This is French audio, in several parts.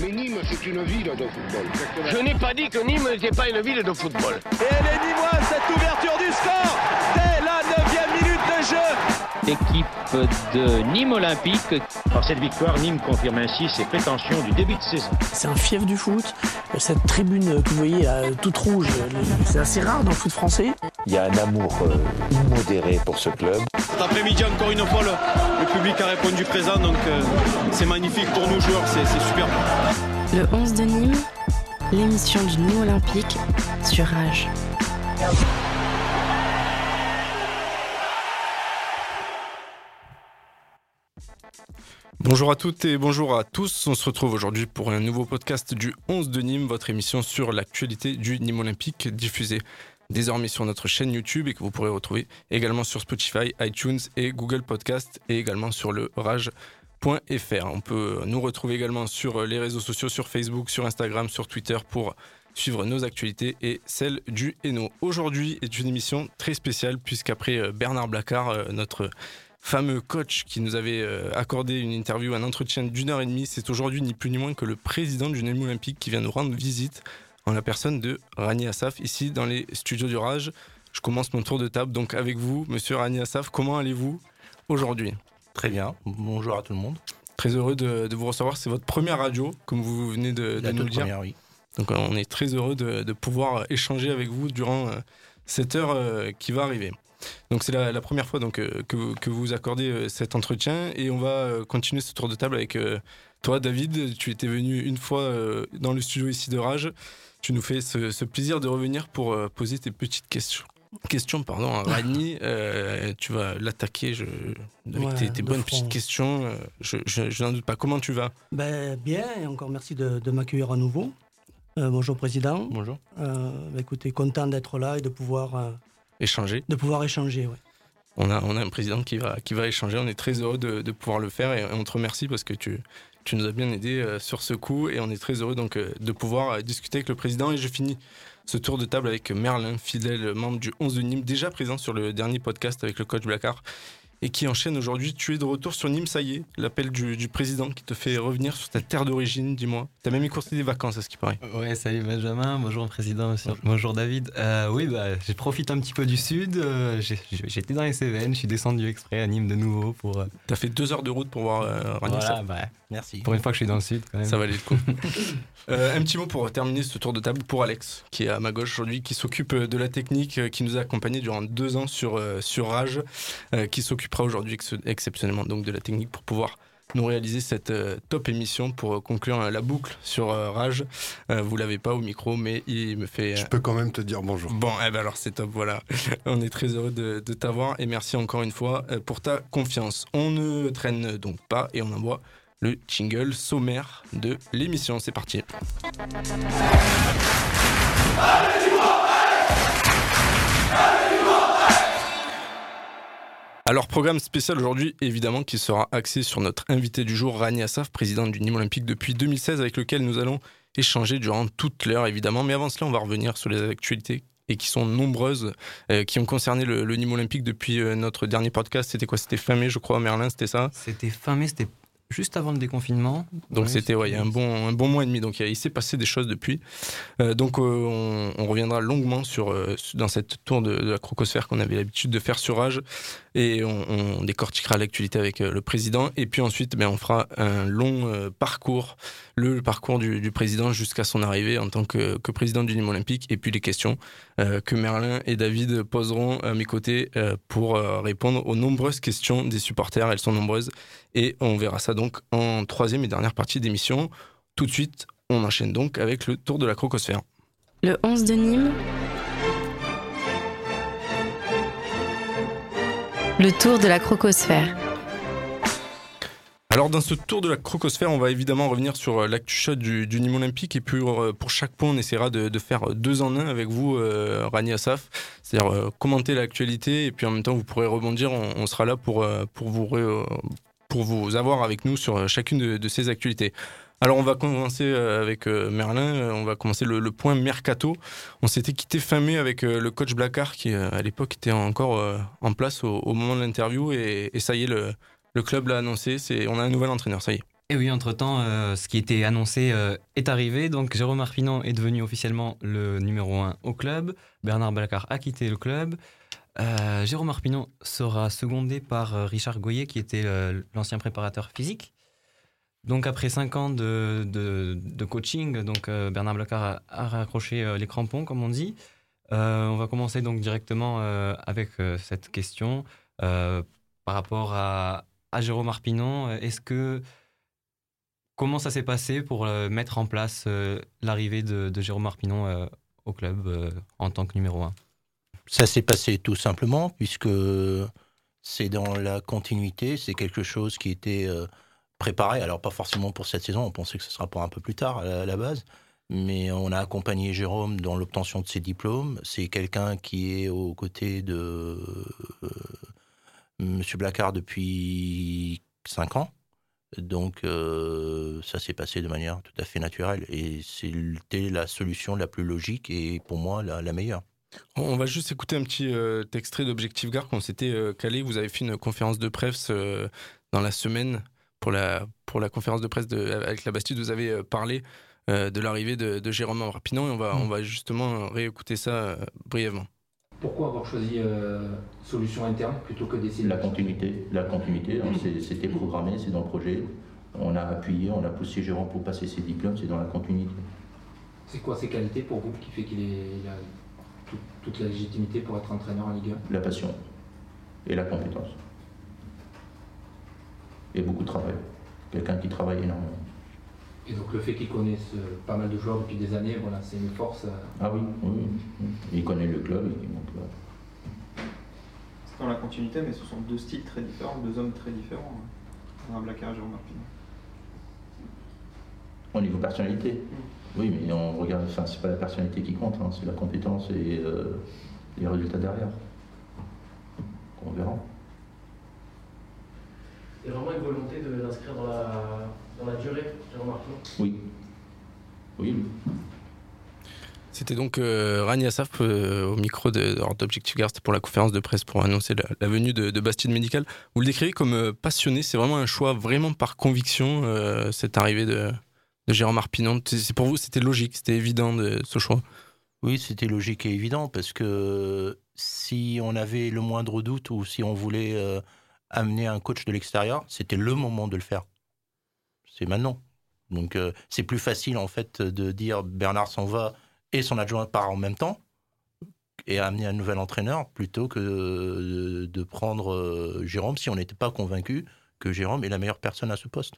Mais Nîmes, c'est une ville de football. Je n'ai pas dit que Nîmes n'était pas une ville de football. Et elle est Nîmoise, cette ouverture du score dès la 9 minute de jeu Équipe de Nîmes Olympique. Par cette victoire, Nîmes confirme ainsi ses prétentions du début de saison. C'est un fief du foot. Cette tribune que vous voyez toute rouge, c'est assez rare dans le foot français. Il y a un amour euh, immodéré pour ce club. Cet après-midi, encore une fois, le, le, public a répondu présent, donc euh, c'est magnifique pour nous joueurs, c'est super. Le 11 de Nîmes, l'émission du Nîmes Olympique sur Rage. Bonjour à toutes et bonjour à tous. On se retrouve aujourd'hui pour un nouveau podcast du 11 de Nîmes, votre émission sur l'actualité du Nîmes Olympique diffusée désormais sur notre chaîne YouTube et que vous pourrez retrouver également sur Spotify, iTunes et Google Podcast et également sur le rage.fr. On peut nous retrouver également sur les réseaux sociaux, sur Facebook, sur Instagram, sur Twitter pour suivre nos actualités et celles du Hainaut. Aujourd'hui est une émission très spéciale puisqu'après Bernard Blacard, notre fameux coach qui nous avait accordé une interview, un entretien d'une heure et demie, c'est aujourd'hui ni plus ni moins que le président du Nîmes Olympique qui vient nous rendre visite en la personne de Rani Assaf, ici dans les studios du Rage. Je commence mon tour de table donc avec vous, monsieur Rani Assaf. Comment allez-vous aujourd'hui? Très bien, bonjour à tout le monde. Très heureux de, de vous recevoir. C'est votre première radio, comme vous venez de, de nous le dire. Première, oui. Donc on est très heureux de, de, pouvoir échanger avec vous durant cette heure qui va arriver. Donc c'est la, la, première fois donc, que, que vous accordez cet entretien et on va continuer ce tour de table avec toi David. Tu étais venu une fois dans le studio ici de Rage. Tu nous fais ce, ce plaisir de revenir pour euh, poser tes petites questions. Question, pardon, à Rani, euh, tu vas l'attaquer je, avec Ouais, tes, bonnes front. petites questions. euh, Je, je, je n'en doute pas. Comment tu vas? Ben, bien, et encore merci de, de m'accueillir à nouveau. Euh, bonjour Président. Bonjour. Euh, ben, écoutez, content d'être là et de pouvoir, euh, Échanger. de pouvoir échanger. Ouais. On a, on a un président qui va, qui va échanger. On est très heureux de, de pouvoir le faire et on te remercie parce que tu, tu nous as bien aidé euh, sur ce coup et on est très heureux donc euh, de pouvoir euh, discuter avec le président. Et je finis ce tour de table avec Merlin, fidèle membre du 11 de Nîmes, déjà présent sur le dernier podcast avec le coach Blacard et qui enchaîne aujourd'hui. Tu es de retour sur Nîmes, ça y est, l'appel du, du président qui te fait revenir sur ta terre d'origine, dis-moi. T'as même écourté des vacances à ce qui paraît. Ouais, salut Benjamin, bonjour président, bonjour, bonjour David. Euh, oui, bah, j'ai profité un petit peu du sud, euh, j'étais dans les Cévennes, je suis descendu exprès à Nîmes de nouveau pour, euh, T'as fait deux heures de route pour voir euh, voilà, ça- bah, Merci. pour une fois que je suis dans le sud quand même. Ça valait le coup. Euh, un petit mot pour terminer ce tour de table pour Alex, qui est à ma gauche aujourd'hui, qui s'occupe de la technique, euh, qui nous a accompagnés durant deux ans sur, euh, sur Rage, euh, qui s'occupera aujourd'hui ex- exceptionnellement donc de la technique pour pouvoir nous réaliser cette euh, top émission pour euh, conclure euh, la boucle sur euh, Rage. Euh, vous l'avez pas au micro, mais il me fait. euh, Je peux quand même te dire bonjour. Bon, eh ben alors c'est top, voilà. On est très heureux de, de t'avoir et merci encore une fois euh, pour ta confiance. On ne traîne donc pas et on envoie le jingle sommaire de l'émission. C'est parti. Alors, programme spécial aujourd'hui, évidemment, qui sera axé sur notre invité du jour, Rani Assaf, président du Nîmes Olympique depuis 2016, avec lequel nous allons échanger durant toute l'heure, évidemment. Mais avant cela, on va revenir sur les actualités et qui sont nombreuses, euh, qui ont concerné le, le Nîmes Olympique depuis euh, notre dernier podcast. C'était quoi? C'était fin mai, je crois, Merlin, c'était ça? C'était fin mai, c'était juste avant le déconfinement. Donc Ouais, c'était ouais, il y a un bon, un bon mois et demi. Donc il s'est passé des choses depuis. Euh, donc on, on reviendra longuement sur, dans cette tour de, de la crocosphère qu'on avait l'habitude de faire sur Rage. Et on, décortiquera l'actualité avec euh, le président. Et puis ensuite, ben, on fera un long euh, parcours, le parcours du, président jusqu'à son arrivée en tant que, que président du Nîmes Olympique. Et puis les questions euh, que Merlin et David poseront à mes côtés pour répondre aux nombreuses questions des supporters. Elles sont nombreuses. Et on verra ça donc en troisième et dernière partie d'émission. Tout de suite, on enchaîne donc avec le tour de la crocosphère. Le 11 de Nîmes. Le tour de la crocosphère. Alors dans ce tour de la crocosphère, on va évidemment revenir sur euh, l'actu shot du, du Nîmes Olympique et puis euh, pour chaque point, on essaiera de, de faire deux en un avec vous, euh, Rani Assaf, c'est-à-dire commenter l'actualité et puis en même temps vous pourrez rebondir. On, sera là pour pour vous pour vous avoir avec nous sur chacune de, de ces actualités. Alors on va commencer euh, avec euh, Merlin, euh, on va commencer le, point mercato. On s'était quitté fin mai avec le coach Blacard qui à l'époque était encore en place au, moment de l'interview et, ça y est, le, club l'a annoncé, c'est, on a un nouvel entraîneur, ça y est. Et oui, entre-temps, ce qui était annoncé est arrivé. Donc Jérôme Arpinon est devenu officiellement le numéro 1 au club. Bernard Blacard a quitté le club. Jérôme Arpinon sera secondé par Richard Goyer, qui était l'ancien préparateur physique. Donc après 5 ans de, de, coaching, donc Bernard Blacard a, raccroché les crampons, comme on dit. on va commencer donc directement avec cette question par rapport à, à Jérôme Arpinon. Est-ce que Comment ça s'est passé pour euh, mettre en place euh, l'arrivée de, Jérôme Arpinon euh, au club en tant que numéro 1 Ça s'est passé tout simplement puisque c'est dans la continuité, c'est quelque chose qui était préparé, alors pas forcément pour cette saison, on pensait que ce sera pour un peu plus tard à la, base, mais on a accompagné Jérôme dans l'obtention de ses diplômes. C'est quelqu'un qui est aux côtés de Monsieur Blacard depuis 5 ans. Donc euh, ça s'est passé de manière tout à fait naturelle et c'était la solution la plus logique et pour moi la, meilleure. On va juste écouter un petit euh, extrait d'Objectif Gare qu'on s'était euh, calé. Vous avez fait une conférence de presse dans la semaine pour la, pour la conférence de presse de, avec la Bastide. Vous avez parlé de l'arrivée de, de, Jérôme Rapinon et on va, mmh. on va justement réécouter ça brièvement. Pourquoi avoir choisi euh, solution interne plutôt que des La continuité, la continuité, hein, c'était programmé, c'est dans le projet. On a appuyé, on a poussé Jérôme pour passer ses diplômes, c'est dans la continuité. C'est quoi ses qualités pour vous qui fait qu'il a toute la légitimité pour être entraîneur en Ligue 1 La passion et la compétence. Et beaucoup de travail. Quelqu'un qui travaille énormément. Et donc le fait qu'il connaisse euh, pas mal de joueurs depuis des années, voilà, c'est une force. Euh. Ah oui, oui, il connaît le club. C'est dans la continuité, mais ce sont deux styles très différents, deux hommes très différents. Un Blacard et Jérôme. Au niveau personnalité mm. Oui, mais on regarde, enfin, c'est pas la personnalité qui compte, hein, c'est la compétence et euh, les résultats derrière. On verra. A vraiment une volonté de l'inscrire dans la, dans la durée, Jérôme Martin Oui. Oui. C'était donc euh, Rania Saf euh, au micro d'Objective Guard pour la conférence de presse pour annoncer la, venue de, de, Bastide Médical. Vous le décrivez comme euh, passionné, c'est vraiment un choix vraiment par conviction, euh, cette arrivée de, de Jérôme Arpinon. C'est pour vous, c'était logique, c'était évident de, ce choix? Oui, c'était logique et évident parce que si on avait le moindre doute ou si on voulait amener un coach de l'extérieur, c'était le moment de le faire. C'est maintenant. Donc euh, c'est plus facile en fait de dire Bernard s'en va et son adjoint part en même temps et amener un nouvel entraîneur plutôt que de, prendre euh, Jérôme si on n'était pas convaincu que Jérôme est la meilleure personne à ce poste.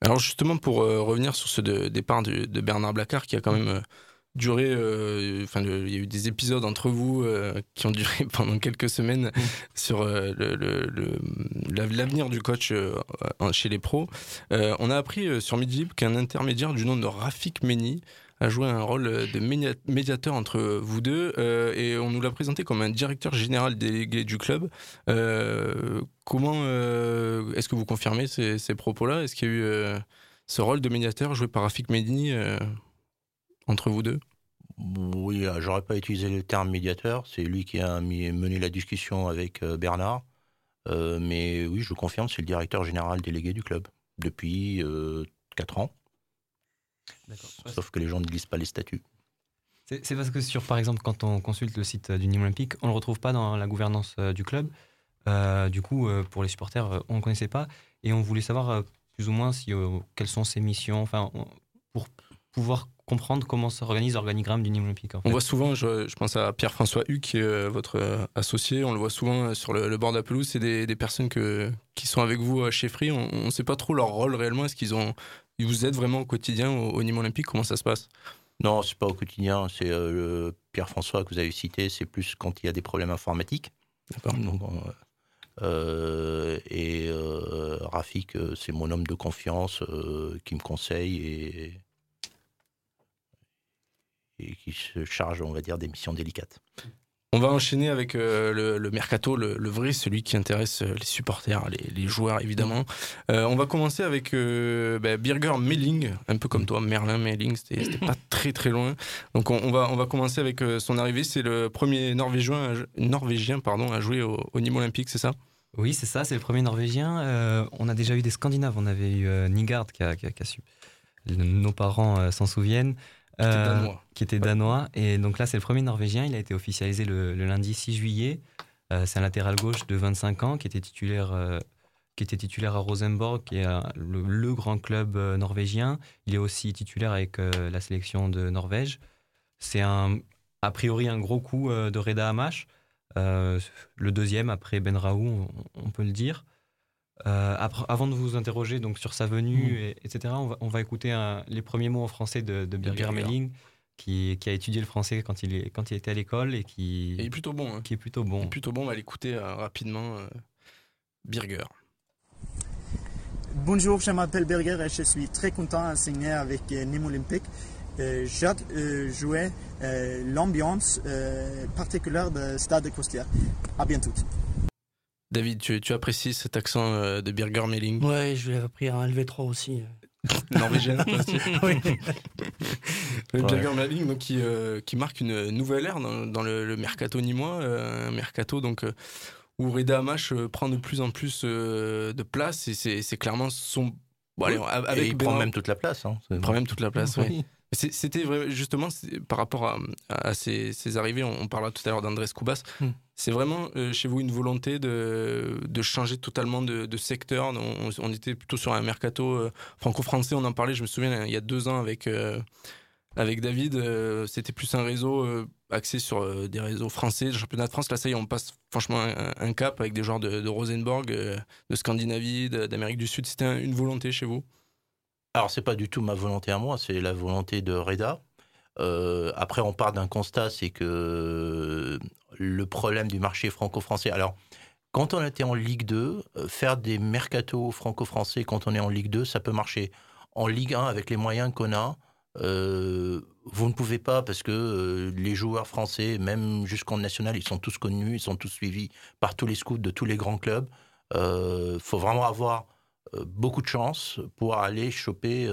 Alors justement pour euh, revenir sur ce départ de, de, Bernard Blacard qui a quand même duré, euh, enfin, il y a eu des épisodes entre vous euh, qui ont duré pendant quelques semaines mm. sur euh, l'avenir du coach chez les pros. on a appris sur Midi qu'un intermédiaire du nom de Rafik Meni a joué un rôle de médiateur entre vous deux et on nous l'a présenté comme un directeur général délégué du club. comment est-ce que vous confirmez ces, ces propos-là? Est-ce qu'il y a eu ce rôle de médiateur joué par Rafik Meni entre vous deux? Oui, euh, j'aurais pas utilisé le terme médiateur. C'est lui qui a mené la discussion avec euh, Bernard. Euh, mais oui, je confirme, c'est le directeur général délégué du club depuis 4 ans. Sauf que les gens ne lisent pas les statuts. C'est parce que sur, par exemple, quand on consulte le site du Nîmes Olympique, on ne le retrouve pas dans la gouvernance du club. du coup, pour les supporters, on ne connaissait pas. Et on voulait savoir plus ou moins si, quelles sont ses missions, enfin, pour pouvoir comprendre comment s'organise l'organigramme du Nîmes Olympique. On voit souvent, je, pense à Pierre-François Hugues, qui est euh, votre euh, associé, on le voit souvent euh, sur le, bord de la pelouse, c'est des, personnes que, qui sont avec vous chez Free, on ne sait pas trop leur rôle réellement, est-ce qu'ils ont, ils vous aident vraiment au quotidien au, Nîmes Olympique, comment ça se passe? Non, c'est pas au quotidien, c'est Pierre-François que vous avez cité, c'est plus quand il y a des problèmes informatiques. D'accord. et Rafik, c'est mon homme de confiance qui me conseille et et qui se charge, on va dire, des missions délicates. On va enchaîner avec euh, le, mercato, le, vrai, celui qui intéresse euh, les supporters, les, joueurs évidemment. Euh, on va commencer avec bah, Birger Melling, un peu comme toi, Merlin Melling, c'était pas très très loin. Donc on, va, on va commencer avec son arrivée. C'est le premier Norvégien, Norvégien pardon, à jouer au, au Nîmes Olympique, c'est ça? Oui, c'est ça, c'est le premier Norvégien. Euh, on a déjà eu des Scandinaves. On avait eu euh, Nygard qui a, qui a- qui a su. Nos parents euh, s'en souviennent. Qui était Euh, danois. qui était danois. Et donc là, c'est le premier Norvégien. Il a été officialisé le, le lundi 6 juillet. Euh, c'est un latéral gauche de 25 ans qui était titulaire, euh, qui était titulaire à Rosenborg, qui est le, le grand club euh, norvégien. Il est aussi titulaire avec euh, la sélection de Norvège. C'est un, a priori un gros coup euh, de Reda Hamash. Le deuxième après Ben Raoult, on, on peut le dire. Euh, après- avant de vous interroger donc sur sa venue, Mm. et- etc., on va, on va écouter un- les premiers mots en français de, de Birger Birger. Melling, qui, qui a étudié le français quand il, est, quand il était à l'école et qui, Et il est plutôt bon. hein. qui est plutôt bon. Il est plutôt bon, on va l'écouter euh, rapidement. euh, Birger. Bonjour, je m'appelle Berger et je suis très content de signer avec Nîmes Olympique. Euh, J'ai euh, joué euh, l'ambiance euh, particulière du stade de Costière. À bientôt. David, tu, tu apprécies cet accent euh, de Birger Melling? Ouais, je l'avais appris à un LV3 aussi. Norvégien Oui. Le Ouais. Birger Melling donc, qui, euh, qui marque une nouvelle ère dans, dans le, le mercato nîmois. euh, un mercato donc, euh, où Reda Hamash prend de plus en plus euh, de place et c'est clairement son. Bon, allez, Oui. avec Et il prend même toute la place. hein. Il prend même toute la place, oui. C'était vrai- justement par rapport à, à ces, ces arrivées, on, on parlera tout à l'heure d'Andrés Koubas. Hmm. C'est vraiment euh, chez vous une volonté de, de changer totalement de, secteur? On, était plutôt sur un mercato euh, franco-français, on en parlait, je me souviens, il y a deux ans avec, euh, avec David. C'était plus un réseau axé sur des réseaux français, le championnat de France. Là, ça y est, on passe franchement un, cap avec des joueurs de, Rosenborg, de Scandinavie, d'Amérique du Sud. C'était un- une volonté chez vous? Alors, c'est pas du tout ma volonté à moi, c'est la volonté de Reda. Après, on part d'un constat, c'est que le problème du marché franco-français. Alors, quand on était en Ligue 2, euh, faire des mercatos franco-français quand on est en Ligue 2, ça peut marcher. En Ligue 1, avec les moyens qu'on a, euh, vous ne pouvez pas parce que euh, les joueurs français, même jusqu'en national, ils sont tous connus, ils sont tous suivis par tous les scouts de tous les grands clubs. Il faut vraiment avoir beaucoup de chance pour aller choper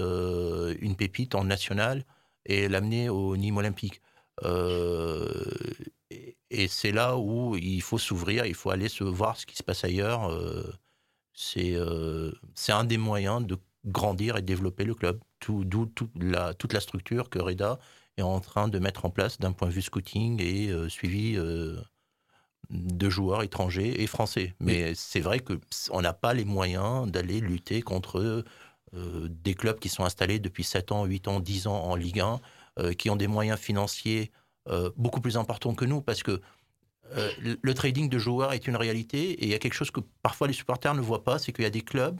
une pépite en national et l'amener au Nîmes Olympique. Et c'est là où il faut s'ouvrir, il faut aller se voir ce qui se passe ailleurs. euh, c'est euh, c'est un des moyens de grandir et de développer le club. Tout- D'où toute la, toute la structure que Reda est en train de mettre en place d'un point de vue scouting et euh, suivi euh, de joueurs étrangers et français. Mais c'est vrai que on n'a pas les moyens d'aller lutter contre euh, des clubs qui sont installés depuis 7 ans, 8 ans, 10 ans en Ligue 1, euh, qui ont des moyens financiers euh, beaucoup plus importants que nous, parce que euh, le- trading de joueurs est une réalité, et il y a quelque chose que parfois les supporters ne voient pas, c'est qu'il y a des clubs,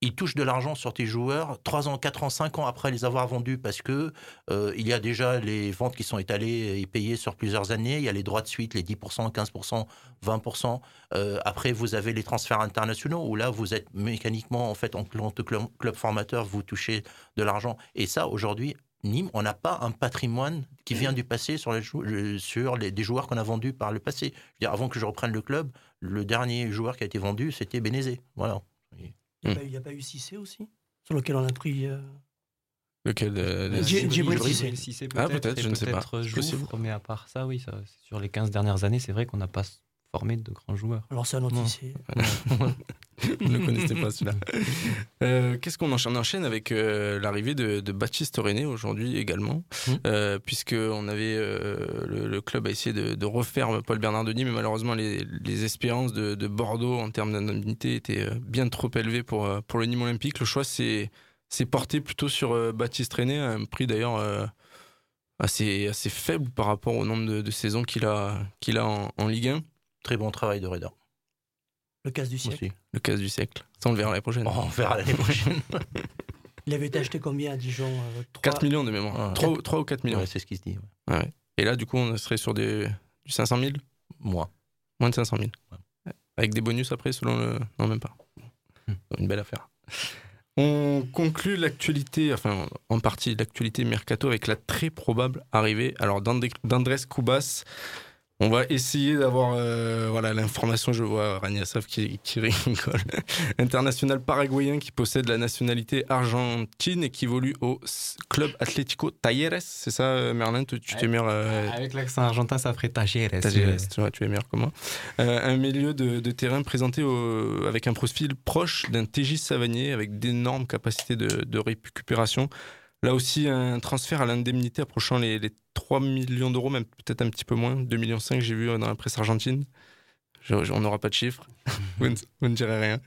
ils touchent de l'argent sur tes joueurs 3 ans, 4 ans, 5 ans après les avoir vendus, parce que euh, il y a déjà les ventes qui sont étalées et payées sur plusieurs années, il y a les droits de suite, les 10%, 15%, 20%. Euh, après, vous avez les transferts internationaux, où là, vous êtes mécaniquement, en fait, en club formateur, vous touchez de l'argent. Et ça, aujourd'hui, Nîmes, on n'a pas un patrimoine qui vient du passé sur les, jou- euh, sur les, des joueurs qu'on a vendus par le passé. Je veux dire, avant que je reprenne le club, le dernier joueur qui a été vendu, c'était Bénézé. Voilà. Il n'y a, pas eu- il y a pas eu Cissé aussi Sur lequel on a pris. euh, Lequel euh, Euh, Djibril Cissé. Ah, peut-être, je ne sais pas. Jouffre, mais à part ça, oui, ça, sur les 15 dernières années, c'est vrai qu'on n'a pas formé de grands joueurs. Alors c'est un. Cissé. Vous ne le connaissez pas celui-là. Euh, Qu'est-ce qu'on enchaîne On enchaîne avec euh, l'arrivée de, de Baptiste René aujourd'hui également, Mmh. euh, puisque on avait euh, le, le club a essayé de, de refaire Paul Bernard Denis, mais malheureusement les, les espérances de, de Bordeaux en termes d'indemnité étaient bien trop élevées pour pour le Nîmes Olympique. Le choix s'est porté plutôt sur euh, Baptiste René, à un prix d'ailleurs euh, assez assez faible par rapport au nombre de, de saisons qu'il a qu'il a en, en Ligue 1. Très bon travail de Reda. Le casse du siècle. Aussi. Le cas du siècle. Ça on le verra l'année prochaine. Oh, on verra l'année prochaine. Il avait été acheté combien à Dijon euh, 4 millions de mémoire. Ah. 3, 3 ou 4 millions. Ouais, c'est ce qui se dit. ouais. Ouais, ouais. Et là, du coup, on serait sur des, du 500 000 Moins. Moins de 500 000. Avec des bonus après, selon le. Non, même pas. Une belle affaire. On conclut l'actualité, enfin, en partie l'actualité mercato avec la très probable arrivée alors d'André- d'Andrés Koubas. On va essayer d'avoir euh, voilà l'information. Je vois Raniasov qui, qui rigole. International paraguayen qui possède la nationalité argentine et qui évolue au club Atlético Talleres. C'est ça, euh, Merlin? Tu tu t'es meilleur euh, Avec l'accent argentin, ça ferait Tajeres. Talleres, tu vois, tu es meilleur que moi. Euh, un milieu de, de terrain présenté au- avec un profil proche d'un TJ Savanier avec d'énormes capacités de, de récupération. Là aussi, un transfert à l'indemnité approchant les, les 3 millions d'euros, même peut-être un petit peu moins, 2,5 millions, j'ai vu dans la presse argentine. Je- je- on n'aura pas de chiffres, vous, ne, vous ne direz rien.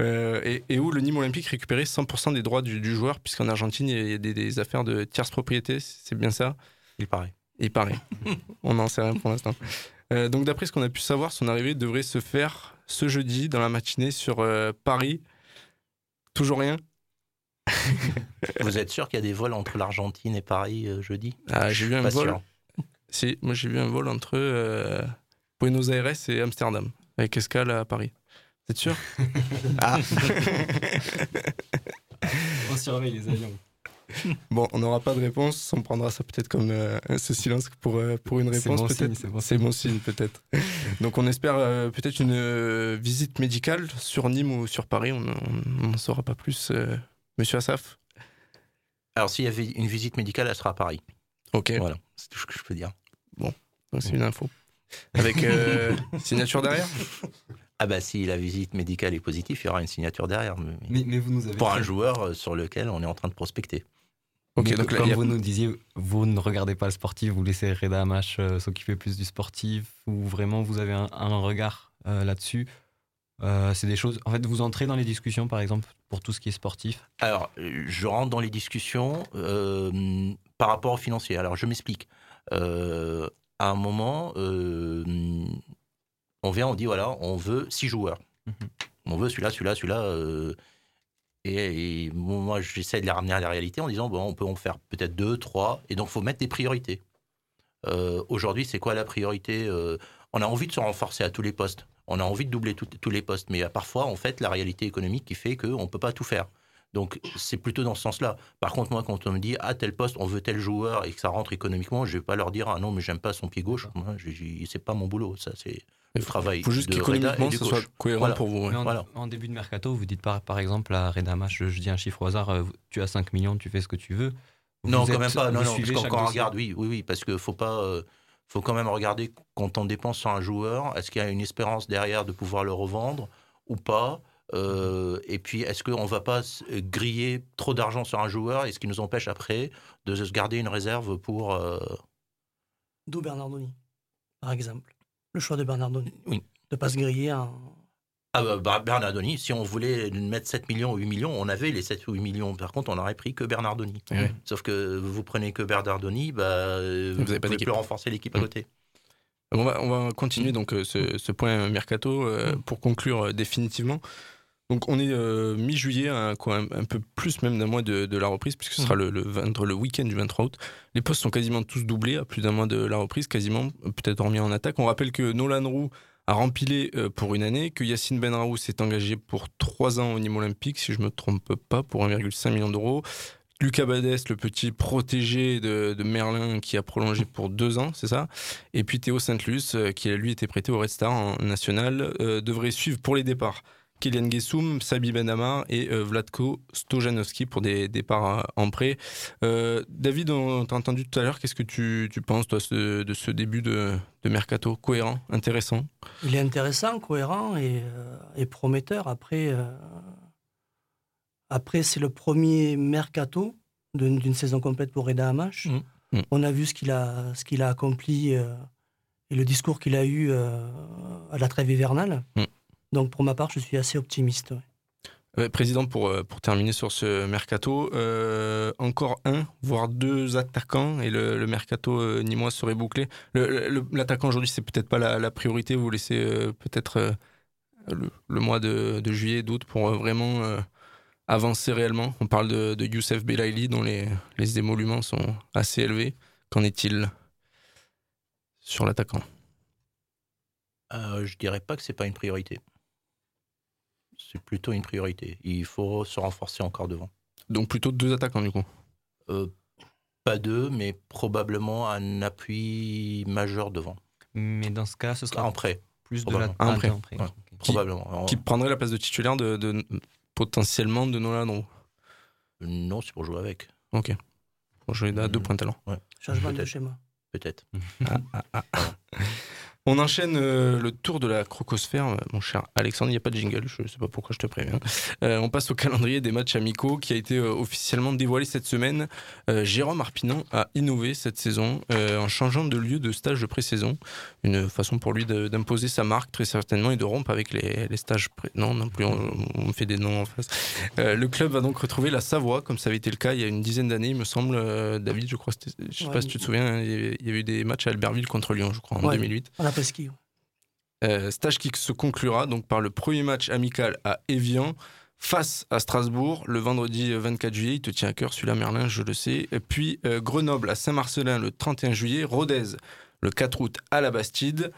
Euh, et, et où le Nîmes Olympique récupérait 100% des droits du, du joueur, puisqu'en Argentine, il y a des, des affaires de tierce propriété, c'est bien ça? Il paraît. Il paraît. on n'en sait rien pour l'instant. Euh, donc, d'après ce qu'on a pu savoir, son arrivée devrait se faire ce jeudi dans la matinée sur euh, Paris. Toujours rien? Vous êtes sûr qu'il y a des vols entre l'Argentine et Paris euh, jeudi? Ah, j'ai vu un Pas vol. sûr. Si, moi j'ai vu un vol entre euh, Buenos Aires et Amsterdam, avec escale à Paris. Vous êtes sûr? Ah On surveille les avions. Bon, on n'aura pas de réponse, on prendra ça peut-être comme euh, ce silence pour, euh, pour une réponse peut-être. c'est bon signe peut-être. Donc on espère euh, peut-être une euh, visite médicale sur Nîmes ou sur Paris, on n'en saura pas plus. Monsieur Assaf Alors, s'il y avait une visite médicale, elle sera à Paris. Ok. Voilà, c'est tout ce que je peux dire. Bon, donc c'est une info. Avec euh, signature derrière Ah bah si la visite médicale est positive, il y aura une signature derrière. Mais, Mais, mais vous nous avez pour un joueur euh, sur lequel on est en train de prospecter. Ok, Mais donc là, comme a- vous nous disiez, vous ne regardez pas le sportif, vous laissez Reda Amash euh, s'occuper plus du sportif, ou vraiment vous avez un, un regard euh, là-dessus. Euh, c'est des choses. En fait, vous entrez dans les discussions, par exemple, pour tout ce qui est sportif? Alors, je rentre dans les discussions euh, par rapport au financier. Alors, je m'explique. Euh, à un moment, on vient, on dit voilà, on veut six joueurs. On veut celui-là, celui-là, celui-là. et, et moi, j'essaie de les ramener à la réalité en disant bon, on peut en faire peut-être deux, trois. Et donc, il faut mettre des priorités. Aujourd'hui, c'est quoi la priorité On a envie de se renforcer à tous les postes. On a envie de doubler tout- tous les postes. Mais euh, parfois, en fait, la réalité économique qui fait qu'on ne peut pas tout faire. Donc, c'est plutôt dans ce sens-là. Par contre, moi, quand on me dit, à tel poste, on veut tel joueur et que ça rentre économiquement, je ne vais pas leur dire, ah non, mais j'aime pas son pied gauche. Moi, c'est pas mon boulot. Ça, c'est le travail. faut juste de qu'économiquement, ce soit cohérent Voilà. pour vous. ouais. En, Voilà. en début de mercato, vous dites par, par exemple à Reda Amash, je, je dis un chiffre au hasard, euh, tu as 5 millions, tu fais ce que tu veux. Non, Vous quand êtes- même pas. Non, non, parce qu'on regarde, oui, oui, oui, parce qu'il faut pas, euh, faut quand même regarder quand on dépense sur un joueur, est-ce qu'il y a une espérance derrière de pouvoir le revendre ou pas Euh, Et puis, est-ce qu'on va pas griller trop d'argent sur un joueur et ce qui nous empêche après de se garder une réserve pour euh, D'où Bernardoni, par exemple. Le choix de Bernardoni. Oui. De ne pas se griller un. Ah bah, Bernardoni, si on voulait mettre 7 millions ou 8 millions, on avait les 7 ou 8 millions. Par contre, on n'aurait pris que Bernardoni. Eh. Sauf que vous prenez que Bernardoni, bah, vous avez ne pas pouvez plus renforcer l'équipe à Mm. côté. On va, on va continuer donc euh, ce, ce point mercato euh, pour conclure euh, définitivement. Donc on est euh, mi-juillet, quoi, un, un peu plus même d'un mois de, de la reprise, puisque ce sera le, le, 20 le week-end du 23 août. Les postes sont quasiment tous doublés à plus d'un mois de la reprise, quasiment, peut-être remis en attaque. On rappelle que Nolan Roux a rempilé euh, pour une année, que Yacine Benraou s'est engagé pour trois ans au Nîmes Olympique, si je ne me trompe pas, pour 1,5 million d'euros. Lucas Badès, le petit protégé de, Merlin, qui a prolongé pour deux ans, c'est ça Et puis Théo Saint-Luce, euh, qui a lui été prêté au Red Star national, euh, devrait suivre pour les départs Kylian Gessoum, Sabi Benamar et euh, Vlatko Stojanowski pour des départs euh, en prêt. Euh, David, on t'a entendu tout à l'heure, qu'est-ce que tu, tu penses toi, ce- de ce début de, de mercato Cohérent, intéressant? Il est intéressant, cohérent et, et prometteur. Après, après c'est le premier mercato d'une saison complète pour Reda Hamash. Mm. On a vu ce qu'il a, ce qu'il a accompli euh, et le discours qu'il a eu euh, à la trêve hivernale. Mm. Donc pour ma part, je suis assez optimiste. ouais. Euh, Président, pour, euh, pour terminer sur ce mercato, euh, encore un, voire deux attaquants et le, le mercato euh, nîmois serait bouclé. L'attaquant aujourd'hui, c'est peut-être pas la, la priorité. Vous laissez euh, peut-être euh, le, le mois de, de juillet, d'août pour euh, vraiment euh, avancer réellement. On parle de, de Youssef Belaïli, dont les, les émoluments sont assez élevés. Qu'en est-il sur l'attaquant? Euh, je dirais pas que c'est pas une priorité. C'est plutôt une priorité. Il faut se renforcer encore devant. Donc plutôt deux attaquants du coup Euh, pas deux, mais probablement un appui majeur devant. Mais dans ce cas, ce sera En prêt. plus de la ah, prêt. en prêt. Ouais. Qui- Probablement. Qui prendrait la place de titulaire de, de- potentiellement de Nolan Non, c'est pour jouer avec. Ok. Bon, je à deux points de talent. Ouais. Changement de Peut-être. schéma. Peut-être. On enchaîne euh, le tour de la crocosphère, euh, mon cher Alexandre. Il n'y a pas de jingle, je ne sais pas pourquoi je te préviens. Euh, on passe au calendrier des matchs amicaux qui a été euh, officiellement dévoilé cette semaine. Jérôme Arpinon a innové cette saison en changeant de lieu de stage de pré-saison. Une façon pour lui d'imposer sa marque, très certainement, et de rompre avec les, les stages. Pré... Non, non plus, on, on fait des noms en face. Le club va donc retrouver la Savoie, comme ça avait été le cas il y a une dizaine d'années, il me semble. David, je crois, je ne sais Ouais, pas si tu te souviens, il y avait- il y avait eu des matchs à Albertville contre Lyon, je crois, en Ouais. 2008. On a Euh, stage qui se conclura donc par le premier match amical à Évian face à Strasbourg le vendredi 24 juillet. Il te tient à cœur celui-là, Merlin, je le sais. Puis euh, Grenoble à Saint-Marcelin le 31 juillet. Rodez le 4 août à la Bastide.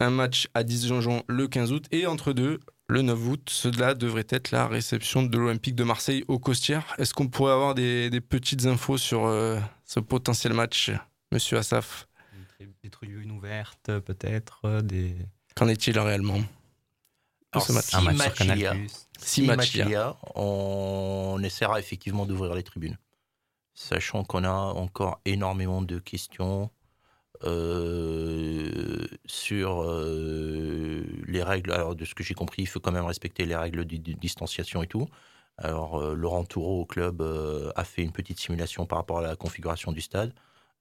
Un match à Dijon le 15 août. Et entre deux, le 9 août, cela devrait être la réception de l'Olympique de Marseille au Costières. Est-ce qu'on pourrait avoir des, petites infos sur euh, ce potentiel match, monsieur Assaf? Des, tribunes ouvertes, peut-être. euh, Des... Qu'en est-il réellement Alors, ce match si Un match sur match il y a- Canal+. Si Si match match il y a. il y a, on essaiera effectivement d'ouvrir les tribunes. Sachant qu'on a encore énormément de questions euh, sur euh, les règles. Alors, de ce que j'ai compris, il faut quand même respecter les règles de, de distanciation et tout. Alors, euh, Laurent Toureau au club euh, a fait une petite simulation par rapport à la configuration du stade.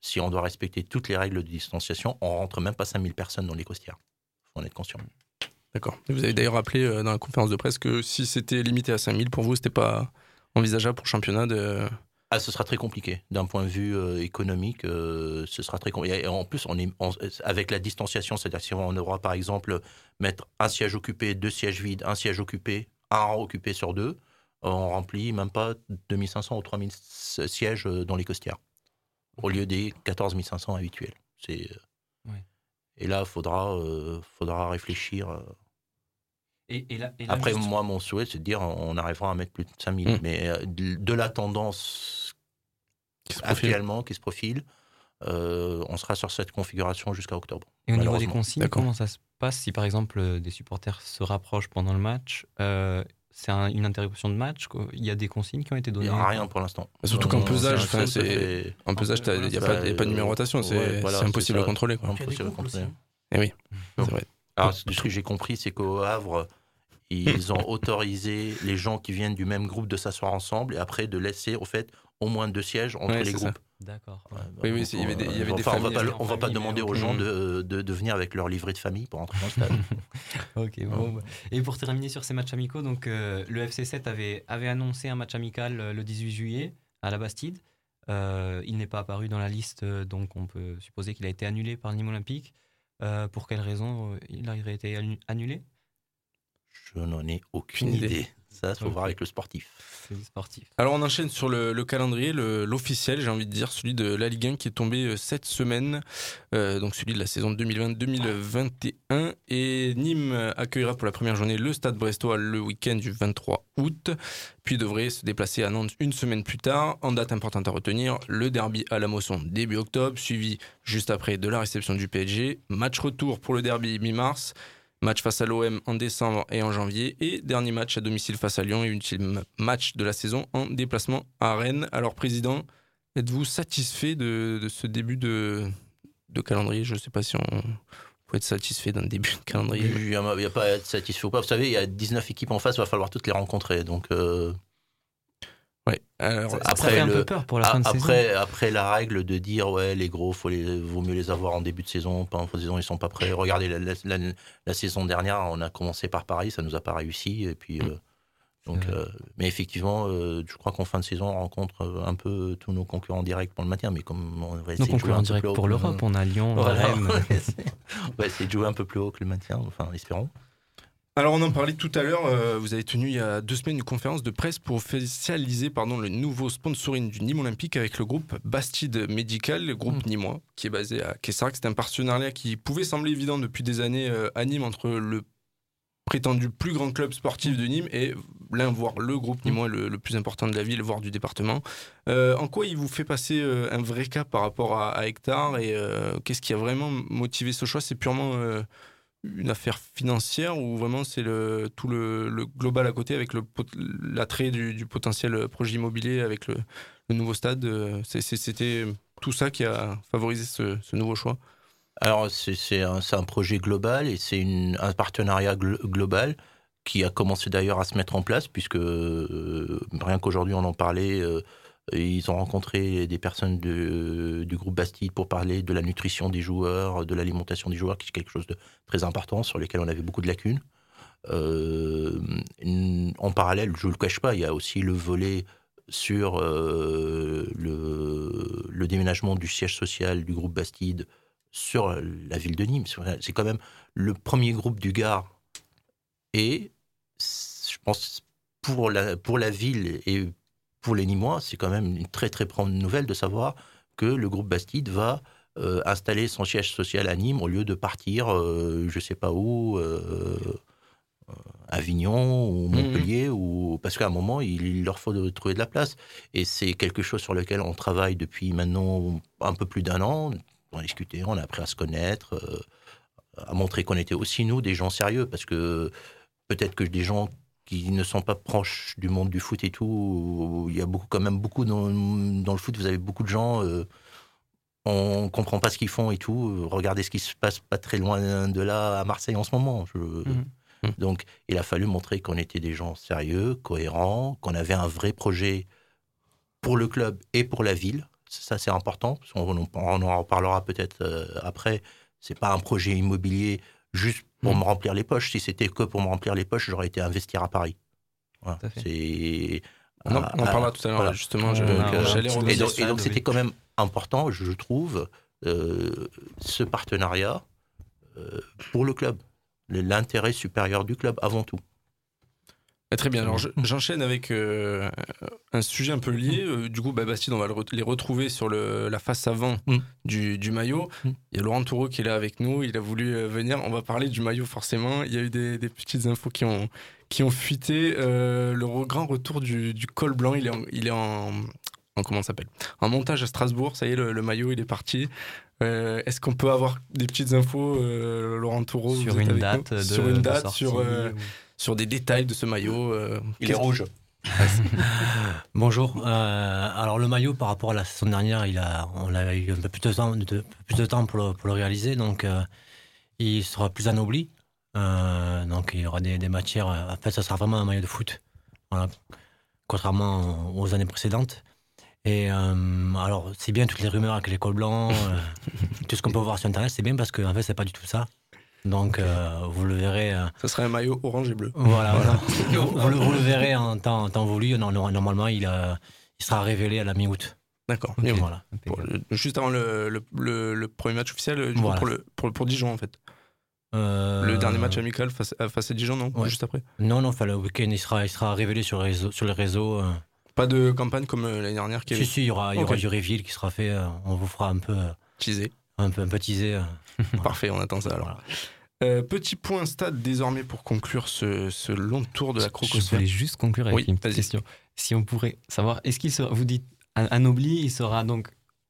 Si on doit respecter toutes les règles de distanciation, on rentre même pas 5000 personnes dans les costières. faut en être conscient. D'accord. Vous avez d'ailleurs rappelé euh, dans la conférence de presse que si c'était limité à 5000, pour vous, c'était pas envisageable pour le championnat de. Ah, ce sera très compliqué. D'un point de vue euh, économique, euh, ce sera très compliqué. Et en plus, on est, on- avec la distanciation, c'est-à-dire si on aura par exemple mettre un siège occupé, deux sièges vides, un siège occupé, un rang occupé sur deux, on remplit même pas 2500 ou 3000 sièges dans les costières, au lieu des 14 500 habituels. C'est, euh, Ouais. Et là, il faudra, euh, faudra réfléchir. euh. Et, et là, et là, Après, juste- moi, mon souhait, c'est de dire on arrivera à mettre plus de 5000. Mm. Mais de de la tendance Qui se profile. actuellement qui se profile, euh, on sera sur cette configuration jusqu'à octobre. Et au niveau des consignes, comment ça se passe si par exemple des supporters se rapprochent pendant le match euh, C'est un- une interruption de match quoi Il y a des consignes qui ont été Il données n'y a rien pour l'instant. Surtout qu'en pesage, En pesage, il n'y a, pas de- y a pas de numérotation, c'est impossible à contrôler. Quoi. Impossible à contrôler. Eh oui, c'est vrai. Alors, ce que j'ai compris, c'est qu'au Havre, ils ont autorisé les gens qui viennent du même groupe de s'asseoir ensemble et après de laisser, au fait, au moins deux sièges entre Ouais, les ça. D'accord. Ouais, bah, Oui, il y avait des- il y avait des enfin, on va familles, pas, on va pas demander mais aux gens ok. de, de, de venir avec leur livret de famille pour entrer dans le stade. Ok, bon. Et pour terminer sur ces matchs amicaux, donc euh, le FC7 avait, avait annoncé un match amical euh, le 18 juillet à la Bastide. Euh, il n'est pas apparu dans la liste, euh, donc on peut supposer qu'il a été annulé par le Nîmes Olympique. Euh, pour quelle raison euh, il aurait été annu- annulé? Je n'en ai aucune Aucune idée. idée. Ça, il faut voir avec le sportif. Sportif. Alors on enchaîne sur le, le calendrier, le- l'officiel, j'ai envie de dire, celui de la Ligue 1 qui est tombé euh, cette semaine, euh, donc celui de la saison 2020-2021. Et Nîmes accueillera pour la première journée le Stade Brestois le week-end du 23 août, puis devrait se déplacer à Nantes une semaine plus tard. En date importante à retenir, le derby à la Mosson début octobre, suivi juste après de la réception du PSG. Match retour pour le derby mi-mars. Match face à l'OM en décembre et en janvier. Et dernier match à domicile face à Lyon et ultime match de la saison en déplacement à Rennes. Alors, Président, êtes-vous satisfait de, ce début de, calendrier? Je ne sais pas si on peut être satisfait d'un début de calendrier. Il n'y a pas à être satisfait ou pas. Vous savez, il y a 19 équipes en face, il va falloir toutes les rencontrer. Donc, euh, Ouais. Alors, Ça- ça fait un peu peur pour la fin de après, Après la règle de dire, ouais, les gros, faut les, vaut mieux les avoir en début de saison, pas en fin de saison, ils sont pas prêts. Regardez, la, la- la- la saison dernière, on a commencé par Paris, ça nous a pas réussi. Et puis, euh, donc, euh, mais effectivement, euh, je croix qu'en fin de saison, on rencontre un peu tous nos concurrents directs pour le maintien. Mais comme on va essayer Nos de concurrents directs pour l'Europe, on a Lyon, on va on va essayer de jouer un peu plus haut que le maintien, enfin, espérons. Alors on en parlait tout à l'heure, euh, vous avez tenu il y a deux semaines une conférence de presse pour officialiser pardon, le nouveau sponsoring du Nîmes Olympique avec le groupe Bastide Médical, le groupe nîmois, qui est basé à Kessarac. C'est un partenariat qui pouvait sembler évident depuis des années euh, à Nîmes entre le prétendu plus grand club sportif de Nîmes et l'un, voire le groupe nîmois le, le plus important de la ville, voire du département. Euh, en quoi il vous fait passer un vrai cap par rapport à, à Hectare et qu'est-ce qui a vraiment motivé ce choix? C'est purement une affaire financière ou vraiment c'est le, tout le, global à côté avec l'attrait du, potentiel projet immobilier avec le, nouveau stade euh, C'était tout ça qui a favorisé ce, nouveau choix. Alors, c'est un, un projet global et c'est un partenariat glo- global qui a commencé d'ailleurs à se mettre en place, puisque euh, rien qu'aujourd'hui on en parlait, euh, ils ont rencontré des personnes de- du groupe Bastide pour parler de la nutrition des joueurs, de l'alimentation des joueurs, qui est quelque chose de très important, sur lequel on avait beaucoup de lacunes. Euh, en parallèle, je ne le cache pas, il y a aussi le volet sur euh, le, le déménagement du siège social du groupe Bastide sur la ville de Nîmes. C'est quand même le premier groupe du Gard. Et je pense pour la, pour la ville et pour les Nîmois, c'est quand même une très très grande nouvelle de savoir que le groupe Bastide va euh, installer son siège social à Nîmes au lieu de partir, euh, je sais pas où, euh, euh, Avignon ou Montpellier, ou parce qu'à un moment il, leur faut de trouver de la place. Et c'est quelque chose sur lequel on travaille depuis maintenant un peu plus d'un an. On a discuté, on a appris à se connaître, à montrer qu'on était aussi nous des gens sérieux, parce que peut-être que des gens qui ne sont pas proches du monde du foot et tout, il y a beaucoup, quand même beaucoup dans, dans le foot, vous avez beaucoup de gens, euh, on comprend pas ce qu'ils font et tout. Regardez ce qui se passe pas très loin de là à Marseille en ce moment. Je- Donc, il a fallu montrer qu'on était des gens sérieux, cohérents, qu'on avait un vrai projet pour le club et pour la ville. Ça, c'est important. parce qu'on- On, on en reparlera peut-être euh, après. C'est pas un projet immobilier juste pour Mm. me remplir les poches. Si c'était que pour me remplir les poches, j'aurais été investir à Paris. Voilà. C'est On en- ah, on en ah, parlera tout à l'heure, justement, je- Donc, euh, j'allais et donc, et donc oui. c'était quand même important, je trouve, euh, ce partenariat euh, pour le club. L'intérêt supérieur du club avant tout. Ah, Très bien, alors je- j'enchaîne avec euh, un sujet un peu lié. Euh, du coup, bah, Bastide, on va le re- les retrouver sur le, la face avant du, du maillot. Il y a Laurent Toureau qui est là avec nous, il a voulu euh, venir. On va parler du maillot forcément. Il y a eu des, des petites infos qui ont, qui ont fuité. Euh, le re- grand retour du, du col blanc, il est en, il est en, en- comment s'appelle? En montage à Strasbourg, ça y est, le, le maillot il est parti. Euh, Est-ce qu'on peut avoir des petites infos, euh, Laurent Toureau Sur une date de- sur une de date, sortie sur, euh, ou- sur des détails de ce maillot euh, Il est rouge. Bonjour. Euh, alors le maillot par rapport à la saison dernière, il a, on a eu un peu plus de temps, de- plus de temps pour, le, pour le réaliser, donc euh, il sera plus anobli. Euh, donc il y aura des, des matières. En fait, ça sera vraiment un maillot de foot, voilà. contrairement aux années précédentes. Et euh, alors c'est bien toutes les rumeurs avec les cols blancs, euh, tout ce qu'on peut voir sur internet, c'est bien parce qu'en fait c'est pas du tout ça. Donc euh, vous le verrez. euh, Ça serait un maillot orange et bleu. voilà, voilà. vous, le, vous le verrez en temps, en temps voulu. Non, non, Normalement, il, a- il sera révélé à la mi-août. D'accord. Voilà. pour juste avant le, le, le- le premier match officiel, du coup, Voilà. pour, le, pour, pour Dijon en fait. Euh, Le dernier match amical face, à- face à Dijon, non? Ouais. Juste après. Non, non, enfin, le week-end, il sera, il sera révélé sur, les réseaux, sur les réseaux. euh. Pas de campagne comme euh, l'année dernière qui Si, avait- si, il y aura, il y aura du reveal qui sera fait. euh, On vous fera un peu. euh, Teasé. Un peu, un peu euh. Parfait, on attend ça alors. Euh, petit point stade désormais pour conclure ce, ce long tour de la Je crocosphère. voulais juste conclure avec Oui, une petite question. Si on pourrait savoir, est-ce qu'il sera, vous dites, un anobli, il sera donc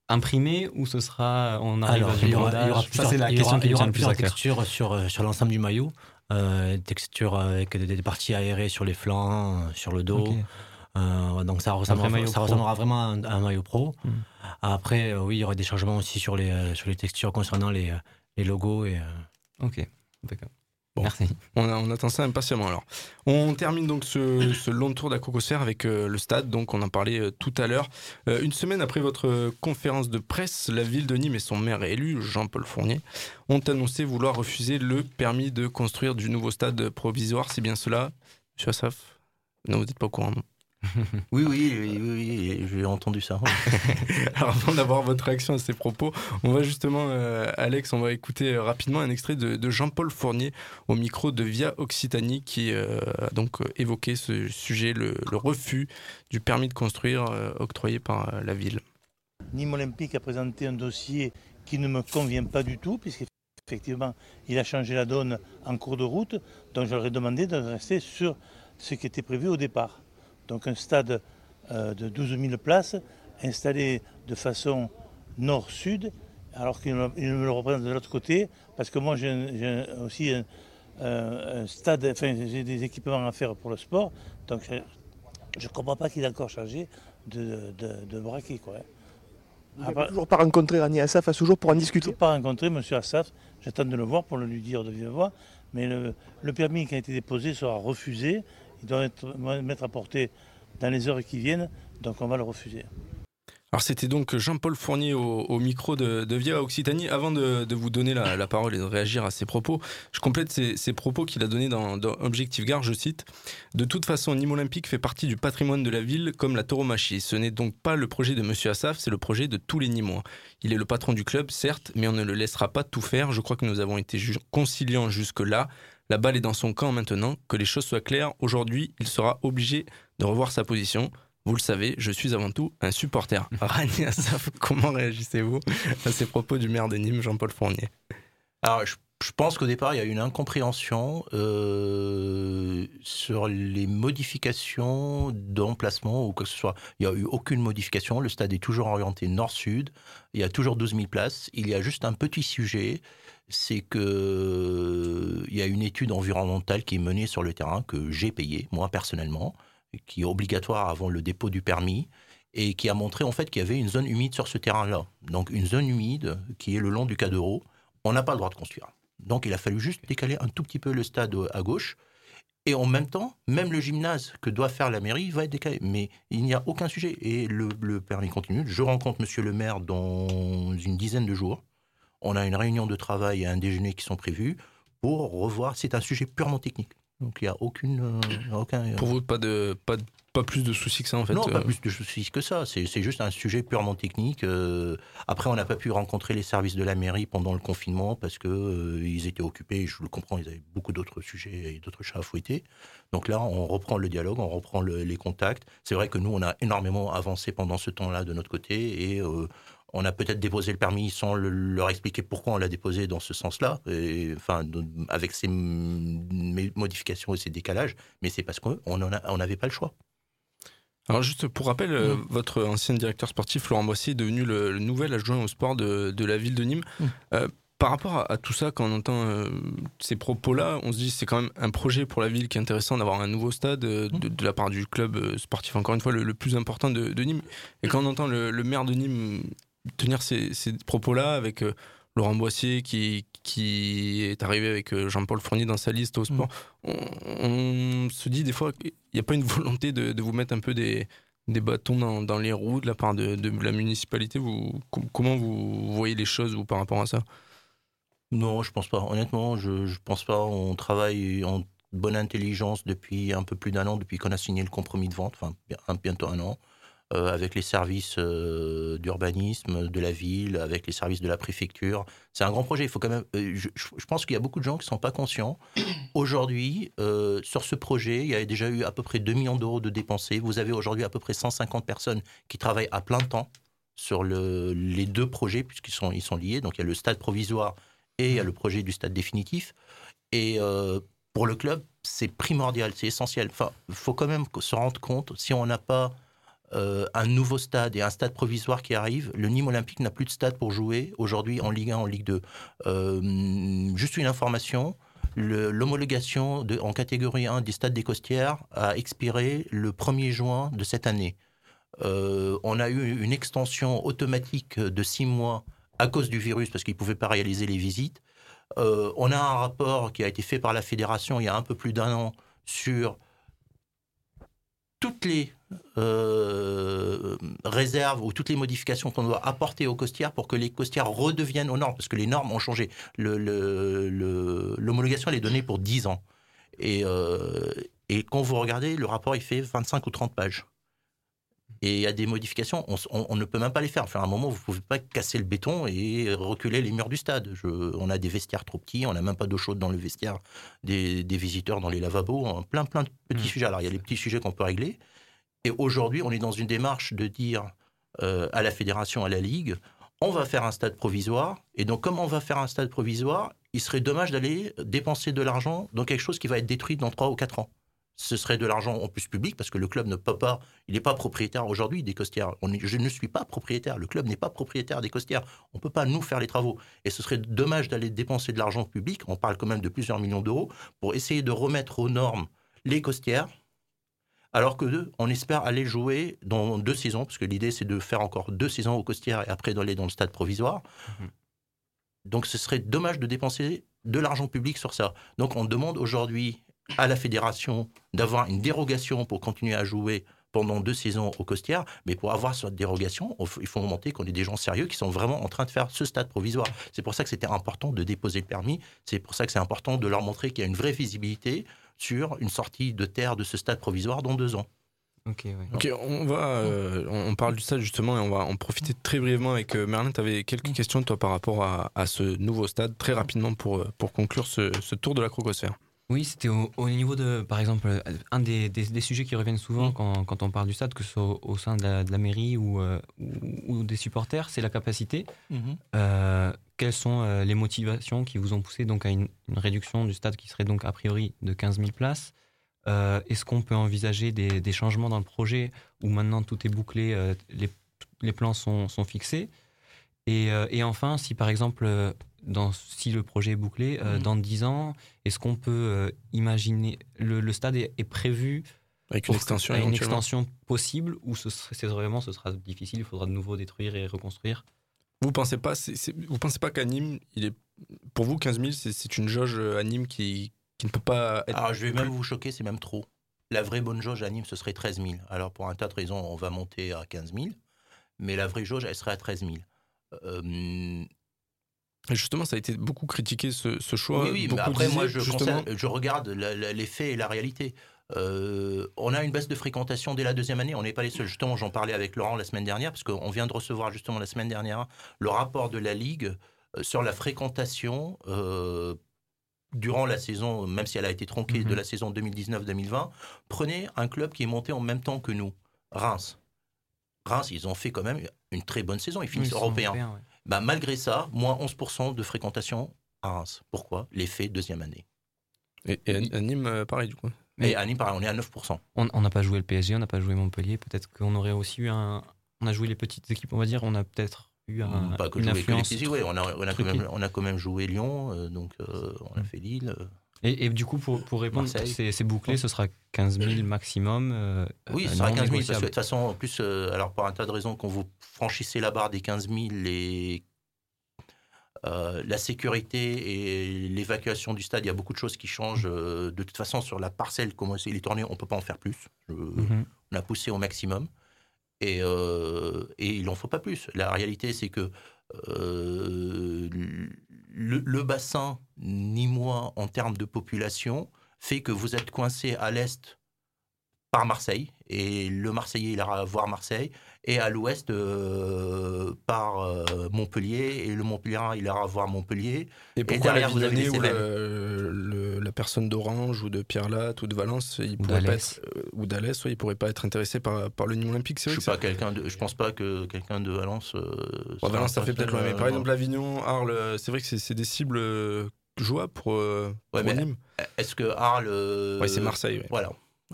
imprimé ou ce sera, on arrive Alors, à il y aura, il y aura Ça, plusieurs, c'est la il y question aura- qui il y me aura tient le plus plusieurs textures sur, sur l'ensemble du maillot. Euh, textures avec des, des parties aérées sur les flancs, sur le dos. Euh, donc ça ressemblera, ça vraiment à un, à un maillot pro. Hmm. Après, euh, oui, il y aura des changements aussi sur les, sur les textures concernant les, les logos. Et, euh, Ok, d'accord. Bon. Merci. On, attend ça impatiemment alors. On termine donc ce, ce long tour de la crocosphère avec euh, le stade, donc on en parlait euh, tout à l'heure. Euh, une semaine après votre conférence de presse, la ville de Nîmes et son maire élu, Jean-Paul Fournier, ont annoncé vouloir refuser le permis de construire du nouveau stade provisoire. C'est bien cela, Monsieur Assaf Non, vous n'êtes pas au courant, non Oui, oui, oui, oui, oui, j'ai entendu ça. Alors avant d'avoir votre réaction à ces propos, on va justement, euh, Alex, on va écouter euh, rapidement un extrait de, de Jean-Paul Fournier au micro de Via Occitanie qui euh, a donc évoqué ce sujet, le, le refus du permis de construire euh, octroyé par euh, la ville. Nîmes Olympique a présenté un dossier qui ne me convient pas du tout, puisque Effectivement, il a changé la donne en cours de route, donc je leur ai demandé de rester sur ce qui était prévu au départ. Donc un stade euh, de 12 000 places installé de façon nord-sud, alors qu'il me le représente de l'autre côté, parce que moi j'ai aussi un, un- un stade, enfin j'ai des équipements à faire pour le sport, donc je ne comprends pas qu'il ait encore changé de, de, de braquet. Quoi. hein. Vous n'avez toujours pas rencontré Rani Assaf à ce jour pour en discuter pas rencontré M. Assaf, j'attends de le voir pour le lui dire de vive voix, mais le, le permis qui a été déposé sera refusé, il doit être, m'être apporté dans les heures qui viennent, donc on va le refuser. Alors c'était donc Jean-Paul Fournier au, micro de, Via Occitanie. Avant de, vous donner la, parole et de réagir à ses propos, je complète ces propos qu'il a donnés dans, dans Objectif Gare, je cite. De toute façon, Nîmes Olympique fait partie du patrimoine de la ville comme la tauromachie. Ce n'est donc pas le projet de Monsieur Assaf, c'est le projet de tous les Nîmois. Il est le patron du club, certes, mais on ne le laissera pas tout faire. Je crois que nous avons été conciliants jusque-là. La balle est dans son camp maintenant. Que les choses soient claires, aujourd'hui, il sera obligé de revoir sa position. Vous le savez, je suis avant tout un supporter. Rani Assaf, comment réagissez-vous à ces propos du maire de Nîmes, Jean-Paul Fournier? Alors, je, je pense qu'au départ, il y a eu une incompréhension euh, sur les modifications d'emplacement ou que ce soit. Il n'y a eu aucune modification. Le stade est toujours orienté nord-sud. Il y a toujours 12 000 places. Il y a juste un petit sujet. C'est que il y a une étude environnementale qui est menée sur le terrain que j'ai payée, moi personnellement, qui est obligatoire avant le dépôt du permis et qui a montré en fait qu'il y avait une zone humide sur ce terrain-là. Donc une zone humide qui est le long du Cadero. On n'a pas le droit de construire. Donc il a fallu juste décaler un tout petit peu le stade à gauche. Et en même temps, même le gymnase que doit faire la mairie va être décalé. Mais il n'y a aucun sujet. Et le, le permis continue. Je rencontre monsieur le maire dans une dizaine de jours. On a une réunion de travail et un déjeuner qui sont prévus pour revoir. C'est un sujet purement technique. Donc il n'y a aucune, euh, aucun. Pour vous, pas, de, pas, de- pas plus de soucis que ça en fait Non, pas euh, plus de soucis que ça. C'est juste un sujet purement technique. Euh, après, on n'a pas pu rencontrer les services de la mairie pendant le confinement parce que euh, ils étaient occupés. Je le comprends, ils avaient beaucoup d'autres sujets et d'autres chats à fouetter. Donc là, on reprend le dialogue, on reprend le- les contacts. C'est vrai que nous, on a énormément avancé pendant ce temps-là de notre côté et euh, on a peut-être déposé le permis sans le- leur expliquer pourquoi on l'a déposé dans ce sens-là, enfin, avec ces modifications et ces décalages, mais c'est parce qu'on n'avait pas le choix. Alors juste pour rappel, euh, Mm. votre ancien directeur sportif Laurent Boissier est devenu le, le nouvel adjoint au sport de, de la ville de Nîmes. Mm. Euh, par rapport à, à tout ça, quand on entend euh, ces propos-là, on se dit c'est quand même un projet pour la ville qui est intéressant d'avoir un nouveau stade euh, de, de la part du club sportif, encore une fois, le, le plus important de, de Nîmes. Et quand on entend le, le maire de Nîmes tenir ces, ces propos-là avec euh, Laurent Boissier qui, qui est arrivé avec euh, Jean-Paul Fournier dans sa liste au sport, on, on se dit des fois qu'il n'y a pas une volonté de, de vous mettre un peu des, des bâtons dans, dans les roues de la part de, de la municipalité. Vous, com- comment vous voyez les choses vous, par rapport à ça? Non, je pense pas. Honnêtement, je, je pense pas. On travaille en bonne intelligence depuis un peu plus d'un an, depuis qu'on a signé le compromis de vente, enfin bientôt un an, euh, avec les services euh, d'urbanisme de la ville, avec les services de la préfecture. C'est un grand projet. Il faut quand même. euh, je, pense qu'il y a beaucoup de gens qui sont pas conscients. Aujourd'hui, sur ce projet, il y a déjà eu à peu près 2 millions d'euros de dépensés. Vous avez aujourd'hui à peu près 150 personnes qui travaillent à plein temps sur le- les deux projets, puisqu'ils sont, ils sont liés. Donc il y a le stade provisoire et il y a le projet du stade définitif. Et pour le club, c'est primordial, c'est essentiel. Enfin, il faut quand même se rendre compte, si on n'a pas euh, un nouveau stade et un stade provisoire qui arrive, le Nîmes Olympique n'a plus de stade pour jouer aujourd'hui en Ligue 1, en Ligue 2. Euh, juste une information, l'homologation en catégorie 1 des stades des Costières a expiré le 1er juin de cette année. Euh, on a eu une extension automatique de six mois à cause du virus parce qu'ils ne pouvaient pas réaliser les visites. On a un rapport qui a été fait par la fédération il y a un peu plus d'un an sur toutes les euh, réserves ou toutes les modifications qu'on doit apporter aux costières pour que les costières redeviennent aux normes, parce que les normes ont changé. L'homologation, elle est donnée pour 10 ans. Et, euh, et quand vous regardez, le rapport, il fait 25 ou 30 pages. Et il y a des modifications, on, s- on- on ne peut même pas les faire. Enfin, à un moment, vous ne pouvez pas casser le béton et reculer les murs du stade. Je- on a des vestiaires trop petits, on n'a même pas d'eau chaude dans le vestiaire des, des visiteurs, dans les lavabos, hein, plein, plein de petits sujets. Alors, il y a les petits sujets qu'on peut régler. Et aujourd'hui, on est dans une démarche de dire euh, à la fédération, à la ligue, on va faire un stade provisoire, et donc comme on va faire un stade provisoire, il serait dommage d'aller dépenser de l'argent dans quelque chose qui va être détruit dans 3 ou 4 ans. Ce serait de l'argent en plus public, parce que le club ne peut pas, il n'est pas propriétaire aujourd'hui des costières. On est- je ne suis pas propriétaire, le club n'est pas propriétaire des costières. On ne peut pas nous faire les travaux. Et ce serait dommage d'aller dépenser de l'argent public, on parle quand même de plusieurs millions d'euros, pour essayer de remettre aux normes les costières, alors que on espère aller jouer dans deux saisons, parce que l'idée c'est de faire encore deux saisons aux Costières et après d'aller dans le stade provisoire. Donc ce serait dommage de dépenser de l'argent public sur ça. Donc on demande aujourd'hui à la fédération d'avoir une dérogation pour continuer à jouer pendant deux saisons aux Costières, mais pour avoir cette dérogation, il faut montrer qu'on est des gens sérieux qui sont vraiment en train de faire ce stade provisoire. C'est pour ça que c'était important de déposer le permis, c'est pour ça que c'est important de leur montrer qu'il y a une vraie visibilité sur une sortie de terre de ce stade provisoire dans deux ans. Ok, Ok, on va, euh, on parle du stade justement et on va en profiter très brièvement avec euh, Merlin. Tu avais quelques questions toi par rapport à, à ce nouveau stade, très rapidement pour, euh, pour conclure ce, ce tour de la crocosphère. Oui, c'était au, au niveau de, par exemple, un des, des- des sujets qui reviennent souvent quand, quand on parle du stade, que ce soit au, au sein de la, de la mairie ou, euh, ou, ou des supporters, c'est la capacité. Mhm. Euh, quelles sont euh, les motivations qui vous ont poussé donc à une, une réduction du stade qui serait donc a priori de 15 000 places? Est-ce qu'on peut envisager des, des changements dans le projet où maintenant tout est bouclé, les, les plans sont, sont fixés? Et, euh, et enfin, si par exemple, euh, dans, si le projet est bouclé, euh, Mhm. dans 10 ans, est-ce qu'on peut euh, imaginer, le, le stade est, est prévu Avec une pour- extension une extension possible ou ce serait, c'est vraiment ce sera difficile, il faudra de nouveau détruire et reconstruire? Vous pensez pas, c'est- c'est- vous pensez pas qu'à Nîmes, il est, pour vous 15 000, c'est- c'est une jauge à Nîmes qui, qui ne peut pas être. Alors, je vais même vous choquer, c'est même trop. La vraie bonne jauge à Nîmes, ce serait 13 000. Alors, pour un tas de raisons, on va monter à 15 000. Mais la vraie jauge, elle serait à 13 000. Euh, Et justement, ça a été beaucoup critiqué ce, ce choix. oui, oui, mais après, moi, je, justement, conseille- je regarde la- la- les faits et la réalité. Euh, on a une baisse de fréquentation dès la deuxième année. On n'est pas les seuls. Justement, j'en parlais avec Laurent la semaine dernière, parce qu'on vient de recevoir justement la semaine dernière le rapport de la Ligue euh, sur la fréquentation euh, durant la saison, même si elle a été tronquée de la saison 2019-2020. Prenez un club qui est monté en même temps que nous, Reims. Reims, ils ont fait quand même une très bonne saison. Ils finissent ils européens. européens, ouais. Bah, malgré ça, moins 11% de fréquentation à Reims. Pourquoi? L'effet deuxième année. Et, et à, Nîmes, euh, pareil, du coup. Et à Nîmes, pareil, on est à 9%. On n'a pas joué le PSG, on n'a pas joué Montpellier. Peut-être qu'on aurait aussi eu un. On a joué les petites équipes, on va dire. On a peut-être eu un, Pas que une les petits, ouais, on, a, on, a quand même, on a quand même joué Lyon, euh, donc euh, on a fait Lille. euh. Et, et du coup, pour, pour répondre, c'est bouclé, ce sera 15 000 maximum. euh, Oui, euh, ce sera non 15 000, parce que de toute façon, en plus, euh, alors pour un tas de raisons, quand vous franchissez la barre des 15 000, les, euh, la sécurité et l'évacuation du stade, il y a beaucoup de choses qui changent. de toute façon, sur la parcelle, comment il est tourné, on ne peut pas en faire plus. Je- Mhm. On a poussé au maximum. Et, et il n'en faut pas plus. La réalité, c'est que le, le bassin nîmois en termes de population fait que vous êtes coincé à l'est par Marseille, et le Marseillais, il ira voir Marseille, et à l'ouest euh, par euh, Montpellier, et le Montpellier, il ira voir Montpellier. Et pourquoi derrière, vous avez les le- le- la personne d'Orange ou de Pierre Latte ou de Valence, il pourrait pas d'Alès. être, euh, ou d'Alès, ouais, il pourrait pas être intéressé par, par le Nîmes Olympique. C'est Je suis pas quelqu'un de, je pense pas que quelqu'un de Valence. Valence, ça fait peut-être loin, mais par exemple Avignon, Arles, c'est vrai que c'est- des cibles jouables pour, Ouais, pour Nîmes. Est-ce que Arles. Ouais, c'est Marseille, ouais.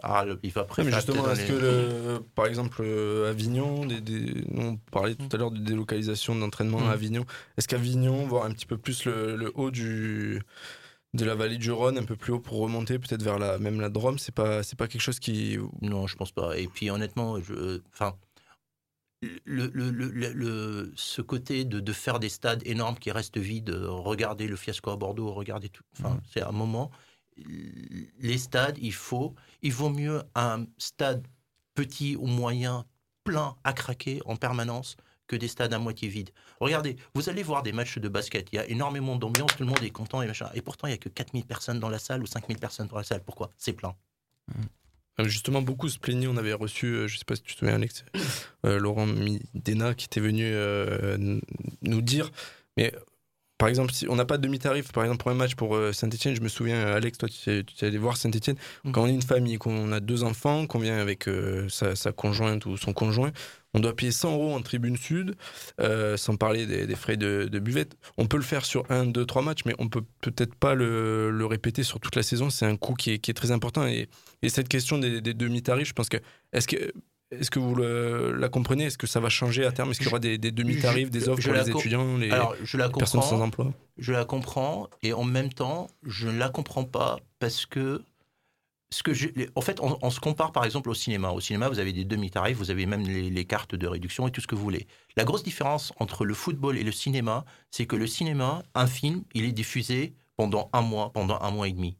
Voilà. Arles, il va mais justement, est-ce que, le- par exemple, euh, Avignon, des, des- nous, on parlait tout à l'heure de délocalisation d'entraînement Mm. à Avignon, est-ce qu'Avignon, voir un petit peu plus le, le haut du, de la vallée du Rhône, un peu plus haut pour remonter, peut-être vers la, même la Drôme, c'est pas, c'est pas quelque chose qui. Non, je pense pas. Et puis honnêtement, enfin, le, le, le, le- le- ce côté de, de faire des stades énormes qui restent vides, euh, regardez le fiasco à Bordeaux, regardez tout. Enfin, c'est un moment. Les stades, il faut, il vaut mieux un stade petit ou moyen, plein à craquer en permanence que des stades à moitié vides. Regardez, vous allez voir des matchs de basket, il y a énormément d'ambiance, tout le monde est content et machin. Et pourtant, il n'y a que 4000 personnes dans la salle ou 5000 personnes dans la salle. Pourquoi? C'est plein. Euh, Justement, beaucoup se plaignaient. On avait reçu, euh, je sais pas si tu te souviens, Alex, euh, Laurent Midena qui était venu nous dire. Mais par exemple, si on n'a pas de demi-tarif, par exemple, pour un match pour euh, Saint-Etienne, je me souviens, euh, Alex, toi, tu es, tu es allé voir Saint-Etienne, Mm. quand on est une famille, qu'on a deux enfants, qu'on vient avec euh, sa, sa conjointe ou son conjoint, on doit payer 100 euros en tribune sud, euh, sans parler des, des frais de, de buvette. On peut le faire sur un, deux, trois matchs, mais on peut peut-être pas le, le répéter sur toute la saison. C'est un coût qui est, qui est très important. Et, et cette question des, des demi-tarifs, je pense que. Est-ce que. Est-ce que vous le- la comprenez? Est-ce que ça va changer à terme? Est-ce qu'il y aura des, des demi-tarifs, des offres Je pour les étudiants, les Alors, je la personnes sans emploi? Je la comprends et en même temps, je ne la comprends pas parce que ce que je- en fait, on, on se compare par exemple au cinéma. Au cinéma, vous avez des demi-tarifs, vous avez même les, les cartes de réduction et tout ce que vous voulez. La grosse différence entre le football et le cinéma, c'est que le cinéma, un film, il est diffusé pendant un mois, pendant un mois et demi.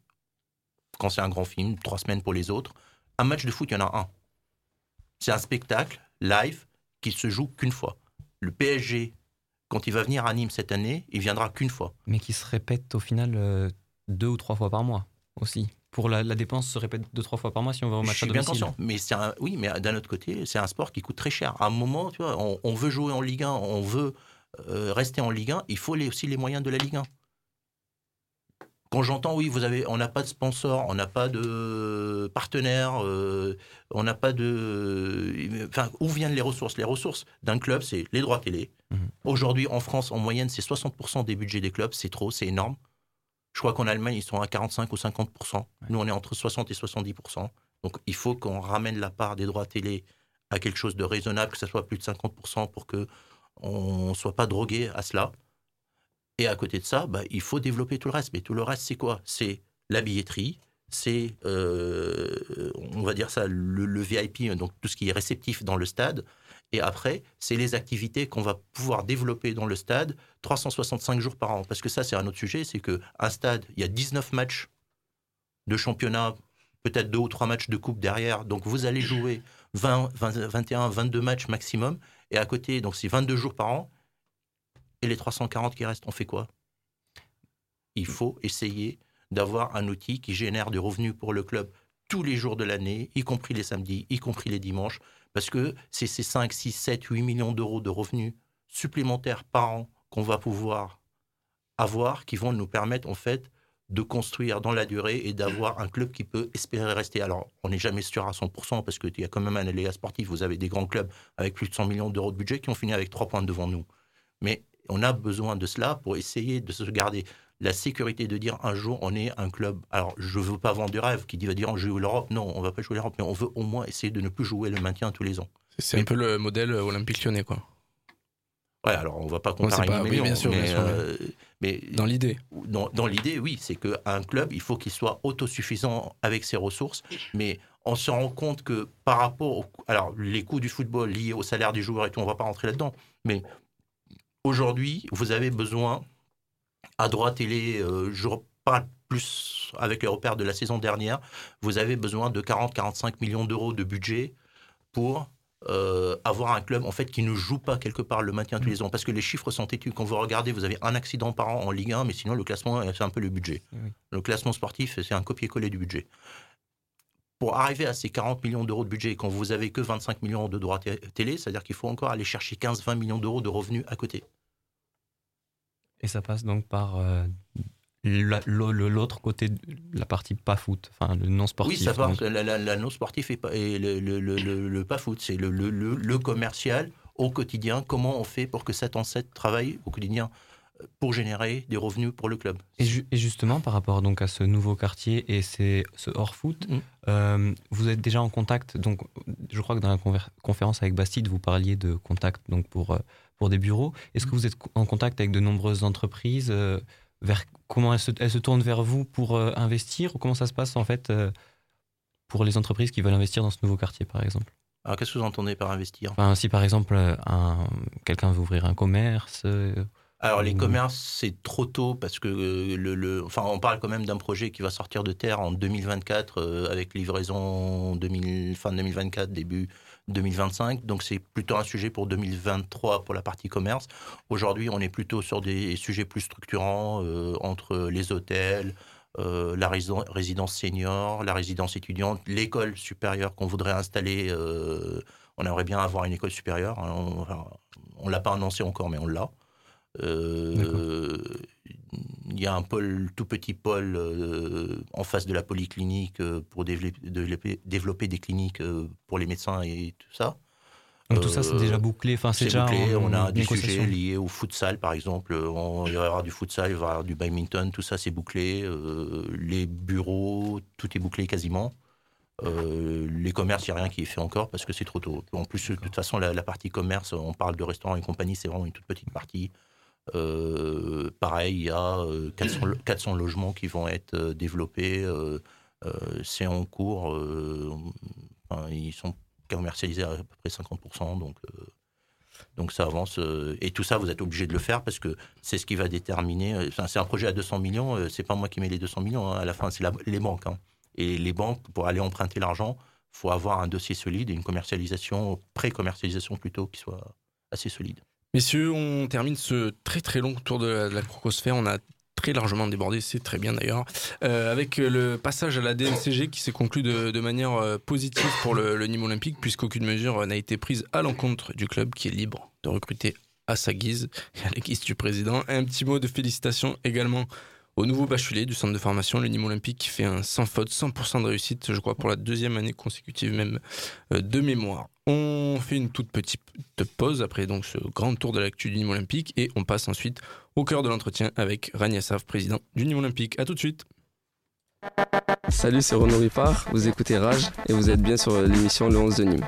Quand c'est un grand film, trois semaines pour les autres. Un match de foot, il y en a un. C'est un spectacle live qui se joue qu'une fois. Le PSG, quand il va venir à Nîmes cette année, il viendra qu'une fois. Mais qui se répète au final euh, deux ou trois fois par mois aussi. Pour la, la dépense se répète deux trois fois par mois si on va au Je match à suis bien domicile. conscient, mais c'est un, oui, mais d'un autre côté, c'est un sport qui coûte très cher. À un moment, tu vois, on, on veut jouer en Ligue 1, on veut euh, rester en Ligue 1, il faut les- aussi les moyens de la Ligue 1. Quand j'entends, oui, vous avez, on n'a pas de sponsor, on n'a pas de partenaire, euh, on n'a pas de, enfin, où viennent les ressources? Les ressources d'un club, c'est les droits télé. Aujourd'hui, en France, en moyenne, c'est 60% des budgets des clubs, c'est trop, c'est énorme. Je crois qu'en Allemagne, ils sont à 45 ou 50%. Nous, on est entre 60 et 70%. Donc, il faut qu'on ramène la part des droits télé à quelque chose de raisonnable, que ce soit plus de 50% pour que on ne soit pas drogué à cela. Et à côté de ça, bah, il faut développer tout le reste. Mais tout le reste, c'est quoi? C'est la billetterie, c'est, euh, on va dire ça, le, VIP, donc tout ce qui est réceptif dans le stade. Et après, c'est les activités qu'on va pouvoir développer dans le stade 365 jours par an. Parce que ça, c'est un autre sujet, c'est qu'un stade, il y a 19 matchs de championnat, peut-être deux ou trois matchs de coupe derrière. Donc vous allez jouer 20, 20, 21, 22 matchs maximum. Et à côté, donc c'est 22 jours par an. Et les 340 qui restent, on fait quoi? Il faut essayer d'avoir un outil qui génère des revenus pour le club tous les jours de l'année, y compris les samedis, y compris les dimanches, parce que c'est ces 5, 6, 7, 8 millions d'euros de revenus supplémentaires par an qu'on va pouvoir avoir qui vont nous permettre en fait de construire dans la durée et d'avoir un club qui peut espérer rester. Alors, on n'est jamais sûr à 100% parce qu'il y a quand même un aléa sportif. Vous avez des grands clubs avec plus de 100 millions d'euros de budget qui ont fini avec 3 points devant nous. Mais on a besoin de cela pour essayer de se garder la sécurité de dire un jour on est un club. Alors je veux pas vendre du rêve qui dit va dire on joue l'Europe. Non, on va pas jouer l'Europe, mais on veut au moins essayer de ne plus jouer le maintien tous les ans. C'est un peu le modèle olympique lyonnais, quoi. Ouais, alors on va pas comparer pas- une oui, million, bien sûr, mais, bien sûr, euh, mais Dans l'idée. dans, dans l'idée, oui, c'est qu'un club, il faut qu'il soit autosuffisant avec ses ressources, mais on se rend compte que par rapport au, alors les coûts du football liés au salaire des joueurs et tout, on va pas rentrer là-dedans, mais aujourd'hui, vous avez besoin à droite télé, euh, je parle plus avec les repères de la saison dernière, vous avez besoin de 40-45 millions d'euros de budget pour euh, avoir un club en fait qui ne joue pas quelque part le maintien tous les ans. Parce que les chiffres sont têtus. Quand vous regardez vous avez un accident par an en Ligue 1 mais sinon le classement c'est un peu le budget. Le classement sportif c'est un copier-coller du budget pour arriver à ces 40 millions d'euros de budget quand vous avez que 25 millions de droits té- télé c'est à dire qu'il faut encore aller chercher 15-20 millions d'euros de revenus à côté Et ça passe donc par euh, l'autre côté, la partie pas foot, enfin le non sportif. Oui, ça part. donc. La, la, la non sportif et, pas- et le, le, le, le- le pas foot, c'est le, commercial au quotidien. Comment on fait pour que cet ancêtre travaille au quotidien? Pour générer des revenus pour le club Et, ju- et justement, par rapport donc à ce nouveau quartier et ces, ce hors-foot, Mm. euh, vous êtes déjà en contact. Donc, je crois que dans la conférence avec Bastide, vous parliez de contact donc pour, euh, pour des bureaux. Est-ce que vous êtes en contact avec de nombreuses entreprises euh, vers, Comment elles se, elles se tournent vers vous pour euh, investir ou comment ça se passe en fait pour les entreprises qui veulent investir dans ce nouveau quartier, par exemple? Alors, qu'est-ce que vous entendez par investir? Enfin, si par exemple un, quelqu'un veut ouvrir un commerce. Alors les ou- commerces, c'est trop tôt parce que euh, le, le- enfin, on parle quand même d'un projet qui va sortir de terre en 2024 euh, avec livraison 2000, fin 2024, début 2025. Donc c'est plutôt un sujet pour 2023 pour la partie commerce. Aujourd'hui, on est plutôt sur des sujets plus structurants euh, entre les hôtels, euh, la résidence, senior, la résidence étudiante, l'école supérieure qu'on voudrait installer. on aimerait bien avoir une école supérieure. hein, On, on l'a pas annoncé encore, mais on l'a. Euh, il y a un pôle, tout petit pôle euh, en face de la polyclinique euh, pour développer, développer, développer des cliniques euh, pour les médecins et tout ça. Donc tout ça, c'est déjà bouclé. Enfin, c'est déjà bouclé. en- on a des sujets liés au futsal, par exemple. On- il va y avoir du futsal, il va y avoir du badminton, tout ça, c'est bouclé. Les bureaux, tout est bouclé quasiment. Les commerces, il n'y a rien qui est fait encore parce que c'est trop tôt. En plus, de toute façon, la, la partie commerce, on parle de restaurants et compagnie, c'est vraiment une toute petite partie. Euh, pareil, il y a euh, 400, lo- 400 logements qui vont être euh, développés. euh, euh, c'est en cours. euh, ils sont commercialisés à, peu près 50%. Donc, euh, donc ça avance. euh, et tout ça, vous êtes obligé de le faire parce que c'est ce qui va déterminer. euh, c'est un projet à 200 millions. euh, c'est pas moi qui mets les 200 millions. hein, à la fin, c'est les banques. hein. Et les banques, pour aller emprunter l'argent, faut avoir un dossier solide et une commercialisation, pré-commercialisation plutôt, qui soit assez solide. Messieurs, on termine ce très très long tour de la, crocosphère. On a très largement débordé, c'est très bien d'ailleurs, euh, avec le passage à la DNCG qui s'est conclu de, manière euh, positive pour le, Nîmes Olympique, puisqu'aucune mesure n'a été prise à l'encontre du club qui est libre de recruter à sa guise à la guise du président. Un petit mot de félicitations également au nouveau bachelier du centre de formation, le Nîmes Olympique, qui fait un sans faute, 100% de réussite, je crois, pour la deuxième année consécutive même euh, de mémoire. On fait une toute petite pause après donc ce grand tour de l'actu du Nîmes Olympique et on passe ensuite au cœur de l'entretien avec Rania Sav, président du Nîmes Olympique. A tout de suite. Salut, c'est Renaud Ripard, vous écoutez Rage et vous êtes bien sur l'émission Le 11 de Nîmes.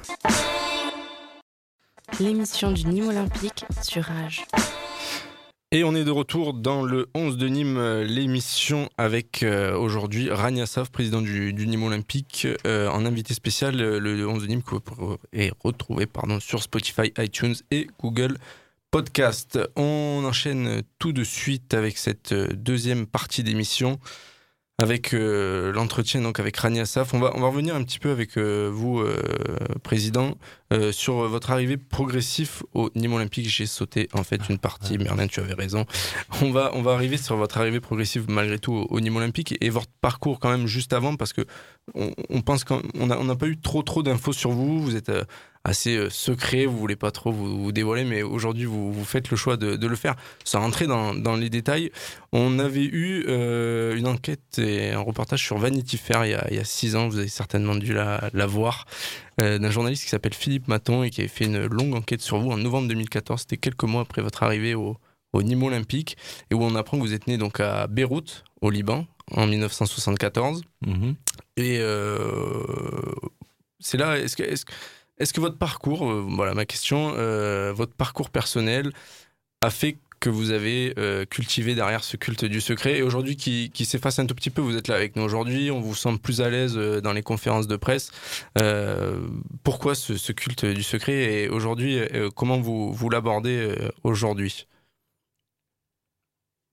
L'émission du Nîmes Olympique sur Rage. Et on est de retour dans le 11 de Nîmes, euh, l'émission avec euh, aujourd'hui Rania Sav, président du, du Nîmes Olympique, euh, en invité spécial, le 11 de Nîmes pourrez retrouver pardon, sur Spotify, iTunes et Google Podcast. On enchaîne tout de suite avec cette deuxième partie d'émission. Avec euh, l'entretien donc avec Rania Saf, on va, on va revenir un petit peu avec euh, vous, euh, président, sur votre arrivée progressive au Nîmes Olympique. J'ai sauté en fait une partie, Merlin, tu avais raison. On va, on va arriver sur votre arrivée progressive malgré tout au, Nîmes Olympique et votre parcours quand même juste avant parce que on, on pense qu'on n'a on n'a pas eu trop trop d'infos sur vous. Vous êtes assez euh, secret, vous voulez pas trop vous, vous dévoiler, mais aujourd'hui vous, vous faites le choix de, de le faire sans rentrer dans, dans les détails. On avait eu euh, une enquête et un reportage sur Vanity Fair il y a, il y a six ans, vous avez certainement dû la, la voir, euh, d'un journaliste qui s'appelle Philippe Maton et qui avait fait une longue enquête sur vous en novembre 2014. C'était quelques mois après votre arrivée au, au Nîmes Olympique et où on apprend que vous êtes né donc à Beyrouth, au Liban, en 1974. Et euh, c'est là, est-ce que, est-ce que votre parcours, euh, voilà ma question, euh, votre parcours personnel a fait que vous avez euh, cultivé derrière ce culte du secret et aujourd'hui qui, s'efface un tout petit peu, vous êtes là avec nous aujourd'hui, on vous sent plus à l'aise dans les conférences de presse. Pourquoi ce, culte du secret et aujourd'hui, comment vous, vous l'abordez aujourd'hui?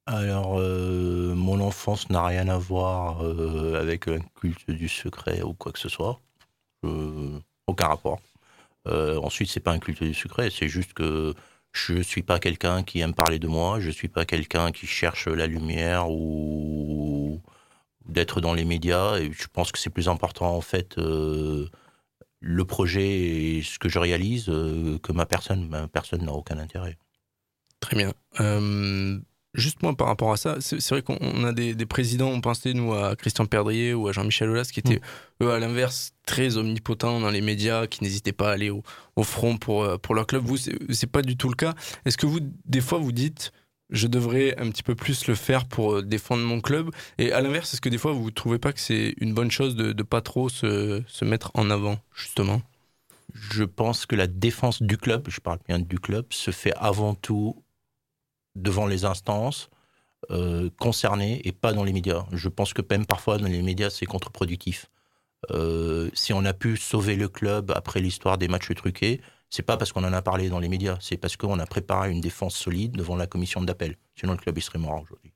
Alors, mon enfance n'a rien à voir avec un culte du secret ou quoi que ce soit. Aucun rapport. Euh, ensuite, c'est pas un culte du secret, c'est juste que je suis pas quelqu'un qui aime parler de moi, je suis pas quelqu'un qui cherche la lumière ou d'être dans les médias. Et je pense que c'est plus important en fait euh, le projet et ce que je réalise euh, que ma personne. Ma personne n'a aucun intérêt. Très bien. Juste moi par rapport à ça, c'est vrai qu'on on a des, des présidents, on pensait nous à Christian Perdrier ou à Jean-Michel Aulas qui étaient eux à l'inverse très omnipotents dans les médias, qui n'hésitaient pas à aller au, au front pour, euh, pour leur club. Vous, c'est pas du tout le cas. Est-ce que vous, des fois, vous dites je devrais un petit peu plus le faire pour euh, défendre mon club? Et à l'inverse, est-ce que des fois vous trouvez pas que c'est une bonne chose de, de pas trop se, se mettre en avant, justement? Je pense que la défense du club, je parle bien du club, se fait avant tout devant les instances euh, concernées et pas dans les médias. Je pense que même parfois dans les médias, c'est contre-productif. Euh, si on a pu sauver le club après l'histoire des matchs truqués, c'est pas parce qu'on en a parlé dans les médias, c'est parce qu'on a préparé une défense solide devant la commission d'appel. Sinon, le club il serait mort aujourd'hui.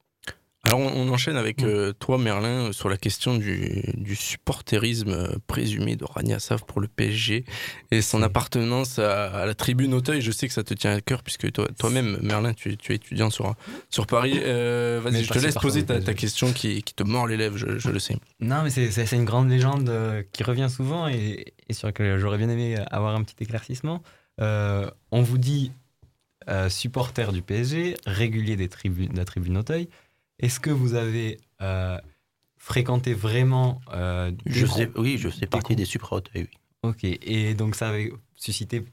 Alors on, on enchaîne avec euh, toi Merlin euh, sur la question du, du supporterisme euh, présumé de Rania Sav pour le PSG et son appartenance à, à la tribune Auteuil. Je sais que ça te tient à cœur puisque toi- toi-même Merlin tu, tu es étudiant sur, sur Paris. Euh, Vas-y, je te laisse poser ta, question qui, qui te mord les lèvres, je, je le sais. Non, mais c'est- une grande légende qui revient souvent et, et sur laquelle j'aurais bien aimé avoir un petit éclaircissement. Euh, on vous dit supporter du PSG, régulier des tribunes, de la tribune Auteuil. Est-ce que vous avez euh, fréquenté vraiment euh, Je oui, je fais des partie des supra oui. Ok, et donc ça avait suscité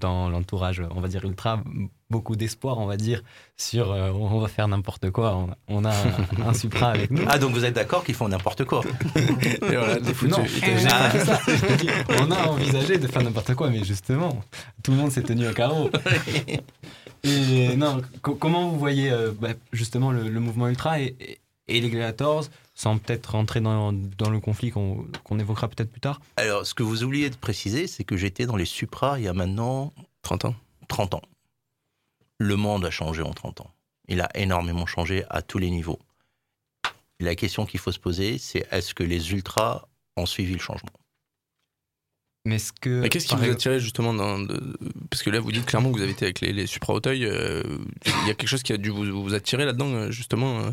dans l'entourage, on va dire ultra, beaucoup d'espoir, on va dire, sur euh, on va faire n'importe quoi, on a, on a un, un Supra avec nous. Ah, donc vous êtes d'accord qu'ils font n'importe quoi voilà. Non, j'ai pas ça. J'ai dit, on a envisagé de faire n'importe quoi, mais justement, tout le monde s'est tenu au carreau. Non, co- comment vous voyez euh, bah, justement le, mouvement ultra et, et- et les Gladiators, sans peut-être rentrer dans, le conflit qu'on qu'on évoquera peut-être plus tard? Alors, ce que vous oubliez de préciser, c'est que j'étais dans les Supra il y a maintenant 30 ans. 30 ans. Le monde a changé en 30 ans. Il a énormément changé à tous les niveaux. La question qu'il faut se poser, c'est est-ce que les ultras ont suivi le changement? Mais est-ce que. Mais qu'est-ce qui vous a attiré justement dans. de- Parce que là, vous dites clairement que vous avez été avec les, les Supra Auteuil. euh, Il y a quelque chose qui a dû vous, vous attirer là-dedans, euh, justement. euh,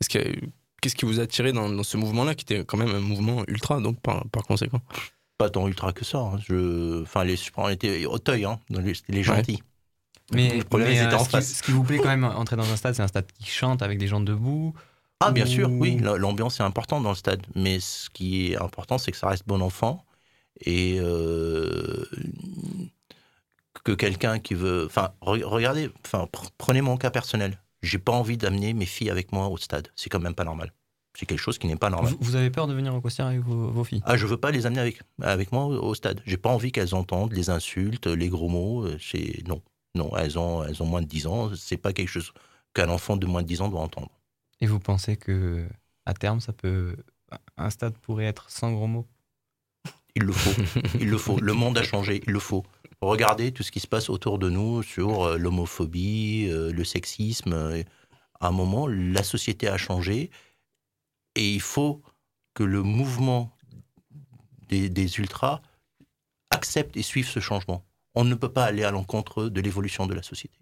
Est-ce qu'il y a- Qu'est-ce qui vous a attiré dans, dans ce mouvement-là, qui était quand même un mouvement ultra, donc par, par conséquent? Pas tant ultra que ça. hein. Je... Enfin, les Supra, était Auteuil, hein. Les- c'était les gentils. Mais, le problème, mais, étaient euh, en ce, qui, face. ce qui vous plaît quand même entrer dans un stade, c'est un stade qui chante avec des gens debout. Ah, bien sûr, Ou- oui, la- l'ambiance est importante dans le stade. Mais ce qui est important, c'est que ça reste bon enfant. Et euh, que quelqu'un qui veut. Enfin, re- regardez, enfin, pr- prenez mon cas personnel. J'ai pas envie d'amener mes filles avec moi au stade. C'est quand même pas normal. C'est quelque chose qui n'est pas normal. Vous, avez peur de venir au costière avec vos, vos filles? Ah, je veux pas les amener avec, avec moi au, au stade. J'ai pas envie qu'elles entendent les insultes, les gros mots. euh, C'est non, non. Elles ont, elles ont moins de 10 ans. C'est pas quelque chose qu'un enfant de moins de 10 ans doit entendre. Et vous pensez que à terme, ça peut. Un stade pourrait être sans gros mots? Il le faut. Il le faut. Le monde a changé. Il le faut. Regardez tout ce qui se passe autour de nous sur euh, l'homophobie, euh, le sexisme. euh, À un moment, la société a changé et il faut que le mouvement des, des ultras accepte et suive ce changement. On ne peut pas aller à l'encontre de l'évolution de la société.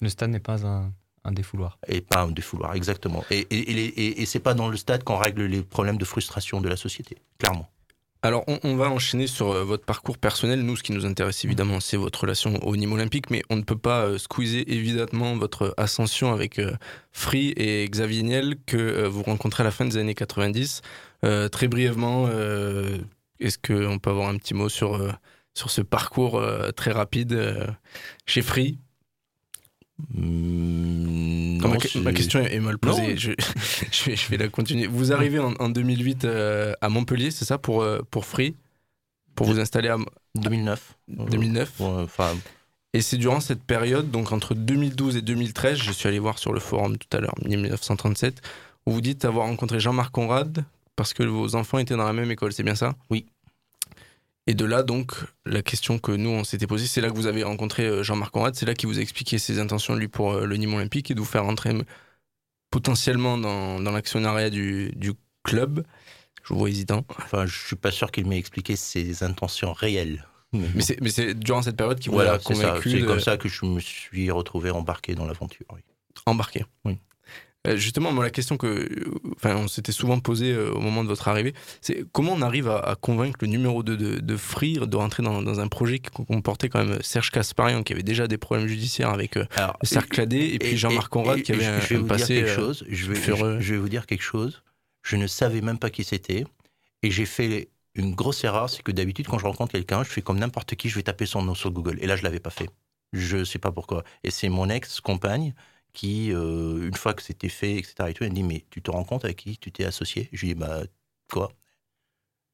Le stade n'est pas un, un défouloir. Et pas un défouloir, exactement. Et, et, et, et- et c'est pas dans le stade qu'on règle les problèmes de frustration de la société, clairement. Alors, on, va enchaîner sur euh, votre parcours personnel. Nous, ce qui nous intéresse évidemment, c'est votre relation au Nîmes Olympique, mais on ne peut pas euh, squeezer évidemment votre ascension avec euh, Free et Xavier Niel que vous rencontrez à la fin des années 90. Euh, très brièvement, est-ce qu'on peut avoir un petit mot sur, sur ce parcours très rapide chez Free? Non, ma, c'est- ma question est mal posée. Je, je vais, je vais la continuer. Vous arrivez en, en 2008 euh, à Montpellier, c'est ça, pour, euh, pour Free Pour vous installer à 2009. 2009 Enfin, Et c'est durant cette période, donc entre 2012 et 2013, je suis allé voir sur le forum tout à l'heure, 1937, où vous dites avoir rencontré Jean-Marc Conrad parce que vos enfants étaient dans la même école, c'est bien ça? Oui. Et de là, donc, la question que nous, on s'était posée, c'est là que vous avez rencontré euh, Jean-Marc Conrad, c'est là qu'il vous a expliqué ses intentions, lui, pour euh, le Nîmes Olympique et de vous faire rentrer potentiellement dans, dans l'actionnariat du, du club. Je vous vois hésitant. Enfin, je suis pas sûr qu'il m'ait expliqué ses intentions réelles. Mais c'est, mais c'est durant cette période qu'il vous Voilà, a convaincu C'est de- comme ça que je me suis retrouvé embarqué dans l'aventure. oui. Embarqué. Oui. Euh, justement, moi, la question que, euh, enfin, on s'était souvent posée euh, au moment de votre arrivée, c'est comment on arrive à, à convaincre le numéro 2 de, de Free de rentrer dans, dans un projet qui comportait quand même Serge Kasparian, qui avait déjà des problèmes judiciaires avec euh, le cercle AD, et, puis Jean-Marc Conrad, qui avait je- vais un vous passé dire quelque chose. Je vais, je- je vais vous dire quelque chose. Je ne savais même pas qui c'était. Et j'ai fait une grosse erreur, c'est que d'habitude, quand je rencontre quelqu'un, je fais comme n'importe qui, je vais taper son nom sur Google. Et là, je l'avais pas fait. Je sais pas pourquoi. Et c'est mon ex-compagne qui, euh, une fois que c'était fait, etc., et tout, elle me dit, mais tu te rends compte avec qui tu t'es associé? Je lui dis, bah, quoi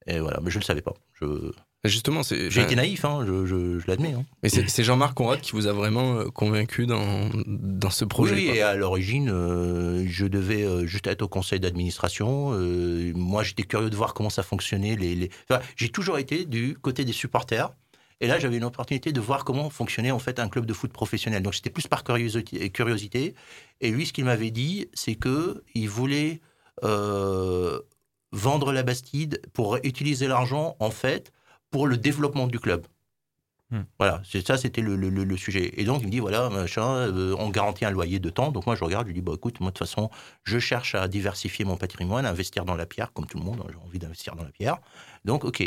Et voilà, mais je ne le savais pas. Je... Justement, c'est. J'ai été naïf, hein, je, je- je l'admets. hein. Mais c'est, Jean-Marc Conrad qui vous a vraiment euh, convaincu dans, dans ce projet. Oui, quoi. et à l'origine, euh, je devais euh, juste être au conseil d'administration. Euh, moi, j'étais curieux de voir comment ça fonctionnait. Les, les- enfin, j'ai toujours été du côté des supporters. Et là, j'avais une opportunité de voir comment fonctionnait en fait un club de foot professionnel. Donc, j'étais plus par curiosité. Et lui, ce qu'il m'avait dit, c'est que il voulait euh, vendre la Bastide pour utiliser l'argent en fait pour le développement du club. Voilà, c'est ça, c'était le, le- le- le sujet. Et donc, il me dit, voilà, machin, euh, on garantit un loyer de temps. Donc, moi, je regarde, je lui dis, bah, écoute, moi, de toute façon, je cherche à diversifier mon patrimoine, à investir dans la pierre, comme tout le monde, hein, j'ai envie d'investir dans la pierre. Donc, OK.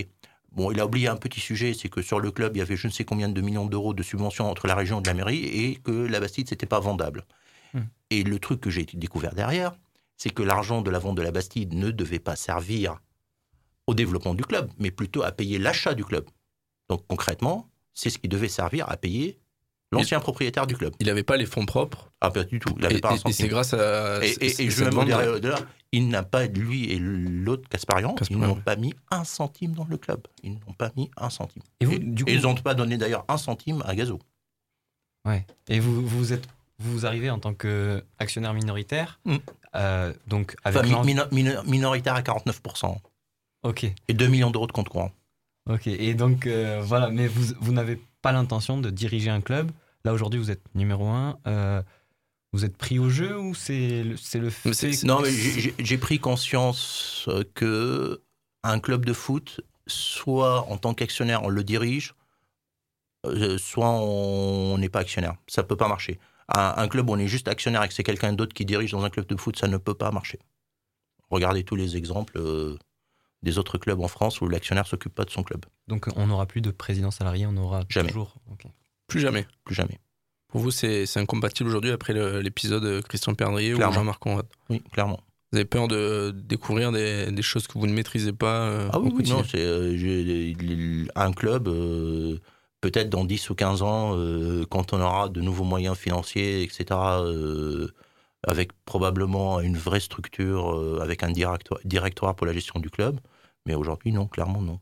Bon, il a oublié un petit sujet, c'est que sur le club, il y avait je ne sais combien de millions d'euros de subventions entre la région et la mairie et que la Bastide, c'était pas vendable. Hmm. Et le truc que j'ai découvert derrière, c'est que l'argent de la vente de la Bastide ne devait pas servir au développement du club, mais plutôt à payer l'achat du club. Donc concrètement, c'est ce qui devait servir à payer l'ancien propriétaire du club. Il n'avait pas les fonds propres Ah, pas du tout. Il avait Et- pas un et- et c'est grâce à- Et, et- je dire au-delà, il n'a pas, lui et l'autre, Casparian, ils n'ont oui. pas mis un centime dans le club. Ils n'ont pas mis un centime. Et vous, du coup- ils n'ont pas donné d'ailleurs un centime à Gazo. Ouais. Et vous, vous êtes, vous arrivez en tant qu'actionnaire minoritaire, Mm. euh, donc avec Enfin, mi- l'en- mino- mino- minoritaire à 49%. Ok. Et 2 millions d'euros de compte courant. Ok. Et donc euh, voilà, mais vous, vous n'avez pas l'intention de diriger un club. Là aujourd'hui, vous êtes numéro un. euh, vous êtes pris au jeu ou c'est le, c'est le fait que- Non, mais j'ai pris conscience que un club de foot, soit en tant qu'actionnaire, on le dirige, euh, soit on n'est pas actionnaire. Ça peut pas marcher. Un, un club où on est juste actionnaire et que c'est quelqu'un d'autre qui dirige dans un club de foot, ça ne peut pas marcher. Regardez tous les exemples euh, des autres clubs en France où l'actionnaire s'occupe pas de son club. Donc on n'aura plus de président salarié, on aura Jamais. toujours. ok. Plus jamais. Plus jamais. Pour vous, c'est incompatible aujourd'hui après l'épisode Christian Perdrier ou Clairement. Jean-Marc Conrad? Oui, clairement. Vous avez peur de découvrir des, des choses que vous ne maîtrisez pas euh, Ah oui, oui, non, c'est euh, un club, euh, peut-être dans 10 ou 15 ans, quand on aura de nouveaux moyens financiers, etc., avec probablement une vraie structure, avec un directoire, directoire pour la gestion du club. Mais aujourd'hui, non, clairement non.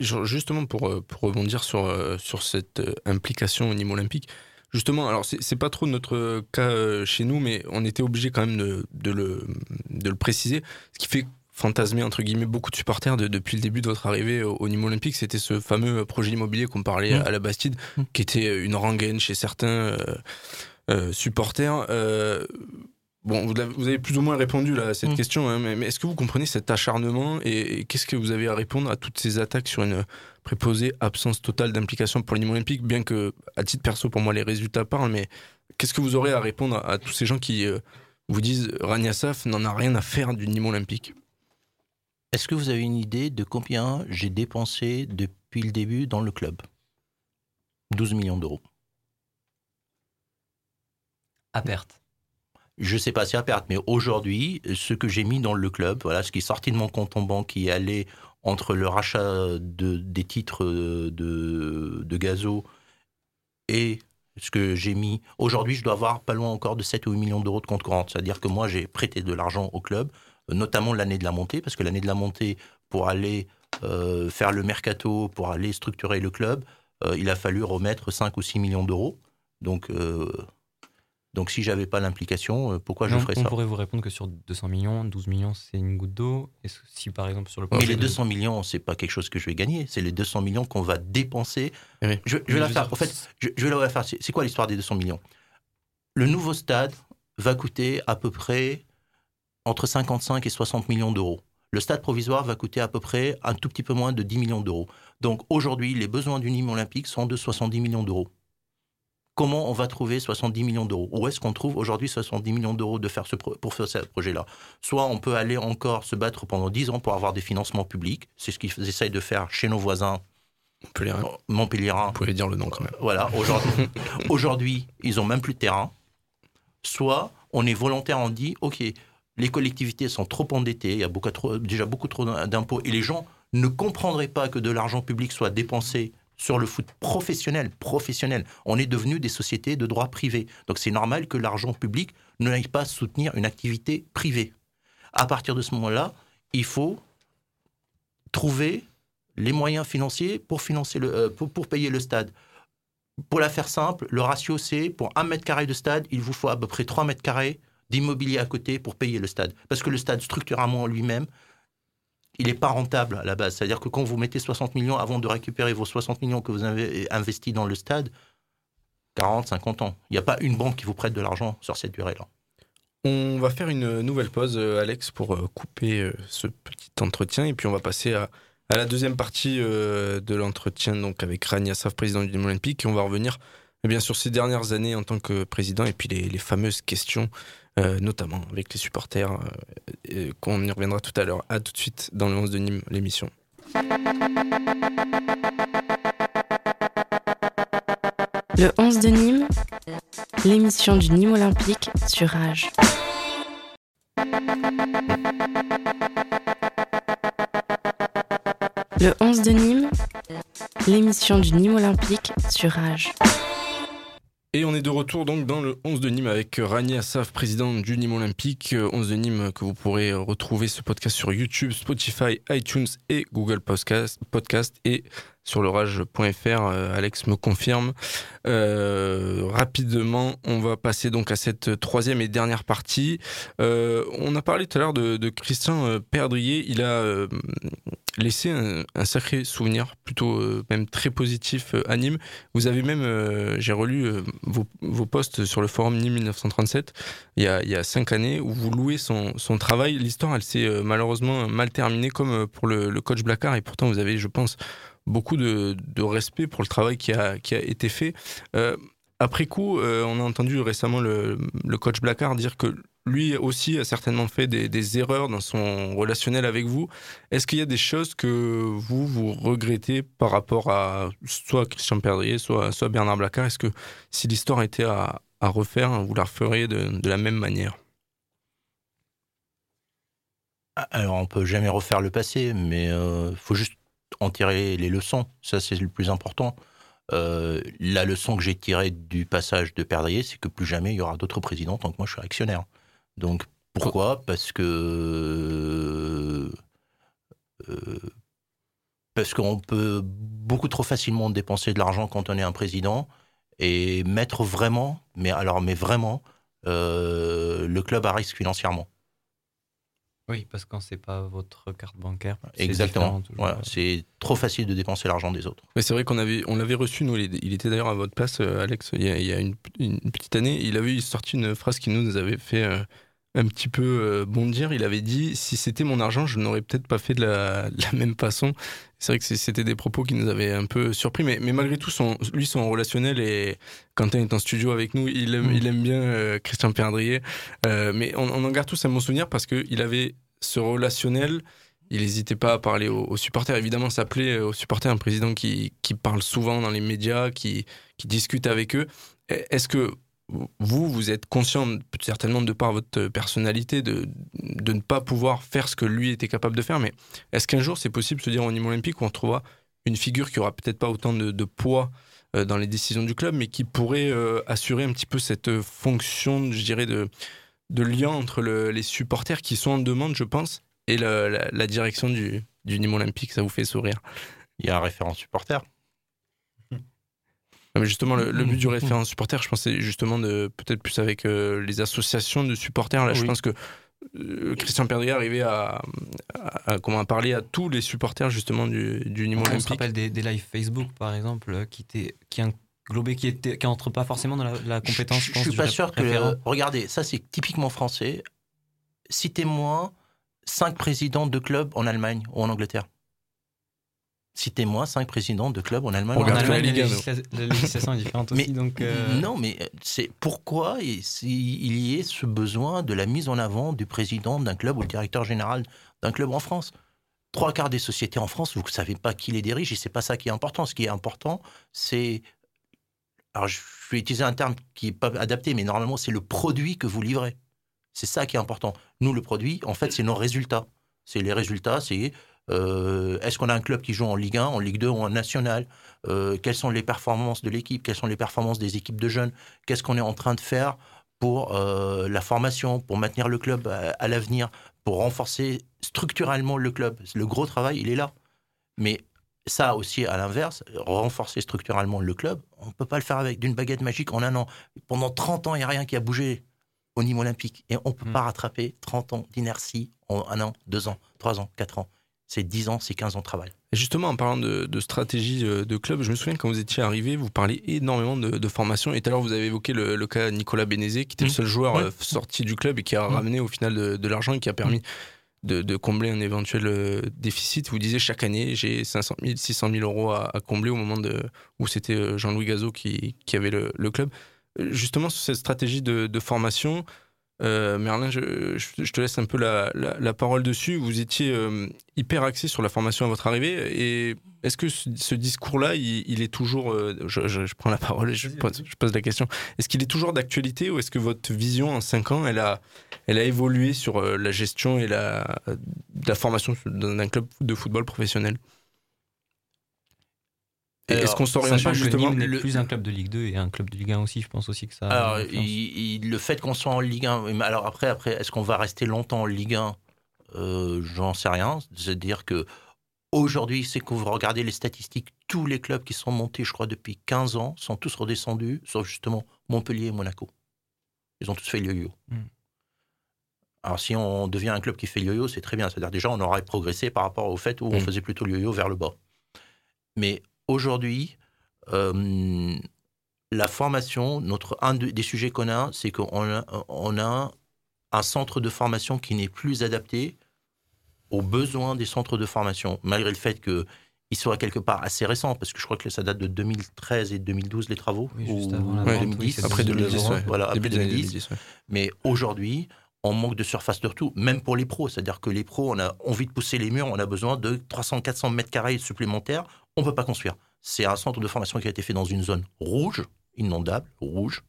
Ju- Justement, pour, euh, pour rebondir sur, euh, sur cette euh, implication au niveau olympique, justement, alors c'est pas trop notre cas euh, chez nous, mais on était obligé quand même de, de le, de le préciser. Ce qui fait fantasmer, entre guillemets, beaucoup de supporters de- depuis le début de votre arrivée au, au niveau olympique, c'était ce fameux projet immobilier qu'on parlait Mm. à la Bastide, qui était une rengaine chez certains euh, euh, supporters. Euh, Bon, vous avez plus ou moins répondu là, à cette Mm. question, hein, mais, mais est-ce que vous comprenez cet acharnement et, et qu'est-ce que vous avez à répondre à toutes ces attaques sur une préposée absence totale d'implication pour l'Union olympique? Bien que, à titre perso, pour moi, les résultats parlent, mais qu'est-ce que vous aurez à répondre à, à tous ces gens qui euh, vous disent Rania Saf n'en a rien à faire du Nîmes olympique Est-ce que vous avez une idée de combien j'ai dépensé depuis le début dans le club? 12 millions d'euros. À perte. Je sais pas si à perte, mais aujourd'hui, ce que j'ai mis dans le club, voilà, ce qui est sorti de mon compte en banque, qui allait entre le rachat de, des titres de, de gazo et ce que j'ai mis. Aujourd'hui, je dois avoir pas loin encore de 7 ou 8 millions d'euros de compte courant. C'est-à-dire que moi, j'ai prêté de l'argent au club, notamment l'année de la montée, parce que l'année de la montée, pour aller euh, faire le mercato, pour aller structurer le club, euh, il a fallu remettre 5 ou 6 millions d'euros. Donc, euh, donc si j'avais pas l'implication, euh, pourquoi je on- ferais on ça pourrait vous répondre que sur 200 millions, 12 millions, c'est une goutte d'eau. Et si par exemple sur le Mais les de- 200 millions, c'est pas quelque chose que je vais gagner. C'est les 200 millions qu'on va dépenser. Je, je vais la faire. En fait, je, je vais la faire. C'est c'est quoi l'histoire des 200 millions? Le nouveau stade va coûter à peu près entre 55 et 60 millions d'euros. Le stade provisoire va coûter à peu près un tout petit peu moins de 10 millions d'euros. Donc aujourd'hui, les besoins du Nîmes olympique sont de 70 millions d'euros. Comment on va trouver 70 millions d'euros? Où est-ce qu'on trouve aujourd'hui 70 millions d'euros de faire ce pour faire ce projet-là? Soit on peut aller encore se battre pendant 10 ans pour avoir des financements publics. C'est ce qu'ils essayent de faire chez nos voisins Montpellierin. Vous pouvez dire le nom quand même. Voilà, aujourd'hui, aujourd'hui, ils ont même plus de terrain. Soit on est volontaire, on dit, OK, les collectivités sont trop endettées, il y a beaucoup trop, déjà beaucoup trop d'impôts, et les gens ne comprendraient pas que de l'argent public soit dépensé sur le foot professionnel. Professionnel. On est devenu des sociétés de droit privé. Donc c'est normal que l'argent public ne n'aille pas soutenir une activité privée. À partir de ce moment-là, il faut trouver les moyens financiers pour, financer le, euh, pour, payer le stade. Pour la faire simple, le ratio c'est pour un mètre carré de stade, il vous faut à peu près 3 mètres carrés d'immobilier à côté pour payer le stade. Parce que le stade, structurellement en lui-même, il n'est pas rentable à la base. C'est-à-dire que quand vous mettez 60 millions, avant de récupérer vos 60 millions que vous avez investis dans le stade, 40, 50 ans. Il n'y a pas une banque qui vous prête de l'argent sur cette durée-là. On va faire une nouvelle pause, euh, Alex, pour euh, couper euh, ce petit entretien. Et puis on va passer à, la deuxième partie de l'entretien, donc avec Rania Saf, président du Olympique. Et on va revenir eh bien, sur ces dernières années en tant que président et puis les fameuses questions, euh, notamment avec les supporters. euh, et qu'on y reviendra tout à l'heure. À tout de suite dans le 11 de Nîmes, l'émission. Le 11 de Nîmes, l'émission du Nîmes Olympique sur Rage. Le 11 de Nîmes, l'émission du Nîmes Olympique sur Rage. Et on est de retour donc dans le 11 de Nîmes avec Rani Assaf, président du Nîmes Olympique. 11 de Nîmes que vous pourrez retrouver ce podcast sur YouTube, Spotify, iTunes et Google Podcast, podcast et sur le rage.fr. Alex me confirme. Euh, rapidement, on va passer donc à cette troisième et dernière partie. Euh, on a parlé tout à l'heure de, Christian euh, Perdrier. Il a euh, laissé un, sacré souvenir, plutôt euh, même très positif euh, à Nîmes. Vous avez même, j'ai relu vos, posts sur le forum Nîmes 1937 il y a, cinq années où vous louez son, son travail. L'histoire, elle s'est malheureusement mal terminée comme pour le, le coach Blacard et pourtant vous avez, je pense, beaucoup de, respect pour le travail qui a, qui a été fait. Euh, après coup, euh, on a entendu récemment le, coach Blackard dire que lui aussi a certainement fait des, erreurs dans son relationnel avec vous. Est-ce qu'il y a des choses que vous, vous regrettez par rapport à soit Christian Perdrier, soit, soit Bernard Blackard Est-ce que si l'histoire était à, refaire, vous la referiez de, la même manière? Alors, on peut jamais refaire le passé, mais il euh, faut juste en tirer les leçons. Ça, c'est le plus important. Euh, la leçon que j'ai tirée du passage de Perdrier, c'est que plus jamais il y aura d'autres présidents tant que moi je suis actionnaire. Donc pourquoi? Parce que euh, parce qu'on peut beaucoup trop facilement dépenser de l'argent quand on est un président et mettre vraiment, mais alors mais vraiment, euh, le club à risque financièrement. Oui, parce que quand c'est pas votre carte bancaire. Exactement. Voilà, c'est trop facile de dépenser l'argent des autres. Mais c'est vrai qu'on avait, on l'avait reçu nous. Il était d'ailleurs à votre place, Alex, il y a, il y a une, une, petite année. Il avait sorti une phrase qui nous avait fait euh, un petit peu euh, bondir. Il avait dit si c'était mon argent, je n'aurais peut-être pas fait de la, de la même façon. C'est vrai que c'était des propos qui nous avaient un peu surpris, mais, mais malgré tout, son, lui, son relationnel, et Quentin est en studio avec nous, il aime, mmh. il aime bien euh, Christian Perdrier, euh, mais on, on, en garde tous un bon souvenir parce qu'il avait ce relationnel, il n'hésitait pas à parler aux, aux supporters. Évidemment, ça plaît aux supporters, un président qui, qui parle souvent dans les médias, qui, qui discute avec eux. Est-ce que vous, vous êtes conscient, certainement de par votre personnalité, de, de ne pas pouvoir faire ce que lui était capable de faire, mais est-ce qu'un jour c'est possible de se dire au niveau olympique où on trouvera une figure qui aura peut-être pas autant de, poids euh, dans les décisions du club, mais qui pourrait euh, assurer un petit peu cette fonction, je dirais, de, de lien entre le, les supporters qui sont en demande, je pense, et la, la, direction du, du Nîmes Olympique? Ça vous fait sourire? Il y a un référent supporter. Mais justement, le, le, but du référent supporter, je pensais justement de peut-être plus avec euh, les associations de supporters. Là, oui. je pense que euh, Christian Perdrier arrivait à, à, à, comment, à parler à tous les supporters justement du, du Nîmes Olympique. On se rappelle des, des lives Facebook, par exemple, qui, était, qui, globé qui était qui entre pas forcément dans la, la compétence. Je, je, je suis pas sûr que le, regardez ça c'est typiquement français. Citez-moi cinq présidents de clubs en Allemagne ou en Angleterre. Citez-moi cinq présidents de clubs en Allemagne. En Allemagne, la, la législation est différente aussi. Mais, donc euh... Non, mais c'est pourquoi il y ait ce besoin de la mise en avant du président d'un club ou le directeur général d'un club en France? Trois quarts des sociétés en France, vous ne savez pas qui les dirige et c'est pas ça qui est important. Ce qui est important, c'est alors je vais utiliser un terme qui n'est pas adapté, mais normalement, c'est le produit que vous livrez. C'est ça qui est important. Nous, le produit, en fait, c'est nos résultats. C'est les résultats, c'est euh, est-ce qu'on a un club qui joue en Ligue 1, en Ligue 2 ou en National? Euh, Quelles sont les performances de l'équipe? Quelles sont les performances des équipes de jeunes? Qu'est-ce qu'on est en train de faire pour euh, la formation, pour maintenir le club à, à l'avenir, pour renforcer structurellement le club? Le gros travail, il est là. Mais ça aussi, à l'inverse, renforcer structurellement le club, on ne peut pas le faire avec d'une baguette magique en un an. Pendant 30 ans, il n'y a rien qui a bougé au niveau olympique. Et on ne peut mmh. pas rattraper 30 ans d'inertie en un an, deux ans, trois ans, quatre ans. C'est 10 ans, c'est 15 ans de travail. Et justement, en parlant de, de, stratégie de club, je me souviens quand vous étiez arrivé, vous parliez énormément de, de formation. Et tout à l'heure, vous avez évoqué le, le cas Nicolas Bénézé, qui était mmh. le seul joueur ouais. sorti du club et qui a mmh. ramené au final de, de l'argent et qui a permis mmh de, combler un éventuel euh, déficit. Vous disiez chaque année, j'ai 500 000, 600 000 euros à, à combler au moment de, où c'était euh, Jean-Louis Gazot qui, qui, avait le, le, club. Euh, justement, sur cette stratégie de formation, Euh, Merlin, je, te laisse un peu la, la- la parole dessus. Vous étiez euh, hyper axé sur la formation à votre arrivée. Et est-ce que ce, ce discours-là, il, il est toujours. euh, je, je- je prends la parole et je pose, la question. Est-ce qu'il est toujours d'actualité ou est-ce que votre vision en cinq ans, elle a, elle a évolué sur la gestion et la, la formation d'un club de football professionnel? Est-ce qu'on s'oriente pas que justement Nîmes n'est plus un club de Ligue 2 et un club de Ligue 1 aussi, je pense aussi que ça. Alors, il- il- le fait qu'on soit en Ligue 1, mais alors après, après est-ce qu'on va rester longtemps en Ligue 1 Euh, J'en sais rien. C'est-à-dire que aujourd'hui, c'est que vous regardez les statistiques, tous les clubs qui sont montés, je crois, depuis 15 ans, sont tous redescendus, sauf justement Montpellier et Monaco. Ils ont tous fait le yo-yo. Mm. Alors, si on devient un club qui fait le yo-yo, c'est très bien. C'est-à-dire, déjà, on aurait progressé par rapport au fait où on Mm. faisait plutôt le yo-yo vers le bas. Mais aujourd'hui, euh, la formation, notre, un de- des sujets qu'on a, c'est qu'on a, on a un centre de formation qui n'est plus adapté aux besoins des centres de formation, malgré le fait que il soit quelque part assez récent, parce que je crois que ça date de 2013 et 2012 les travaux, Oui, juste ou avant la ou vente, oui, 2010, c'est Après 2010, ouais. voilà, après Début des années 2010. 2010, ouais. Mais aujourd'hui, on manque de surface de tout, même pour les pros. C'est-à-dire que les pros, on a envie de pousser les murs, on a besoin de 300-400 mètres carrés supplémentaires, on ne peut pas construire. C'est un centre de formation qui a été fait dans une zone rouge, inondable, rouge.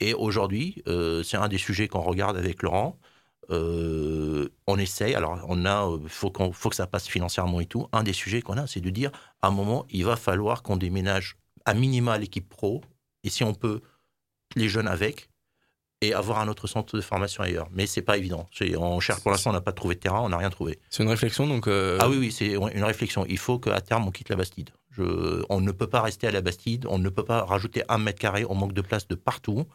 Et aujourd'hui, euh, c'est un des sujets qu'on regarde avec Laurent. Euh, on essaye, alors on a, euh, faut, qu'on, faut que ça passe financièrement et tout. Un des sujets qu'on a, c'est de dire, à un moment, il va falloir qu'on déménage à minima l'équipe pro, et si on peut, les jeunes avec, et avoir un autre centre de formation ailleurs. Mais c'est pas évident. On cherche pour l'instant, on n'a pas trouvé de terrain, on n'a rien trouvé. C'est une réflexion, donc. euh, Ah oui, oui, c'est une réflexion. Il faut qu'à terme, on quitte la Bastide. Je, on ne peut pas rester à la Bastide, on ne peut pas rajouter un mètre carré, on manque de place de partout.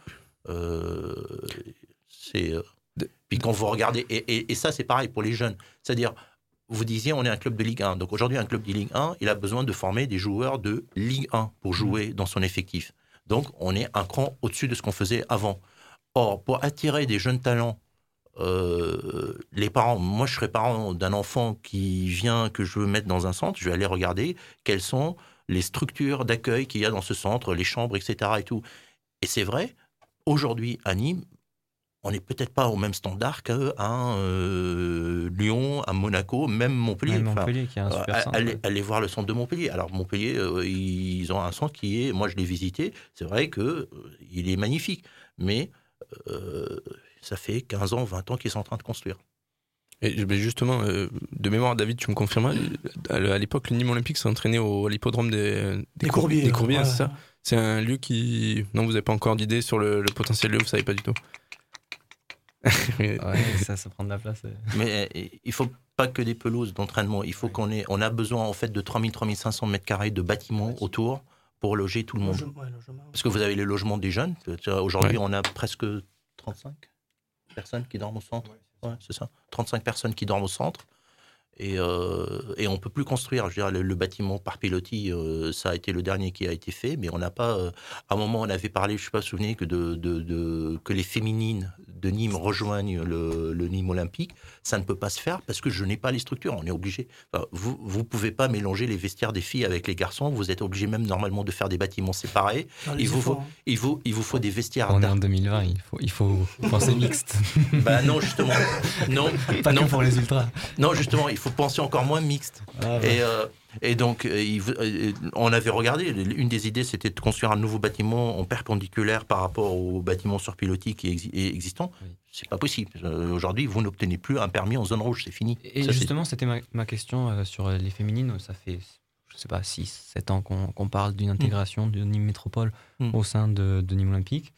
Euh, c'est. euh, Puis quand vous regardez, et, et- et ça c'est pareil pour les jeunes, c'est-à-dire, vous disiez on est un club de Ligue 1, donc aujourd'hui un club de Ligue 1, il a besoin de former des joueurs de Ligue 1 pour jouer dans son effectif. Donc on est un cran au-dessus de ce qu'on faisait avant. Or, pour attirer des jeunes talents, euh, les parents, moi je serais parent d'un enfant qui vient, que je veux mettre dans un centre, je vais aller regarder quelles sont les structures d'accueil qu'il y a dans ce centre, les chambres, etc. Et, tout. et c'est vrai, aujourd'hui à Nîmes, on n'est peut-être pas au même standard qu'à euh, Lyon, à Monaco, même Montpellier. Même Enfin, Montpellier, qui a un euh, super centre, allez, ouais. allez voir le centre de Montpellier. Alors Montpellier, euh, ils ont un centre qui est, moi je l'ai visité, c'est vrai que euh, il est magnifique, mais ça fait 15 ans, 20 ans qu'ils sont en train de construire. Et justement, euh, de mémoire, David, tu me confirmes, à l'époque, le Nîmes Olympique s'est entraîné au, à l'hippodrome des, Des Cour- Courbiers, Des Courbiers, ouais. c'est ça C'est un lieu qui. Non, vous n'avez pas encore d'idée sur le, le potentiel lieu, vous savez pas du tout. Ouais, ça, ça prend de la place. euh. Mais euh, il faut pas que des pelouses d'entraînement. Il faut qu'on ait, on a besoin en fait de 3000-3500 mètres carrés de bâtiments autour pour loger tout le monde. Logement, ouais, logement. Parce que vous avez les logements des jeunes. Aujourd'hui, Ouais. on a presque 35 personnes qui dorment au centre. Ouais, c'est ça. 35 personnes qui dorment au centre. Et, euh, et on ne peut plus construire. Je veux dire, le, le bâtiment par pilotis, euh, ça a été le dernier qui a été fait, mais on n'a pas. euh, à un moment, on avait parlé, je ne sais pas si vous vous souvenez, que, de, de- de- que les féminines de Nîmes rejoignent le, le Nîmes Olympique. Ça ne peut pas se faire parce que je n'ai pas les structures. On est obligé. Enfin, vous ne pouvez pas mélanger les vestiaires des filles avec les garçons. Vous êtes obligé même normalement de faire des bâtiments séparés. Il vous, faut, hein. il, vous, il vous faut des vestiaires. On est en 2020, il faut, il faut penser mixte. Bah non, justement. Non, Pas non. que pour les ultras. Non, justement, il faut penser encore moins mixte. Ah, ouais. et, euh, et donc, euh, il euh, on avait regardé, une des idées, c'était de construire un nouveau bâtiment en perpendiculaire par rapport au bâtiment sur pilotis qui est existant. C'est pas possible. Euh, Aujourd'hui, vous n'obtenez plus un permis en zone rouge, c'est fini. Et Ça, justement, c'était ma, ma question euh, sur les féminines. Ça fait, je sais pas, 6, 7 ans qu'on parle d'une intégration de Nîmes Métropole Mm. au sein de, de Nîmes Olympique.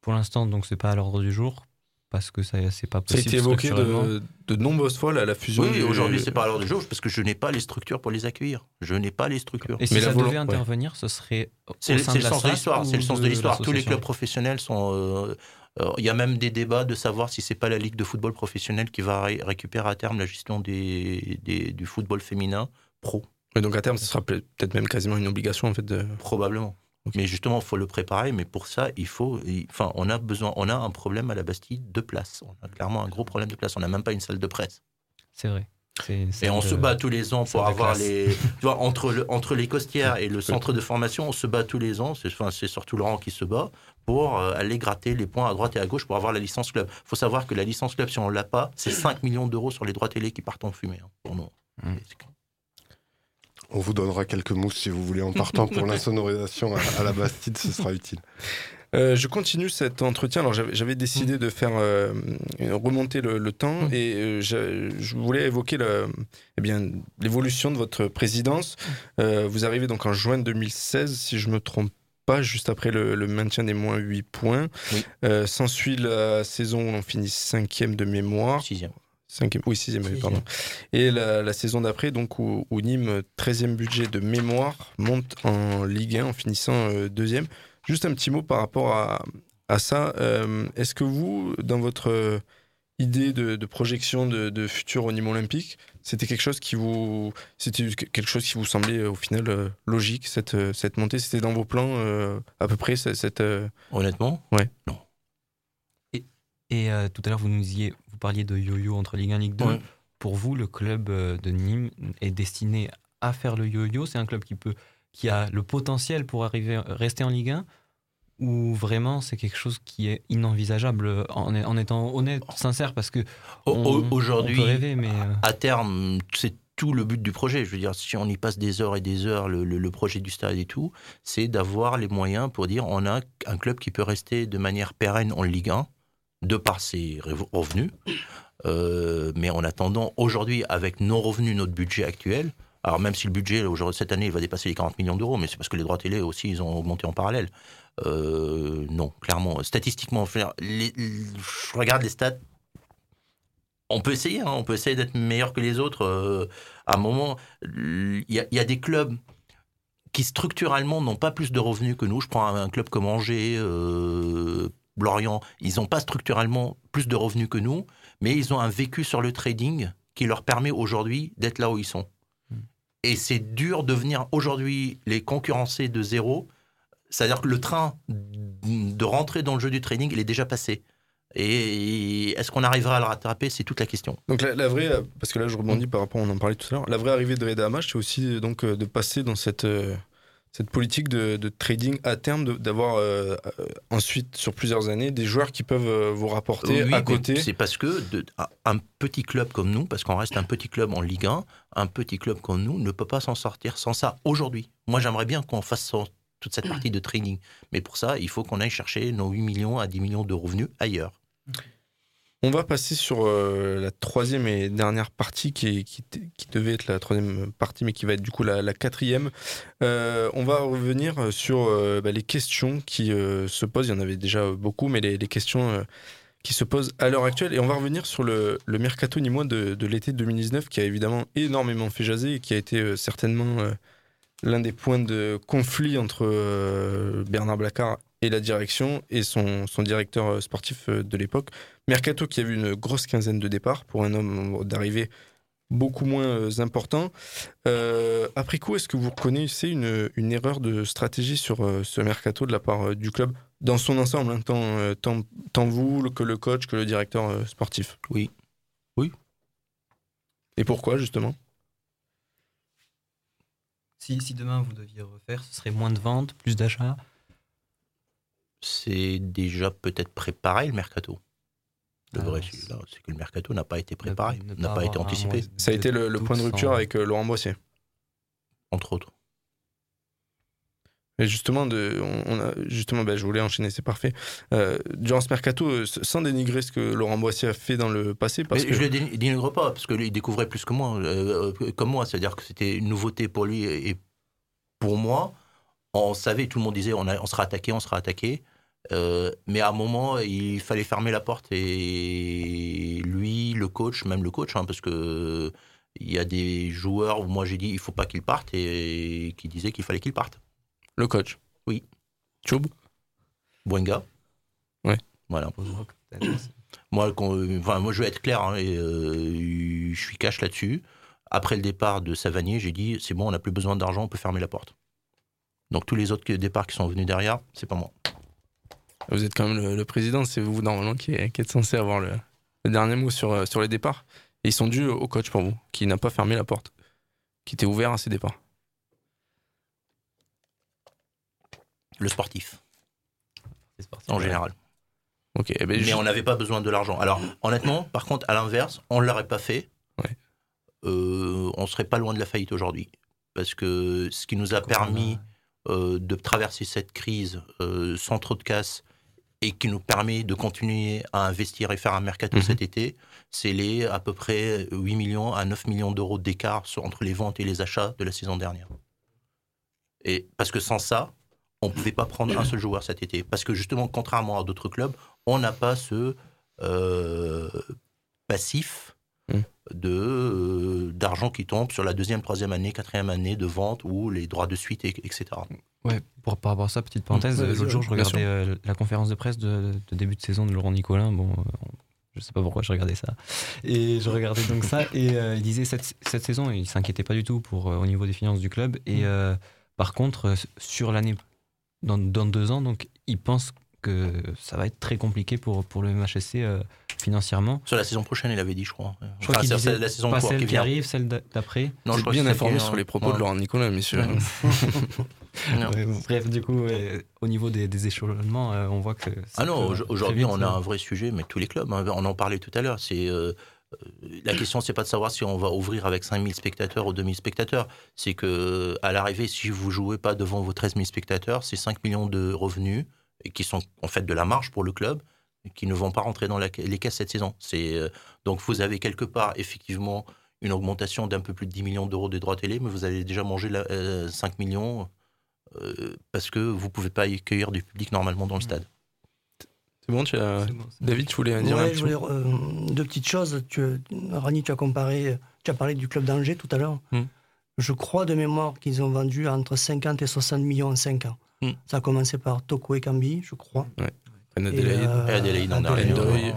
Pour l'instant, donc, c'est pas à l'ordre du jour parce que ça c'est pas Ça a possible. été évoqué de, de nombreuses fois, là, la fusion. Oui, aujourd'hui, c'est pas à l'heure du jour parce que je n'ai pas les structures pour les accueillir. Je n'ai pas les structures. Et si Mais ça devait ouais. intervenir, ce serait C'est le sens de l'histoire. C'est le sens de l'histoire. Tous les clubs professionnels sont. euh, euh, Il y a même des débats de savoir si c'est pas la ligue de football professionnel qui va ré- récupérer à terme la gestion des, des- du football féminin pro. Mais donc à terme, ce sera peut- peut-être même quasiment une obligation en fait de. Probablement. Mais justement, il faut le préparer. Mais pour ça, il faut. il- Enfin, on a besoin. On a un problème à la Bastille de place. On a clairement un gros problème de place. On n'a même pas une salle de presse. C'est vrai. Et on se bat tous les ans pour avoir les. Tu vois, entre, le, entre les costières et le centre de formation, on se bat tous les ans. C'est enfin, surtout Laurent qui se bat pour euh, aller gratter les points à droite et à gauche pour avoir la licence club. Il faut savoir que la licence club, si on ne l'a pas, c'est 5 millions d'euros sur les droits télé qui partent en fumée hein, pour nous. Mmh. On vous donnera quelques mousses si vous voulez en partant pour l'insonorisation à, à la Bastide, ce sera utile. Euh, je continue cet entretien. Alors, j'avais décidé de faire euh, remonter le, temps Mmh. et euh, je, je voulais évoquer le, eh bien l'évolution de votre présidence. Euh, vous arrivez donc en juin 2016, si je me trompe pas, juste après le, le maintien des moins 8 points. Euh, S'ensuit la saison où on finit cinquième de mémoire. Sixième. Cinquième, oui, sixième, Sixième. pardon. Et la, la saison d'après, donc, où, où Nîmes, 13e budget de mémoire, monte en Ligue 1 en finissant euh, deuxième. Juste un petit mot par rapport à, à ça. Euh, Est-ce que vous, dans votre euh, idée de, de projection de, de futur au Nîmes olympique, c'était quelque chose qui vous, c'était quelque chose qui vous semblait au final euh, logique cette cette montée, c'était dans vos plans à peu près cette. Honnêtement, ouais. Et euh, tout à l'heure, vous nous disiez, parliez de yo-yo entre Ligue 1 et Ligue 2. Ouais. Pour vous, le club euh, de Nîmes est destiné à faire le yo-yo? C'est un club qui, peut, qui a le potentiel pour arriver, rester en Ligue 1 Ou vraiment c'est quelque chose qui est inenvisageable en, en étant honnête, sincère? Parce que Aujourd'hui, mais. euh, à terme, c'est tout le but du projet. Je veux dire, si on y passe des heures et des heures, le, le- le projet du stade et tout, c'est d'avoir les moyens pour dire on a un club qui peut rester de manière pérenne en Ligue 1, de par ses rev- revenus. Euh, mais en attendant, aujourd'hui, avec nos revenus, notre budget actuel, alors même si le budget cette année il va dépasser les 40 millions d'euros, mais c'est parce que les droits télé aussi ils ont augmenté en parallèle. Euh, non, clairement, statistiquement, je regarde les stats. On peut essayer, hein, on peut essayer d'être meilleur que les autres. euh, à un moment, il y, a- des clubs qui structurellement n'ont pas plus de revenus que nous. Je prends un, club comme Angers, Lorient, ils n'ont pas structurellement plus de revenus que nous, mais ils ont un vécu sur le trading qui leur permet aujourd'hui d'être là où ils sont. Et c'est dur de venir aujourd'hui les concurrencer de zéro. C'est-à-dire que le train de rentrer dans le jeu du trading, il est déjà passé. Et est-ce qu'on arrivera à le rattraper? C'est toute la question. Donc la, la vraie, parce que là je rebondis par rapport, on en parlait tout à l'heure, la vraie arrivée de Reda Hammach, c'est aussi euh, donc euh, de passer dans cette, euh, cette politique de, de trading à terme, d'avoir euh, ensuite sur plusieurs années des joueurs qui peuvent euh, vous rapporter Oui, à côté. C'est parce que de- un petit club comme nous, parce qu'on reste un petit club en Ligue 1, un petit club comme nous ne peut pas s'en sortir sans ça aujourd'hui. Moi, j'aimerais bien qu'on fasse toute cette partie de trading. Mais pour ça, il faut qu'on aille chercher nos 8 millions à 10 millions de revenus ailleurs. On va passer sur euh, la troisième et dernière partie qui, devait être la troisième partie, mais qui va être du coup la, quatrième. Euh, on va revenir sur euh, bah, les questions qui se posent. Il y en avait déjà beaucoup, mais les, questions qui se posent à l'heure actuelle. Et on va revenir sur le, mercato nîmois de, de l'été 2019, qui a évidemment énormément fait jaser et qui a été certainement l'un des points de conflit entre Bernard Blacard et la direction et son, son directeur euh, sportif euh, de l'époque. Mercato qui a vu une grosse quinzaine de départs pour un homme d'arrivée beaucoup moins euh, important. Euh, après coup, est-ce que vous reconnaissez une, une erreur de stratégie sur euh, ce mercato de la part euh, du club dans son ensemble, hein, tant, euh, tant, tant vous que le coach, que le directeur euh, sportif? Oui. Oui. Et pourquoi justement? Si, si demain vous deviez refaire, ce serait moins de ventes, plus d'achats C'est déjà peut-être préparé le mercato. Le vrai sujet, là, c'est que le mercato n'a pas été préparé, n'a pas été anticipé. Ça a été le, le point de rupture avec euh, Laurent Boissier. Entre autres. Et justement, de, on, a, justement ben, je voulais enchaîner, c'est parfait. Euh, durant ce mercato, euh, sans dénigrer ce que Laurent Boissier a fait dans le passé, parce Mais que je le dé- dénigre pas, parce que lui, il découvrait plus que moi, euh, euh, comme moi. C'est-à-dire que c'était une nouveauté pour lui et pour moi. On savait, tout le monde disait, on, a- on sera attaqué, on sera attaqué. Euh, mais à un moment, il fallait fermer la porte. Et lui, le coach, même le coach, hein, parce que il y a des joueurs où moi j'ai dit, il faut pas qu'ils partent, et qui disaient qu'il fallait qu'ils partent. Le coach? Oui. Choub Boenga Ouais. Voilà. moi, enfin, moi, je vais être clair, hein, et, euh, je suis cash là-dessus. Après le départ de Savanier, j'ai dit c'est bon, on n'a plus besoin d'argent, on peut fermer la porte. Donc tous les autres départs qui sont venus derrière, c'est pas moi. Vous êtes quand même le, le président, c'est vous normalement qui, est- qui êtes censé avoir le, le dernier mot sur, euh, sur les départs. Et ils sont dus au coach pour vous, qui n'a pas fermé la porte, qui était ouvert à ses départs. Le sportif. En général. Eh ben, Mais je- on n'avait pas besoin de l'argent. Alors, honnêtement, par contre, à l'inverse, on ne l'aurait pas fait. euh, on serait pas loin de la faillite aujourd'hui. Parce que ce qui nous a permis euh, de traverser cette crise euh, sans trop de casse et qui nous permet de continuer à investir et faire un mercato Mhm. cet été, c'est les à peu près 8 millions à 9 millions d'euros d'écart entre les ventes et les achats de la saison dernière. Et parce que sans ça, on ne pouvait pas prendre un seul joueur cet été. Parce que justement, contrairement à d'autres clubs, on n'a pas ce euh, passif de euh, d'argent qui tombe sur la deuxième, troisième année, quatrième année de vente ou les droits de suite, et- etc. Ouais, pour, par rapport à ça, petite parenthèse, Mmh. Ouais, l'autre jour, je regardais euh, la conférence de presse de, de début de saison de Laurent Nicolin. Bon, euh, je sais pas pourquoi je regardais ça. Et je regardais donc ça, et euh, il disait cette, cette saison, il s'inquiétait pas du tout pour, euh, au niveau des finances du club. Et euh, par contre, sur l'année, dans, dans deux ans, donc il pense que ça va être très compliqué pour, pour le MHSC euh, financièrement. Sur la saison prochaine, il avait dit, je crois. Je crois Enfin, qu'il c'est- disait la saison pas celle qui vient. arrive, celle d'a- d'après. Non, je êtes bien informé sur les propos de. Laurent Nicolas, messieurs. Non. Ouais, bon, bref, du coup, ouais, au niveau des, des échelonnements, euh, on voit que. Ah non, aujourd'hui, on a euh, un vrai sujet, mais tous les clubs, hein, on en parlait tout à l'heure. C'est euh, la question, c'est pas de savoir si on va ouvrir avec 5000 spectateurs ou 2000 spectateurs. C'est que à l'arrivée, si vous jouez pas devant vos 13 000 spectateurs, c'est 5 millions de revenus et qui sont en fait de la marge pour le club qui ne vont pas rentrer dans la- les caisses cette saison. C'est euh, donc vous avez quelque part effectivement une augmentation d'un peu plus de 10 millions d'euros des droits télé, mais vous avez déjà mangé la- euh, 5 millions euh, parce que vous pouvez pas accueillir du public normalement dans le stade. C'est bon, tu as... David, tu voulais dire un Ouais, petit je voulais, euh, deux petites choses. Tu, Rani, tu as comparé, tu as parlé du club d'Angers tout à l'heure. Hmm. Je crois de mémoire qu'ils ont vendu entre 50 et 60 millions en 5 ans. Hmm. Ça a commencé par Toko et Cambi, je crois. Ouais. Et, Adélaïde. euh, Et Adélaïde en dernier.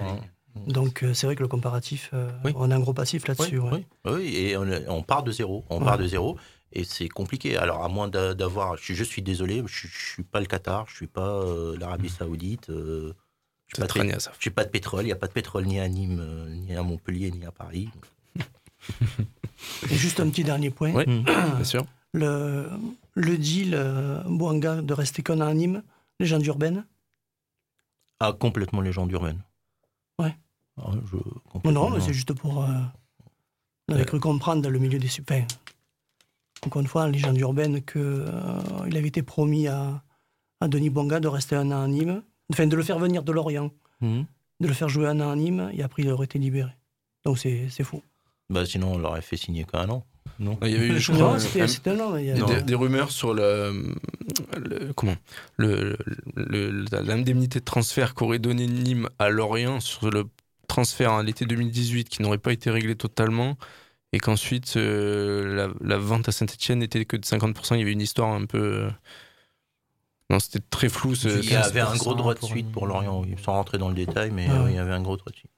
Donc euh, c'est vrai que le comparatif, euh, on a un gros passif là-dessus. Oui, ouais. oui, oui, et on, on part de zéro. On Ouais. part de zéro. Et c'est compliqué. Alors, à moins d'a- d'avoir. Je, suis- je suis désolé, je ne suis pas le Qatar, je ne suis pas euh, l'Arabie Saoudite. euh, je suis pas, Niassaf. je suis pas de pétrole. Il n'y a pas de pétrole ni à Nîmes, euh, ni à Montpellier, ni à Paris. Et juste un petit dernier point. Oui, bien sûr. Le, le deal euh, Boanga de rester qu'un an à Nîmes, légende urbaine. Ah, complètement légende urbaine. Ouais. Ah, je, complètement, non, c'est juste pour. euh, on avait cru comprendre dans le milieu des super. Encore une fois, légende urbaine que euh, il avait été promis à, à Denis Bonga de rester un an à Nîmes, enfin de le faire venir de Lorient, Mhm. de le faire jouer un an à Nîmes, et après il aurait été libéré. Donc c'est c'est fou. Bah, sinon, on l'aurait fait signer qu'un an. Non Il y avait eu, je crois, des, rumeurs sur le, le- comment le, l'indemnité de transfert qu'aurait donné Nîmes à Lorient sur le transfert à l'été 2018 qui n'aurait pas été réglé totalement et qu'ensuite euh, la, la vente à Saint-Etienne n'était que de 50%. Il y avait une histoire un peu. euh, Non, c'était très flou. ce- Il y avait un 15% gros droit de suite pour Lorient, oui, sans rentrer dans le détail, mais Ah euh, il y avait un gros droit de suite.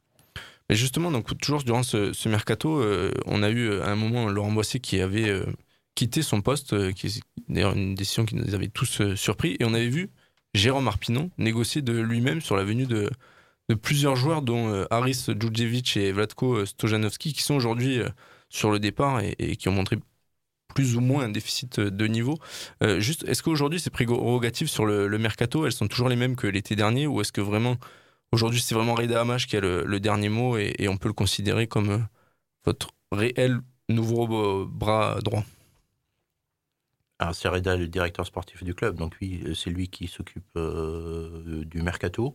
Mais justement, donc, toujours durant ce, mercato, euh, on a eu euh, à un moment Laurent Boissier qui avait euh, quitté son poste, qui est d'ailleurs une décision qui nous avait tous surpris, et on avait vu Jérôme Arpinon négocier de lui-même sur la venue de, plusieurs joueurs, dont Haris Djurdjevic et Vlatko euh, Stojanovski, qui sont aujourd'hui sur le départ et, qui ont montré plus ou moins un déficit de niveau. Juste, est-ce qu'aujourd'hui ces prérogatives sur le mercato, elles sont toujours les mêmes que l'été dernier, ou est-ce que vraiment Aujourd'hui, c'est vraiment Reda Hamash qui a le, dernier mot et, on peut le considérer comme euh, votre réel nouveau euh, bras droit. Alors, c'est Reda, le directeur sportif du club. Donc, c'est lui qui s'occupe euh, du mercato.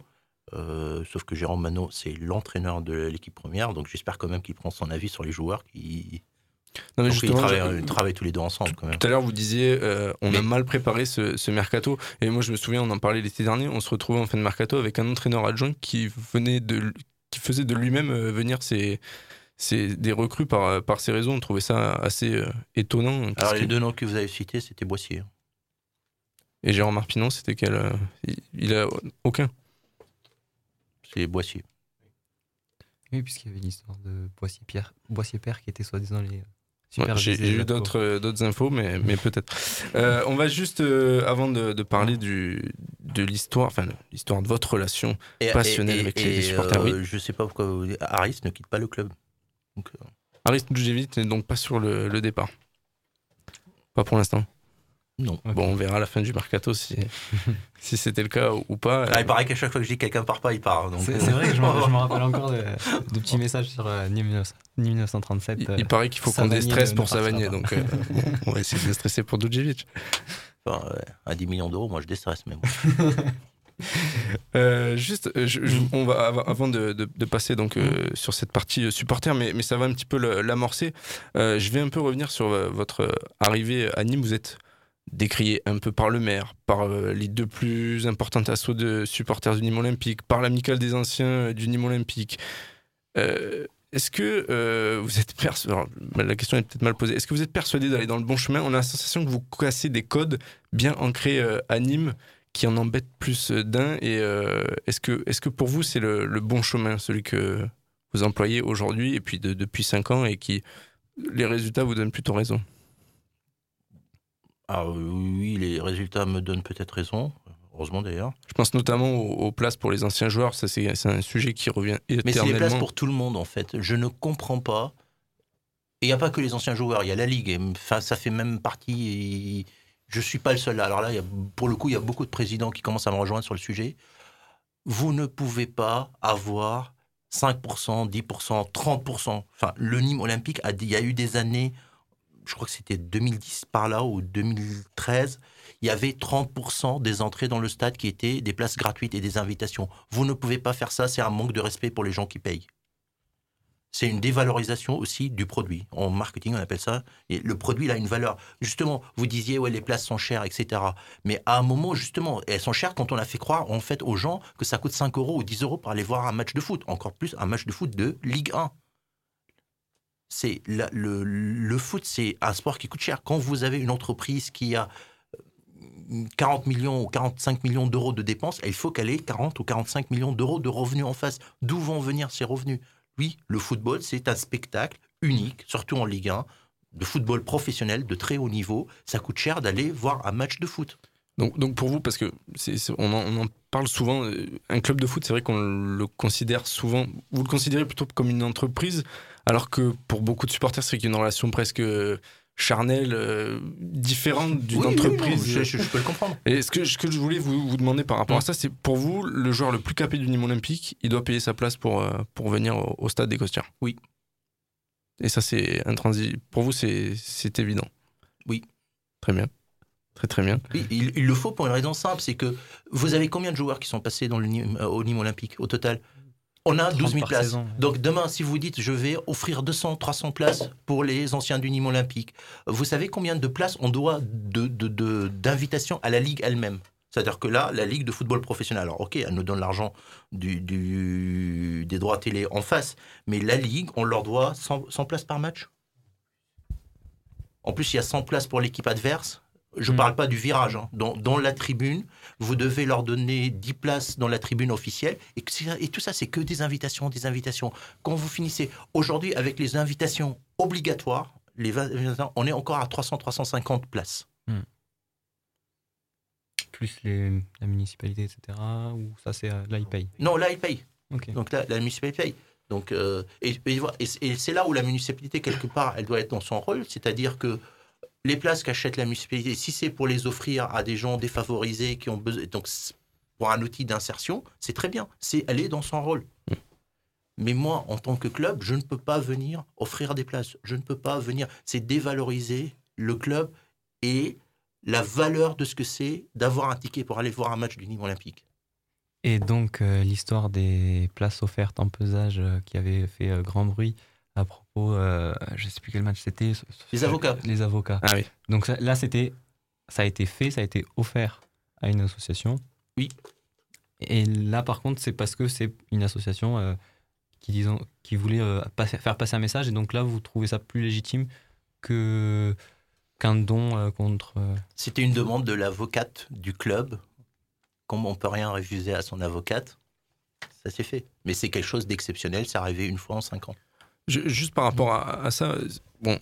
Sauf que Jérôme Manot, c'est l'entraîneur de l'équipe première. Donc, j'espère quand même qu'il prend son avis sur les joueurs qui. Non, mais justement, ils, travaillent, je- ils travaillent tous les deux ensemble quand même. Tout à l'heure, vous disiez, euh, on a mal préparé ce, ce mercato. Et moi, je me souviens, on en parlait l'été dernier. On se retrouvait en fin de mercato avec un entraîneur adjoint qui venait de, qui faisait de lui-même euh, venir ses, ses- des recrues par, par ces raisons. On trouvait ça assez euh, étonnant. Alors, les deux noms que vous avez cités, c'était Boissier. Et Jérôme Arpinon, c'était quel euh, il, il a aucun. C'est Boissier. Oui, puisqu'il y avait une histoire de Boissier-Père Boissier -Père qui était soi-disant les. Ouais, J'ai eu d'autres euh, d'autres infos, mais, mais peut-être. Euh, on va juste, euh, avant de, de parler du, de l'histoire, enfin, de l'histoire de votre relation Et- passionnelle et- avec et, les, supporters, euh, oui. Je sais pas pourquoi vous... Harris ne quitte pas le club. Donc, euh, Aris Djudjevic n'est donc pas sur le, le départ. Pas pour l'instant. Non. Bon, on verra à la fin du mercato si, si c'était le cas ou pas. Ah, il paraît qu'à chaque fois que je dis quelqu'un part pas, il part. C'est euh, c'est vrai que je me rappelle encore de, de petits messages sur euh, Nîmes 19- Nîmes 1937. Il, euh, il paraît qu'il faut qu'on déstresse pour Savanier, donc euh, bon, on va essayer de stresser pour Djudjevic. enfin, à 10 millions d'euros, moi je déstresse. Mais bon. Euh, juste, je- Mm. je- on va av- avant de, de- de passer donc euh, sur cette partie supporter, mais, mais ça va un petit peu l'amorcer. Euh, je vais un peu revenir sur votre arrivée à Nîmes. Vous êtes décrié un peu par le maire, par euh, les deux plus importantes assauts de supporters du Nîmes Olympique, par l'amicale des anciens euh, du Nîmes Olympique. Euh, est-ce que vous êtes persuadé, la question est peut-être mal posée, est-ce que vous êtes persuadé d'aller dans le bon chemin? On a la sensation que vous cassez des codes bien ancrés à Nîmes qui en embêtent plus d'un. Et est-ce que, est que pour vous c'est le, bon chemin, celui que vous employez aujourd'hui et puis de- depuis 5 ans et qui, les résultats vous donnent plutôt raison? Ah oui, les résultats me donnent peut-être raison. Heureusement d'ailleurs. Je pense notamment aux, aux places pour les anciens joueurs, ça c'est un sujet qui revient Mais c'est les éternellement. places pour tout le monde en fait. Je ne comprends pas. Et il n'y a pas que les anciens joueurs, il y a la Ligue. Enfin, ça fait même partie. Et je suis pas le seul. Alors là, il y a- pour le coup, il y a beaucoup de présidents qui commencent à me rejoindre sur le sujet. Vous ne pouvez pas avoir 5%, 10%, 30%. Enfin, le Nîmes Olympique, a, il y a eu des années, je crois que c'était 2010 par là ou 2013, il y avait 30% des entrées dans le stade qui étaient des places gratuites et des invitations. Vous ne pouvez pas faire ça, c'est un manque de respect pour les gens qui payent. C'est une dévalorisation aussi du produit. En marketing, on appelle ça. Et le produit, il a une valeur. Justement, vous disiez, ouais, les places sont chères, etc. Mais à un moment, justement, elles sont chères quand on a fait croire, en fait, aux gens que ça coûte 5 euros ou 10 euros pour aller voir un match de foot. Encore plus, un match de foot de Ligue 1. C'est le, foot, c'est un sport qui coûte cher. Quand vous avez une entreprise qui a euh, 40 millions ou 45 millions d'euros de dépenses, il faut qu'elle ait 40 ou 45 millions d'euros de revenus en face. D'où vont venir ces revenus? Oui, le football, c'est un spectacle unique, surtout en Ligue 1, de football professionnel de très haut niveau. Ça coûte cher d'aller voir un match de foot. Donc, donc pour vous, parce que on, en, on en parle souvent, euh, un club de foot, c'est vrai qu'on le considère souvent, vous le considérez plutôt comme une entreprise, alors que pour beaucoup de supporters, c'est une relation presque euh, charnelle, euh, différente d'une Oui, oui, entreprise. non, je- je- je peux le comprendre. Et ce que, ce que je voulais vous, vous demander par rapport à ça, c'est pour vous, le joueur le plus capé du Nîmes Olympique, il doit payer sa place pour, euh, pour venir au, au stade des Costières Oui. Et ça, c'est intransi. Pour vous, c'est, évident Oui. Très bien. Très très bien. Oui, il, il le faut pour une raison simple, c'est que vous avez combien de joueurs qui sont passés dans le au Nîmes Olympique au total? On a 12 000 par places. saison. Donc demain, si vous dites je vais offrir 200, 300 places pour les anciens du Nîmes Olympique, vous savez combien de places on doit de, de- de- d'invitation à la Ligue elle-même? C'est-à-dire que là, la Ligue de football professionnel, alors ok, elle nous donne l'argent du, du- des droits télé en face, mais la Ligue, on leur doit 100, 100 places par match? En plus, il y a 100 places pour l'équipe adverse. Je ne parle pas du virage. hein. Dans, dans la tribune, vous devez leur donner 10 places dans la tribune officielle. Et, tout ça, c'est que des invitations, des invitations. Quand vous finissez aujourd'hui avec les invitations obligatoires, les 20 on est encore à 300-350 places. Plus les, la municipalité, etc. Ou ça, c'est euh, là, ils payent? Non, là, ils payent. Donc là, la municipalité paye. Donc, euh, et c'est là où la municipalité, quelque part, elle doit être dans son rôle. C'est-à-dire que les places qu'achète la municipalité, si c'est pour les offrir à des gens défavorisés qui ont besoin, donc pour un outil d'insertion, c'est très bien. C'est est dans son rôle. Mais moi, en tant que club, je ne peux pas venir offrir des places. Je ne peux pas venir. C'est dévaloriser le club et la valeur de ce que c'est d'avoir un ticket pour aller voir un match du Nîmes Olympique. Et donc, euh, l'histoire des places offertes en pesage euh, qui avait fait euh, grand bruit à propos, euh, je ne sais plus quel match c'était. Les avocats. Les avocats. Ah oui. Donc ça- là, c'était, ça a été fait, ça a été offert à une association. Oui. Et là, par contre, c'est parce que c'est une association euh, qui, disons, qui voulait euh, passer- faire passer un message. Et donc là, vous trouvez ça plus légitime que qu'un don euh, contre. euh, C'était une demande de l'avocate du club. Comme on peut rien refuser à son avocate, ça s'est fait. Mais c'est quelque chose d'exceptionnel, c'est arrivé une fois en cinq ans. Je- juste par rapport à, à ça, bon,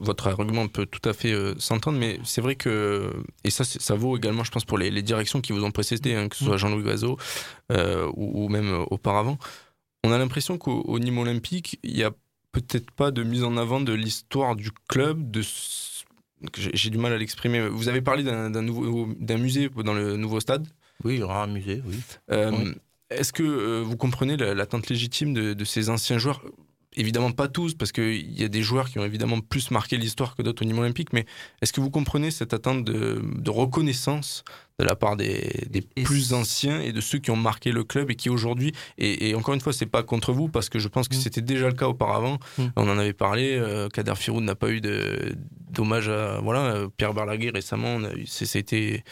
votre argument peut tout à fait euh, s'entendre, mais c'est vrai que, et ça, ça vaut également, je pense, pour les, les directions qui vous ont précédé, hein, que ce soit Jean-Louis Gazo euh, ou, ou même euh, auparavant, on a l'impression qu'au au Nîmes Olympique, il y a peut-être pas de mise en avant de l'histoire du club, de j'ai du mal à l'exprimer. Vous avez parlé d'un nouveau d'un musée dans le nouveau stade. Oui, il y aura un musée, oui. Euh, Oui. Est-ce que euh, vous comprenez la- l'attente légitime de, de ces anciens joueurs? Évidemment pas tous, parce qu'il y a des joueurs qui ont évidemment plus marqué l'histoire que d'autres au niveau olympique, mais est-ce que vous comprenez cette attente de, de reconnaissance de la part des, des plus anciens et de ceux qui ont marqué le club et qui aujourd'hui, et, et encore une fois, c'est pas contre vous, parce que je pense que c'était déjà le cas auparavant, on en avait parlé, euh, Kader Firoud n'a pas eu de- d'hommage à voilà, Pierre Berlaguet récemment, c'était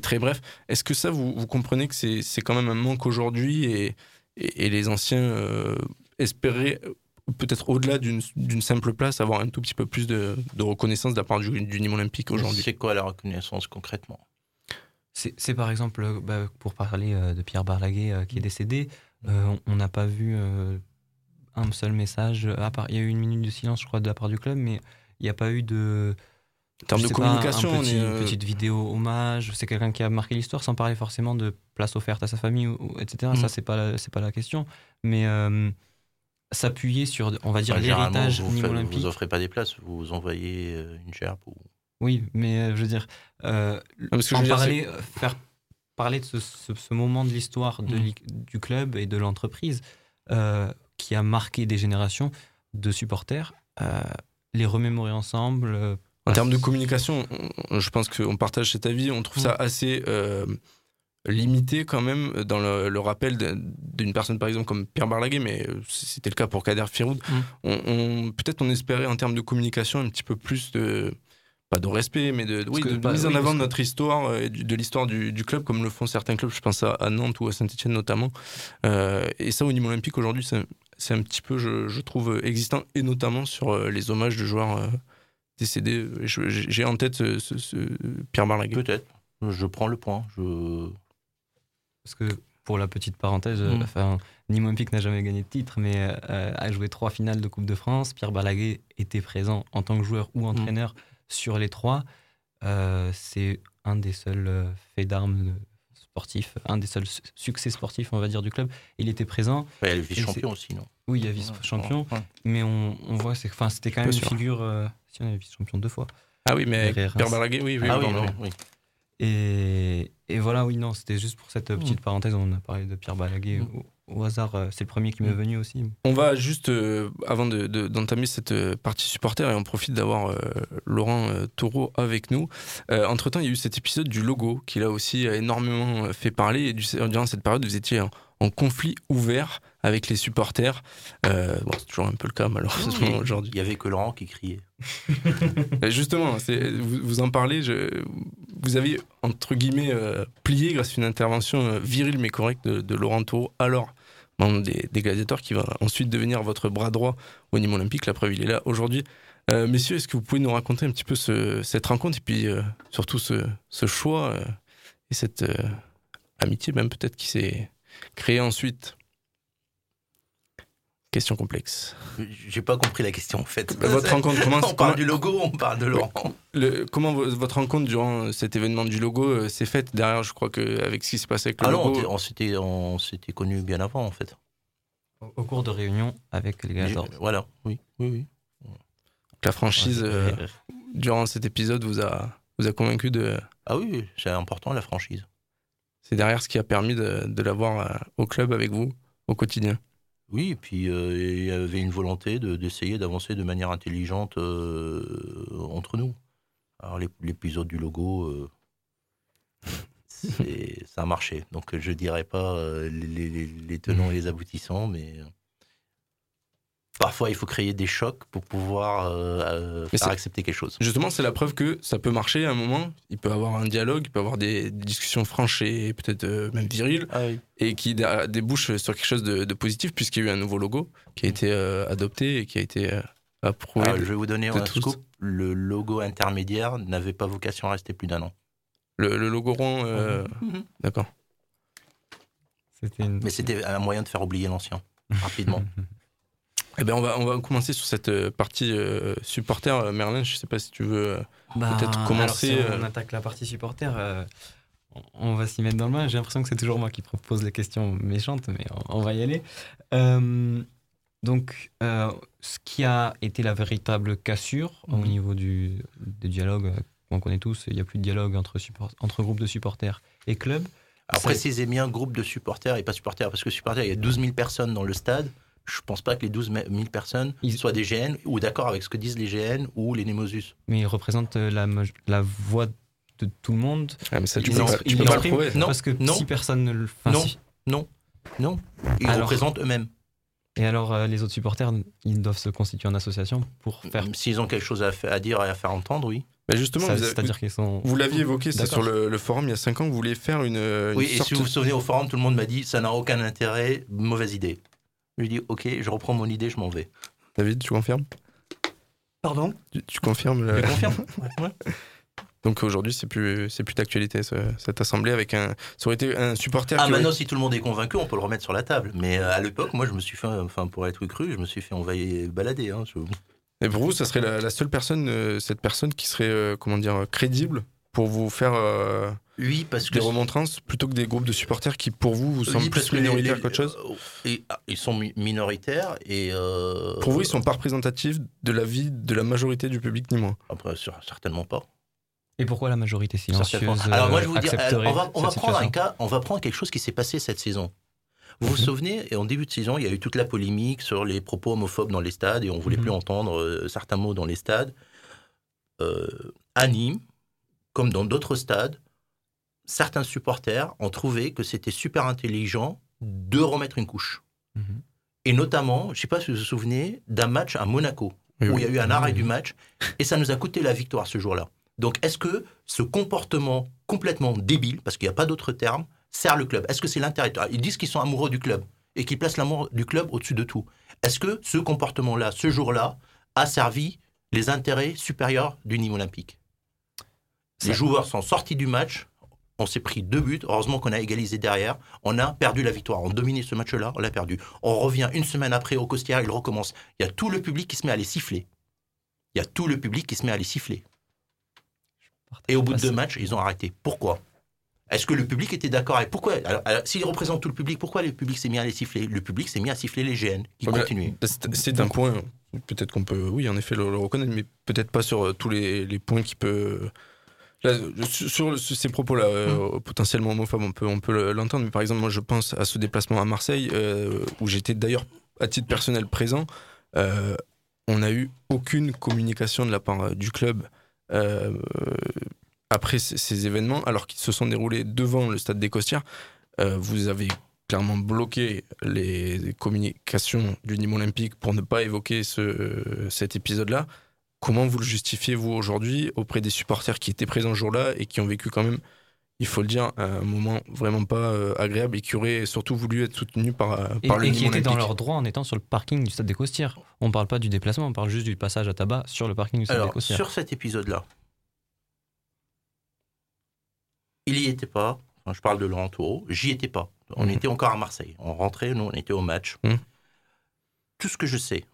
très bref. Est-ce que ça, vous, vous comprenez que c'est c'est quand même un manque aujourd'hui et, et, et les anciens euh, espéraient euh, peut-être au-delà d'une simple place avoir un tout petit peu plus de, de reconnaissance de la part du, du Nîmes Olympique aujourd'hui C'est quoi la reconnaissance concrètement? C'est par exemple, euh, bah, pour parler euh, de Pierre Barlaguet euh, qui est décédé, euh, on- n'a pas vu euh, un seul message. À part, il y a eu une minute de silence, je crois, de la part du club, mais il n'y a pas eu de. En termes de sais pas, communication, un on petit- est, une petite vidéo hommage. C'est quelqu'un qui a marqué l'histoire sans parler forcément de place offerte à sa famille, ou, ou- etc. Mm. Ça, c'est pas, la- pas la question. Mais euh, s'appuyer sur, on va dire, Enfin, l'héritage vous, Nîmes faites- Olympique. vous offrez pas des places, vous envoyez euh, une gerbe ou... Oui, mais euh, je veux dire, euh, parce que je veux parler, faire parler de ce, ce- ce moment de l'histoire de Mm. l'i- du club et de l'entreprise euh, qui a marqué des générations de supporters, euh, les remémorer ensemble. euh, En termes de communication, on- je pense qu'on partage cet avis. On trouve ça Mm. assez euh, limité quand même dans le, le rappel d'une personne par exemple comme Pierre Barlaguet, mais euh, c'était le cas pour Kader Firoud. Mm. On, on- Peut-être on espérait en termes de communication un petit peu plus de pas de respect, mais de, oui, que de pas- mise en avant de notre histoire euh, et de l'histoire du, du club, comme le font certains clubs. Je pense à, à Nantes ou à Saint-Etienne notamment. Euh, et ça, au niveau olympique aujourd'hui, c'est un petit peu, je, je trouve, existant, et notamment sur les hommages de joueurs euh, décédés. J'ai en tête ce, ce- ce Pierre Barlaguet. Peut-être. Je prends le point. Je... Parce que pour la petite parenthèse, euh, Mm. enfin, Nîmes Olympique n'a jamais gagné de titre, mais euh, a joué trois finales de Coupe de France. Pierre Balaguet était présent en tant que joueur ou entraîneur sur les trois. Euh, c'est un des seuls euh, faits d'armes sportifs, un des seuls su- succès sportifs, on va dire, du club. Il était présent. Ouais, il y a vice-champion aussi, non? Oui, il y a vice-champion. Ouais. Mais on, on voit, c'était quand même une sûr. figure. euh, si on avait vice-champion deux fois. Ah oui, mais Pierre. Balaguet, oui, oui, Ah oui, oui, Et, et voilà, oui, non, c'était juste pour cette petite Mm. parenthèse. On a parlé de Pierre Balaguet au, au hasard. euh, C'est le premier qui m'est venu aussi. On va juste, euh, avant de- de- d'entamer cette euh, partie supporter, et on profite d'avoir euh, Laurent euh, Taureau avec nous. Euh, entre-temps, il y a eu cet épisode du logo qui, là aussi, a énormément fait parler. Et du- durant cette période, vous étiez en, en conflit ouvert avec les supporters. Euh, bon, c'est toujours un peu le cas, malheureusement, aujourd'hui. Il y avait que Laurent qui criait. Justement, vous, vous en parlez, vous avez, entre guillemets, euh, plié grâce à une intervention euh, virile mais correcte de, Laurent Taureau, alors membre des, Gladiateurs, qui va ensuite devenir votre bras droit au niveau olympique. La preuve, il est là aujourd'hui. Euh, messieurs, est-ce que vous pouvez nous raconter un petit peu ce- cette rencontre et puis surtout ce, ce choix et cette amitié même peut-être qui s'est créée ensuite? Question complexe. J'ai pas compris la question en fait. Bah, Votre rencontre commence. On parle du logo, on parle de Laurent. Le- comment vo- votre rencontre durant cet événement du logo euh, s'est faite derrière, je crois que avec ce qui s'est passé avec le Ah non, logo. on s'était- on s'était connus bien avant en fait. Au, au cours de réunions avec les Gladiators. Voilà, oui, oui, oui. La franchise, Ouais, euh, durant cet épisode, vous a, vous a convaincu de. Ah oui, c'est important la franchise. C'est derrière ce qui a permis de, de l'avoir euh, au club avec vous au quotidien. Oui, et puis euh, il y avait une volonté de- d'essayer d'avancer de manière intelligente euh, entre nous. Alors l'ép- l'épisode du logo, euh, c'est- ça a marché. Donc je dirais pas les, les- les tenants et les aboutissants, mais parfois il faut créer des chocs pour pouvoir euh, euh, faire accepter quelque chose. Justement, c'est la preuve que ça peut marcher à un moment. Il peut avoir un dialogue, il peut avoir des, des discussions franches et peut-être euh, même viriles, Ah oui. et qui dé- débouchent sur quelque chose de, de positif, puisqu'il y a eu un nouveau logo qui a été euh, adopté et qui a été euh, approuvé. Alors, de- je vais vous donner un scoop. Le logo intermédiaire n'avait pas vocation à rester plus d'un an. Le, le logo rond, euh, Mhm. d'accord. C'était une... Mais c'était un moyen de faire oublier l'ancien, rapidement. Eh ben on va on va commencer sur cette euh, partie euh, supporter Euh, Merlin. Je sais pas si tu veux euh, Bah, peut-être commencer. alors, si on attaque la partie supporter, euh, on- va s'y mettre dans le bain. J'ai l'impression que c'est toujours moi qui propose les questions méchantes, mais on, on va y aller. Euh, Donc, euh, ce qui a été la véritable cassure au Mhm. niveau du, du dialogue, euh, on connaît tous, il n'y a plus de dialogue entre, support- entre groupes de supporters et clubs. Alors, précisez bien groupe de supporters et pas supporters, parce que supporters, il y a 12 000 personnes dans le stade. Je pense pas que les 12 000 personnes soient des GN ou d'accord avec ce que disent les GN ou les Nemosus. mais ils représentent euh, la, voix de tout le monde. Ah, mais ça, tu Ils peux pas- tu ils peux pas le expriment prouver. Non, Parce que non. si personne ne le enfin, Non, si. non, non. Ils Alors- représentent eux-mêmes. Et alors, euh, les autres supporters, ils doivent se constituer en association pour faire. S'ils ont quelque chose à, dire et à faire entendre, oui. Mais justement, c'est-à-dire qu'ils sont. Vous l'aviez évoqué, c'est sur le, le forum il y a 5 ans, vous vouliez faire une. une Oui, et si vous vous souvenez, au forum, tout le monde m'a dit ça n'a aucun intérêt, mauvaise idée. Je lui dis ok, je reprends mon idée, je m'en vais. David, tu confirmes? Pardon? Tu, tu confirmes le- Je confirme. Ouais. Donc aujourd'hui, c'est plus, c'est plus d'actualité ce- cette assemblée avec un. Ça aurait été un supporter. Ah, aurait- maintenant, si tout le monde est convaincu, on peut le remettre sur la table. Mais euh, à l'époque, moi, je me suis fait, enfin, pour être cru, je me suis fait envahir, balader. Hein, je- Et pour vous, ça serait la, la seule personne, euh, cette personne qui serait, euh, comment dire, crédible pour vous faire euh, Oui, parce que des remontrances plutôt que des groupes de supporters qui, pour vous, vous semblent Oui, plus minoritaires les- qu'autre chose Et, ah, ils sont mi- minoritaires et. euh, Pour vous, ils sont pas représentatifs de la vie de la majorité du public, ni moins Après, certainement pas. Et pourquoi la majorité silencieuse Alors moi euh, je vais vous dire, on va, on va cette prendre un cas, on va prendre quelque chose qui s'est passé cette saison. Vous vous souvenez, et en début de saison, il y a eu toute la polémique sur les propos homophobes dans les stades et on voulait Mhm. plus entendre euh, certains mots dans les stades. Euh, à Nîmes, comme dans d'autres stades, certains supporters ont trouvé que c'était super intelligent de remettre une couche. Mhm. Et notamment, je ne sais pas si vous vous souvenez, d'un match à Monaco, Oui, où oui. il y a eu un arrêt du match, et ça nous a coûté la victoire ce jour-là. Donc, est-ce que ce comportement complètement débile, parce qu'il n'y a pas d'autre terme, sert le club? Est-ce que c'est l'intérêt? Ah, Ils disent qu'ils sont amoureux du club et qu'ils placent l'amour du club au-dessus de tout. Est-ce que ce comportement-là, ce jour-là, a servi les intérêts supérieurs du Nîmes olympique? Les joueurs sont sortis du match. On s'est pris deux buts. Heureusement qu'on a égalisé derrière. On a perdu la victoire. On dominait ce match-là. On l'a perdu. On revient une semaine après au Costière. Il recommence. Il y a tout le public qui se met à les siffler. Il y a tout le public qui se met à les siffler. Et au bout de deux matchs, ils ont arrêté. Pourquoi? Est-ce que le public était d'accord avec pourquoi? Alors, alors, S'ils représentent tout le public, pourquoi le public s'est mis à les siffler? Le public s'est mis à siffler les GN qui Ouais, continuaient. c'est- C'est un point. Peut-être qu'on peut, oui, en effet, le, le reconnaître, mais peut-être pas sur euh, tous les, les points qui peut. Là, sur, sur ces propos-là, euh, Mm. potentiellement homophobes, on peut, on peut le- l'entendre. Mais par exemple, moi, je pense à ce déplacement à Marseille, euh, où j'étais d'ailleurs à titre personnel présent. Euh, on n'a eu aucune communication de la part du club après ces, événements, alors qu'ils se sont déroulés devant le stade des Costières. Vous avez clairement bloqué les, les communications du Nîmes Olympique pour ne pas évoquer ce, cet épisode-là. Comment vous le justifiez, vous, aujourd'hui, auprès des supporters qui étaient présents ce jour-là et qui ont vécu quand même, il faut le dire, un moment vraiment pas euh, agréable et qui auraient surtout voulu être soutenus par, euh, Et, par le et Nîmes qui étaient dans leur droit en étant sur le parking du stade des Costières. On parle pas du déplacement, on parle juste du passage à tabac sur le parking du stade des Alors, Costières. sur cet épisode-là, il y était pas. Enfin, je parle de Laurent. J'y étais pas. On Mhm. était encore à Marseille. On rentrait, nous, on était au match. Mhm. Tout ce que je sais,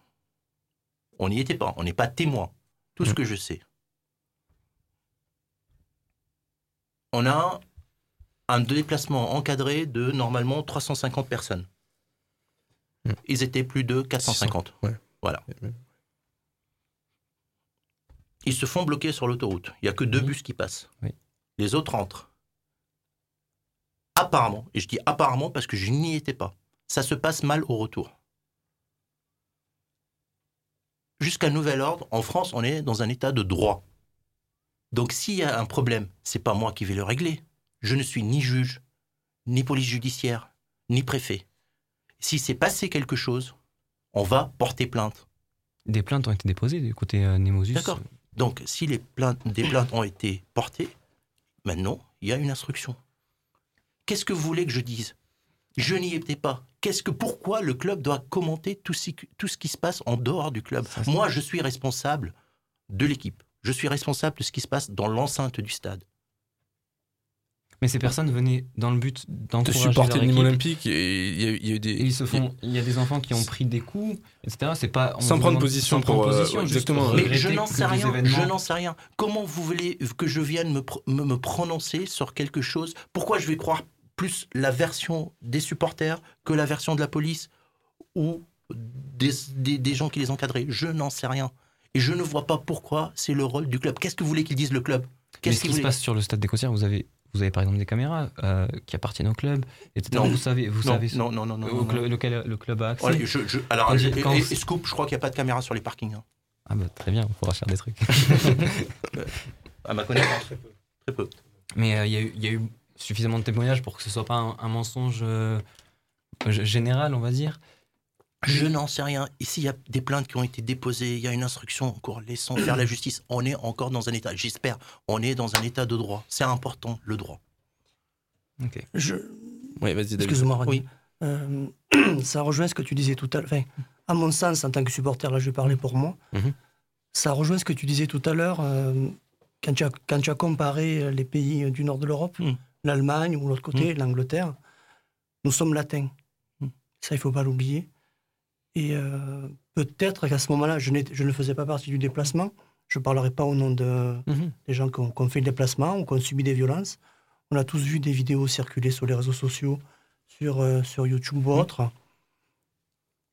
on n'y était pas. On n'est pas témoin. Tout ce Mhm. que je sais. On a un déplacement encadré de normalement 350 personnes. Mhm. Ils étaient plus de 450. Ouais. Voilà. Ils se font bloquer sur l'autoroute. Il n'y a que deux bus qui passent. Oui. Les autres entrent. Apparemment, et je dis apparemment parce que je n'y étais pas, ça se passe mal au retour. Jusqu'à nouvel ordre, en France, on est dans un état de droit. Donc s'il y a un problème, c'est pas moi qui vais le régler. Je ne suis ni juge, ni police judiciaire, ni préfet. Si s'est passé quelque chose, on va porter plainte. Des plaintes ont été déposées du côté euh, Nemosus. D'accord. Donc, si les plaintes, des plaintes ont été portées, maintenant, il y a une instruction. Qu'est-ce que vous voulez que je dise? Je n'y étais pas. Qu'est-ce que, pourquoi le club doit commenter tout ce, qui- tout ce qui se passe en dehors du club? Moi, je suis responsable de l'équipe. Je suis responsable de ce qui se passe dans l'enceinte du stade. Mais ces personnes venaient dans le but de d'encourager supporter le Nîmes équipe. Olympique. Et il y, a eu- il y a eu des. Et ils se font. Il y a des enfants qui ont pris des coups, etc. C'est pas. on Sans prendre demande- position sans prendre pour, euh, position, exactement. Mais je n'en sais rien. événements- Je n'en sais rien. Comment vous voulez que je vienne me, me prononcer sur quelque chose? Pourquoi je vais croire plus la version des supporters que la version de la police ou des, des- des gens qui les encadraient Je n'en sais rien. Et je ne vois pas pourquoi c'est le rôle du club. Qu'est-ce que vous voulez qu'ils disent le club? Mais Qu'est-ce qui se passe sur le stade des Costières, vous avez, vous avez par exemple des caméras euh, qui appartiennent au club, etc. Non. Vous savez, vous Non, savez non, non, non, non, au non, club- non. lequel le club a accès. Voilà, je- je- alors, Quand- et- quand- et- et Scoop, je crois qu'il n'y a pas de caméra sur les parkings. hein. Ah bah très bien, on pourra faire des trucs. à ma connaissance, très peu. Très peu. Mais euh, y, il y a eu suffisamment de témoignages pour que ce soit pas un, un mensonge euh, général, on va dire. Je n'en sais rien. Ici, il y a des plaintes qui ont été déposées, il y a une instruction en cours. Laissons faire la justice. On est encore dans un état, j'espère, on est dans un état de droit. C'est important, le droit. Je... Oui, vas-y, David. Excuse-moi. Oui. Euh, ça rejoint ce que tu disais tout à l'heure. Enfin, à mon sens, en tant que supporter, là je vais parler pour moi, Mhm. ça rejoint ce que tu disais tout à l'heure euh, quand, tu as, quand tu as comparé les pays du nord de l'Europe, Mm. l'Allemagne ou l'autre côté, l'Angleterre. Nous sommes latins. Mm. Ça, il faut pas l'oublier. Et euh, peut-être qu'à ce moment-là, je, je ne faisais pas partie du déplacement. Je ne parlerai pas au nom de, Mhm. des gens qui ont, qui ont fait le déplacement ou qui ont subi des violences. On a tous vu des vidéos circuler sur les réseaux sociaux, sur, euh, sur YouTube ou autre.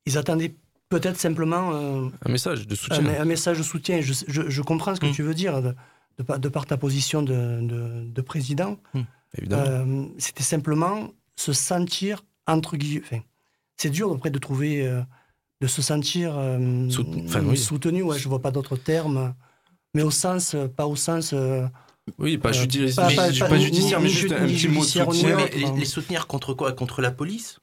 Ils attendaient peut-être simplement euh, Un message de soutien. un, un message de soutien. Je, je- je comprends ce que tu veux dire de, de, par- de par ta position de- de président. Évidemment. Euh, C'était simplement se sentir entre guillemets. enfin, c'est dur après de trouver, euh, de se sentir euh, enfin, oui. soutenu. Ouais, je vois pas d'autres termes, mais au sens, pas au sens. euh, Oui, pas, euh, judiciaire, pas- pas- pas pas- judiciaire, mais juste un petit mot de soutien. autre, les, les soutenir contre quoi? Contre la police?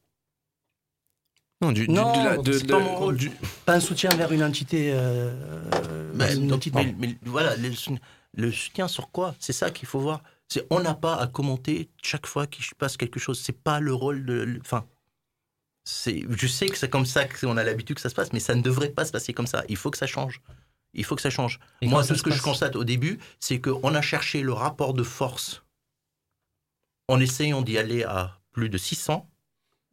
Non, du, du- Non, de la- de- c'est de- pas mon rôle. du- Pas un soutien vers une entité. euh, Ben, une donc, entité. mais, mais voilà, le, le soutien sur quoi? C'est ça qu'il faut voir. C'est on n'a pas à commenter chaque fois qu'il se passe quelque chose. C'est pas le rôle de. Enfin, c'est. Je sais que c'est comme ça qu'on a l'habitude que ça se passe, mais ça ne devrait pas se passer comme ça. Il faut que ça change. Il faut que ça change. Et Moi, tout ce que je constate au début, c'est qu'on a cherché le rapport de force en essayant d'y aller à plus de 600.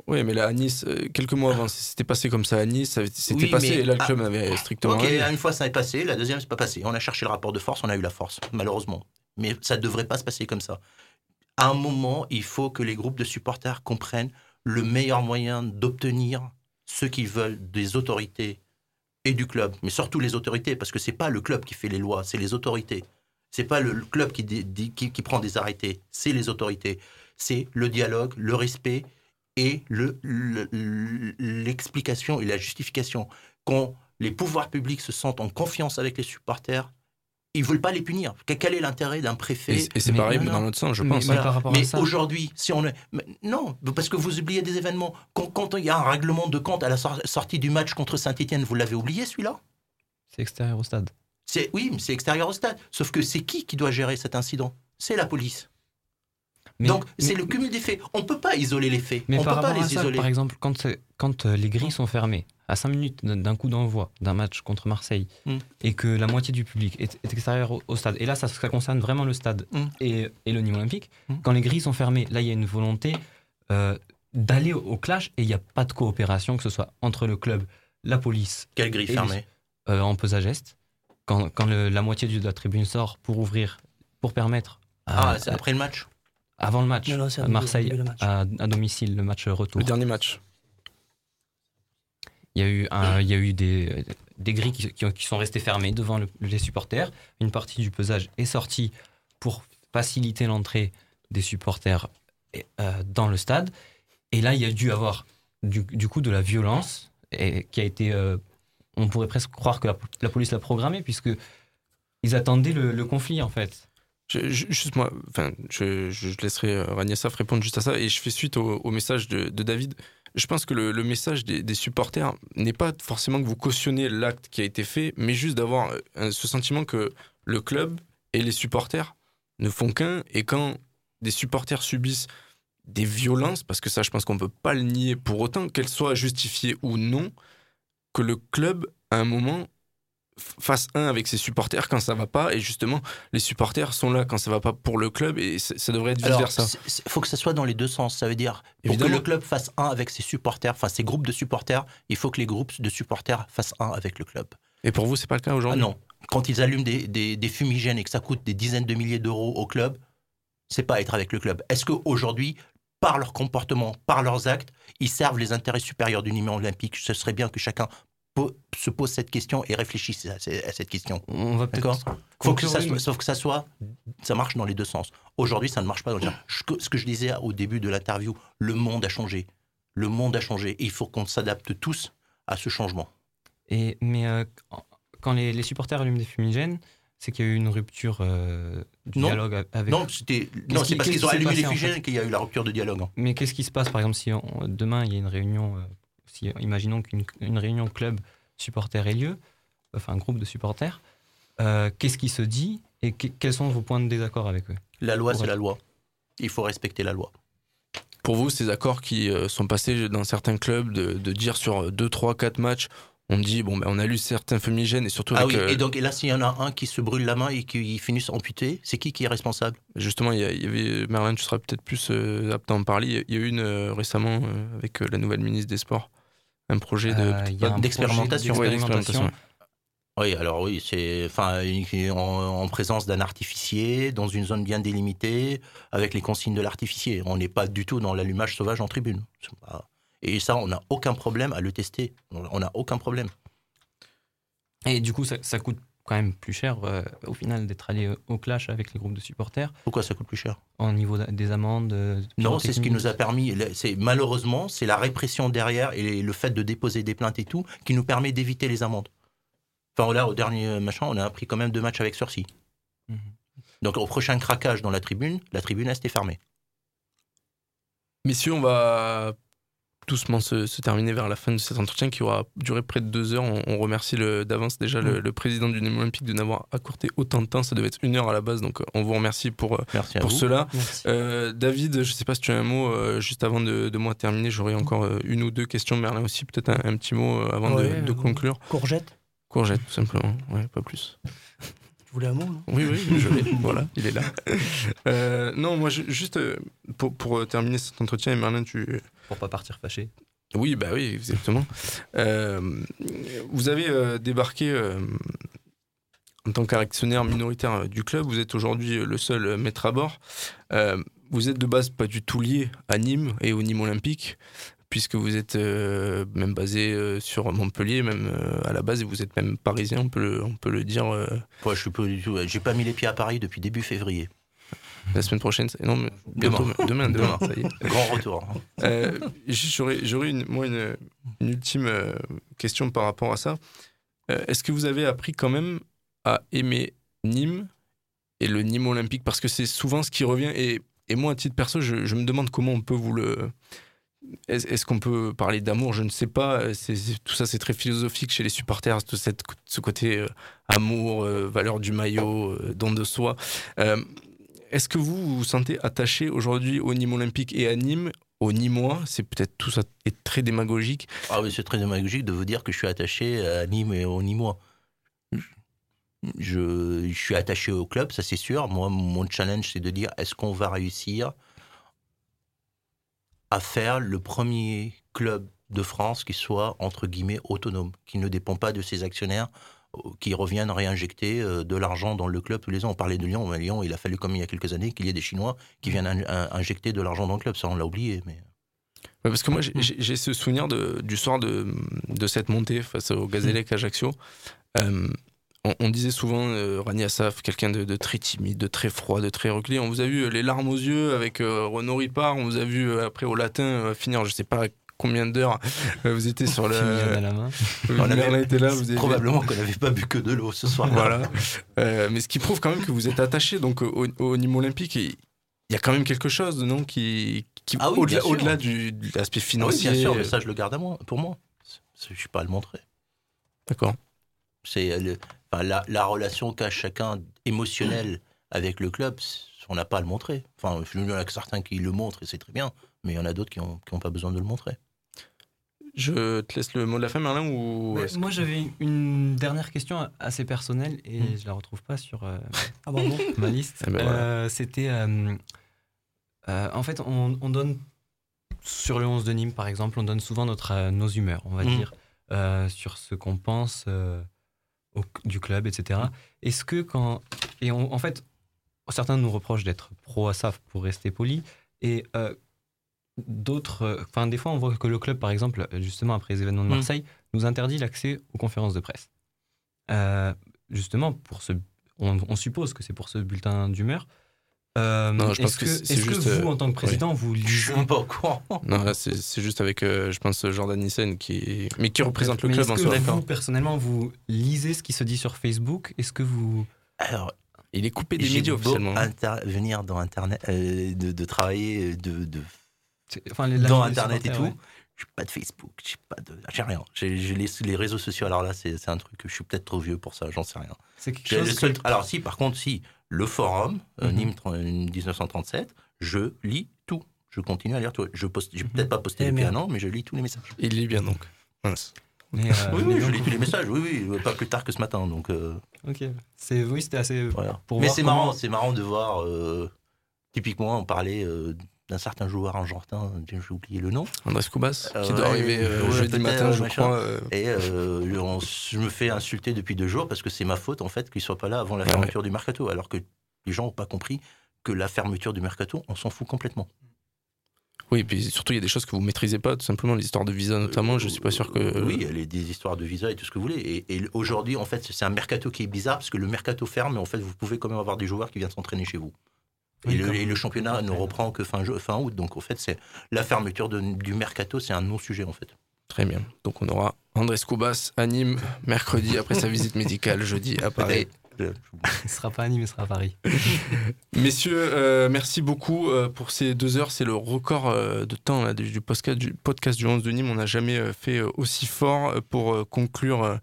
Oui, mais là, à Nice, euh, quelques mois avant, c'était passé comme ça à Nice, c'était Oui, passé et là, le club avait strictement Ok, rien. une fois ça est passé, la deuxième c'est pas passé. On a cherché le rapport de force, on a eu la force, malheureusement. Mais ça ne devrait pas se passer comme ça. À un moment, il faut que les groupes de supporters comprennent le meilleur moyen d'obtenir ce qu'ils veulent des autorités et du club, mais surtout les autorités, parce que c'est pas le club qui fait les lois, c'est les autorités. C'est pas le club qui, qui, prend des arrêtés, c'est les autorités. C'est le dialogue, le respect et le- le- l'explication et la justification. Quand les pouvoirs publics se sentent en confiance avec les supporters, ils veulent pas les punir. Que- Quel est l'intérêt d'un préfet Et- et c'est pareil, non, dans l'autre sens, je Mais pense. voilà. Mais par rapport à Mais aujourd'hui, si on est... mais non, parce que vous oubliez des événements. Quand, quand il y a un règlement de compte à la sor- sortie du match contre Saint-Etienne, vous l'avez oublié celui-là? C'est extérieur au stade. C'est Oui, mais c'est extérieur au stade. Sauf que c'est qui qui doit gérer cet incident? C'est la police. Mais- Donc, c'est le cumul des faits. On ne peut pas isoler les faits. Mais on ne par peut pas rapport à les ça, isoler. par exemple, quand euh, les grilles sont fermées, à 5 minutes d'un coup d'envoi d'un match contre Marseille, Mm. et que la moitié du public est, est extérieur au, au stade, et là, ça, ça concerne vraiment le stade Mm. et, et le Nîmes Olympique, quand les grilles sont fermées, là, il y a une volonté euh, d'aller au, au clash, et il n'y a pas de coopération, que ce soit entre le club, la police. Quelle grille les- fermée? Euh, En pesage est. Quand, quand le- la moitié de la tribune sort pour ouvrir, pour permettre. à- Ah, c'est après le match Avant le match, Non, non, à Marseille, du match. à, à domicile, le match retour. Le dernier match. Il y a eu, un- il y a eu des, des grilles qui, qui ont- qui sont restées fermées devant le- les supporters. Une partie du pesage est sortie pour faciliter l'entrée des supporters euh, dans le stade. Et là, il y a dû avoir du, du coup de la violence et, qui a été. euh, on pourrait presque croire que la, la police l'a programmée puisque ils attendaient le, le conflit en fait. Je- je- juste moi, enfin, je, je laisserai euh, Ragnasaf répondre juste à ça et je fais suite au, au message de, de David. Je pense que le, message des, des supporters n'est pas forcément que vous cautionnez l'acte qui a été fait, mais juste d'avoir euh, ce sentiment que le club et les supporters ne font qu'un. Et quand des supporters subissent des violences, parce que ça, je pense qu'on ne peut pas le nier pour autant, qu'elles soient justifiées ou non, que le club, à un moment, fasse un avec ses supporters quand ça va pas et justement les supporters sont là quand ça va pas pour le club et ça devrait être vice versa. il faut que ça soit dans les deux sens. Ça veut dire, pour Évidemment. que le club fasse un avec ses supporters, enfin ses groupes de supporters, il faut que les groupes de supporters fassent un avec le club. Et pour vous, c'est pas le cas Ah aujourd'hui non. Quand ils allument des, des, des fumigènes et que ça coûte des dizaines de milliers d'euros au club, c'est pas être avec le club. Est-ce qu'aujourd'hui, par leur comportement, par leurs actes, ils servent les intérêts supérieurs du Nîmes olympique? Ce serait bien que chacun po- se posent cette question et réfléchissent à, ce- à cette question. On va peut-être D'accord? Faut que ça Sauf que ça soit, ça marche dans les deux sens. Aujourd'hui, ça ne marche pas. dans le sens- Je- Ce que je disais au début de l'interview, le monde a changé. Le monde a changé. Et il faut qu'on s'adapte tous à ce changement. Et, mais euh, quand les, les supporters allument des fumigènes, c'est qu'il y a eu une rupture euh, du Non. dialogue avec. Non, c'était- non, c'est parce qu'ils ont qui s'est allumé les en fumigènes fait qu'il y a eu la rupture de dialogue. hein. Mais qu'est-ce qui se passe, par exemple, si on- demain il y a une réunion, euh, si, imaginons qu'une une réunion club supporter ait lieu, enfin un groupe de supporters, euh, qu'est-ce qui se dit et que- quels sont vos points de désaccord avec eux? La loi, c'est la loi. Il faut respecter la loi. Pour vous, ces accords qui euh, sont passés dans certains clubs de, de dire sur 2, 3, 4 matchs, on dit, bon, ben, on a lu certains fumigènes et surtout Ah avec, oui, euh, et donc et là, s'il y en a un qui se brûle la main et qui finisse amputé, c'est qui qui est responsable? Justement, il y, avait, Merlin, tu seras peut-être plus euh, apte à en parler. Il y a eu une euh, récemment euh, avec euh, la nouvelle ministre des Sports, un projet de, Euh, un projet d'expérimentation. Oui, alors oui, c'est enfin en, en présence d'un artificier, dans une zone bien délimitée, avec les consignes de l'artificier. On n'est pas du tout dans l'allumage sauvage en tribune. Et ça, on n'a aucun problème à le tester. On n'a aucun problème. Et du coup, ça, ça coûte quand même plus cher euh, au final d'être allé au clash avec les groupes de supporters. Pourquoi ça coûte plus cher? Au niveau des amendes euh, Non, c'est ce qui nous a permis. C'est malheureusement, c'est la répression derrière et le fait de déposer des plaintes et tout qui nous permet d'éviter les amendes. Enfin là, au dernier machin, on a pris quand même deux matchs avec sursis. Mhm. Donc au prochain craquage dans la tribune, la tribune restée fermée. Messieurs, on va doucement se, se terminer vers la fin de cet entretien qui aura duré près de deux heures. On, on remercie d'avance déjà le, Mm. le président du Nîmes Olympique de n'avoir accordé autant de temps. Ça devait être une heure à la base, donc euh, on vous remercie pour, euh, Merci pour cela. Merci. Euh, David, je ne sais pas si tu as un mot euh, juste avant de, de moi terminer. J'aurais encore euh, une ou deux questions. Merlin aussi, peut-être un, un petit mot euh, avant de- Ouais, de, conclure. Courgette Courgette, tout simplement. Ouais, pas plus. Tu voulais un mot non? Oui, oui, je l'ai. voilà, il est là. Euh, non, moi, je- juste pour, pour terminer cet entretien, et Merlin, tu. Pour pas partir fâché. Oui, bah oui, exactement. Euh, vous avez euh, débarqué euh, en tant qu'actionnaire minoritaire euh, du club. Vous êtes aujourd'hui le seul euh, maître à bord. Euh, vous êtes de base pas du tout lié à Nîmes et au Nîmes Olympique, puisque vous êtes euh, même basé euh, sur Montpellier, même euh, à la base, et vous êtes même parisien, on peut le, on peut le dire. euh, Moi, je suis pas du tout. J'ai pas mis les pieds à Paris depuis début février. La semaine prochaine, non, mais bientôt, Demain. demain, ça y est. Grand retour. Euh, juste, J'aurais une, moi une, une ultime euh, question par rapport à ça. Euh, Est-ce que vous avez appris quand même à aimer Nîmes et le Nîmes olympique? Parce que c'est souvent ce qui revient. Et, et moi, à titre perso, je, je me demande comment on peut vous le. Est-ce qu'on peut parler d'amour? Je ne sais pas. C'est- c'est- tout ça, c'est très philosophique chez les supporters, tout cette, ce côté euh, amour, euh, valeur du maillot, euh, don de soi. Est-ce que vous vous sentez attaché aujourd'hui au Nîmes olympique et à Nîmes au Nîmois? C'est peut-être tout ça est très démagogique. Ah oui, c'est très démagogique de vous dire que je suis attaché à Nîmes et au Nîmois. Je, je suis attaché au club, ça c'est sûr. Moi, mon challenge, c'est de dire est-ce qu'on va réussir à faire le premier club de France qui soit, entre guillemets, autonome, qui ne dépend pas de ses actionnaires, qui reviennent réinjecter euh, de l'argent dans le club tous les ans. On parlait de Lyon, mais Lyon, il a fallu, comme il y a quelques années, qu'il y ait des Chinois qui viennent in- in- injecter de l'argent dans le club. Ça, on l'a oublié. Mais... Ouais, parce que moi, j'ai- j'ai ce souvenir de, du soir de, de cette montée face au Gazélec Ajaccio. Euh, on, on disait souvent euh, Rani Assaf, quelqu'un de, de très timide, de très froid, de très reculé. On vous a vu euh, les larmes aux yeux avec euh, Renaud Ripard. On vous a vu après au latin finir, je sais pas combien d'heures. euh, vous étiez sur le. À la main. On avait- était là. Vous avez- Probablement qu'on n'avait pas bu que de l'eau ce soir. Voilà. Euh, mais ce qui prouve quand même que vous êtes attaché donc au, au Nîmes olympique. Et il y a quand même quelque chose, non, qui, qui Ah oui, au-delà, du, de l'aspect Ah oui, financier. bien sûr, mais euh, ça, je le garde à moi, pour moi. Je ne suis pas à le montrer. D'accord. C'est le- enfin, la, la relation qu'a chacun émotionnelle avec le club, on n'a pas à le montrer. Enfin, il y en a que certains qui le montrent et c'est très bien, mais il y en a d'autres qui n'ont pas besoin de le montrer. Je te laisse le mot de la fin, Merlin, ou Ouais, est-ce que- moi, j'avais une dernière question assez personnelle et Hmm. je la retrouve pas sur euh, Ah bon, bon ma liste. Eh ben voilà. Euh, C'était. euh, euh, en fait, on, on donne. Sur le 11 de Nîmes, par exemple, on donne souvent notre, euh, nos humeurs, on va Hmm. dire, euh, sur ce qu'on pense euh, au- du club, etc. Est-ce que quand. Et on- en fait, certains nous reprochent d'être pro-ASAF pour rester poli. Et euh, d'autres. euh, Enfin, des fois, on voit que le club, par exemple, justement, après les événements de Mm. Marseille, nous interdit l'accès aux conférences de presse. Euh, justement, pour ce, on, on suppose que c'est pour ce bulletin d'humeur. Euh, Non, je pense est-ce que que, c'est est-ce que vous, en tant que président, oui. vous lisez pas au courant. Non, là, c'est c'est juste avec, euh, je pense, Jordan Nissen qui, mais qui représente le club est-ce en que soi. vous, personnellement, vous lisez ce qui se dit sur Facebook? Est-ce que vous... Alors, il est coupé des médias officiellement. inter- venir dans Internet, euh, de, de travailler de, de- enfin, les- la dans Internet et tout. ouais. J'ai pas de Facebook, j'ai pas de, j'ai rien. J'ai les, les réseaux sociaux. Alors là, c'est un truc que je suis peut-être trop vieux pour ça. J'en sais rien. C'est quelque J'ai chose le seul- que- Alors si, par contre, si le forum euh, Mhm. Nîmes 30 1937, je lis tout. Je continue à lire tout. Je poste, j'ai peut-être pas posté Eh depuis un an, mais je lis tous les messages. Il lit bien donc. Mince. Mais, euh, oui, mais oui, je lis tous les messages. Oui, oui, pas plus tard que ce matin. Donc. euh, Ok. C'est, oui, c'était assez... Pour mais c'est comment- marrant, c'est marrant de voir. euh, typiquement, on parlait euh, d'un certain joueur argentin, j'ai oublié le nom. Andrés Cubas, Euh, qui doit ouais, arriver euh, ouais, jeudi matin, je machin. crois. euh, Et euh, on- je me fais insulter depuis deux jours parce que c'est ma faute en fait qu'il soit pas là avant la Ouais, fermeture du mercato, alors que les gens n'ont pas compris que la fermeture du mercato, on s'en fout complètement. Oui, et puis surtout, il y a des choses que vous maîtrisez pas, tout simplement, l'histoire de visa notamment. Je suis pas sûr que. Oui, il y a les- des histoires de visa et tout ce que vous voulez. Et, et aujourd'hui, en fait, c'est un mercato qui est bizarre parce que le mercato ferme, mais en fait, vous pouvez quand même avoir des joueurs qui viennent s'entraîner chez vous. Et, Oui, le, comme- et le championnat ne reprend que fin, août. Donc, en fait, c'est la fermeture de- du mercato, c'est un non-sujet, en fait. Très bien. Donc on aura Andrés Cubas à Nîmes mercredi après sa visite médicale, jeudi à Paris. Il sera pas à Nîmes, il sera à Paris. Messieurs, euh, merci beaucoup euh, pour ces deux heures. C'est le record euh, de temps là, du, podcast, du podcast du 11 de Nîmes. On n'a jamais euh, fait euh, aussi fort euh, pour euh, conclure euh,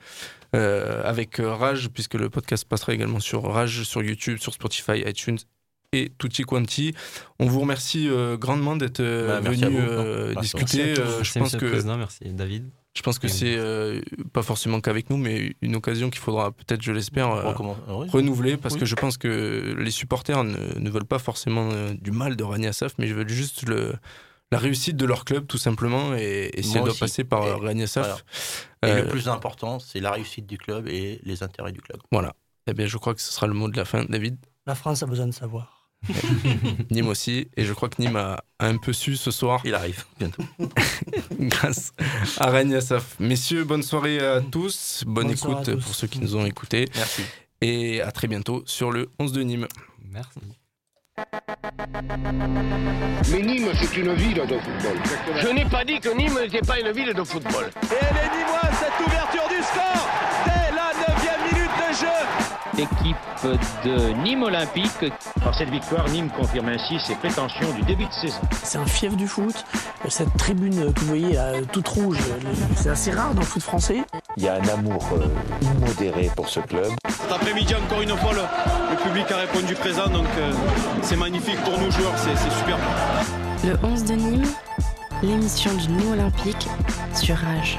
euh, avec euh, Rage, puisque le podcast passera également sur Rage, sur YouTube, sur Spotify, iTunes et Tutti Quanti. On vous remercie euh, grandement d'être euh, Bah, venu euh, discuter. Merci je pense monsieur que le président, merci David. je pense que c'est euh, pas forcément qu'avec nous, mais une occasion qu'il faudra peut-être, je l'espère, euh, ah oui. renouveler, parce Oui. que je pense que les supporters ne, ne veulent pas forcément euh, du mal de Rani Assaf, mais ils veulent juste le, la réussite de leur club, tout simplement, et, et si Moi elle doit aussi. passer par Et- Rani Assaf, voilà. Et euh, le plus important, c'est la réussite du club et les intérêts du club. voilà. Eh bien, je crois que ce sera le mot de la fin, David. La France a besoin de savoir. Nîmes aussi, et je crois que Nîmes a, a un peu su ce soir. Il arrive bientôt. Grâce à Rani Assaf. Messieurs, bonne soirée à tous, bonne, écoute tous. pour ceux qui nous ont écoutés. Merci. Et à très bientôt sur le 11 de Nîmes. Merci. Mais Nîmes, c'est une ville de football. Je n'ai pas dit que Nîmes n'était pas une ville de football. Et elle est nîmoise, cette ouverture du score L'équipe de Nîmes Olympique. Par cette victoire, Nîmes confirme ainsi ses prétentions du début de saison. C'est un fief du foot. Cette tribune que vous voyez toute rouge, c'est assez rare dans le foot français. Il y a un amour euh, immodéré pour ce club. Cet après-midi, encore une fois, le, le public a répondu présent, donc euh, c'est magnifique pour nous joueurs, c'est c'est super. Le 11 de Nîmes, l'émission du Nîmes Olympique sur Rage.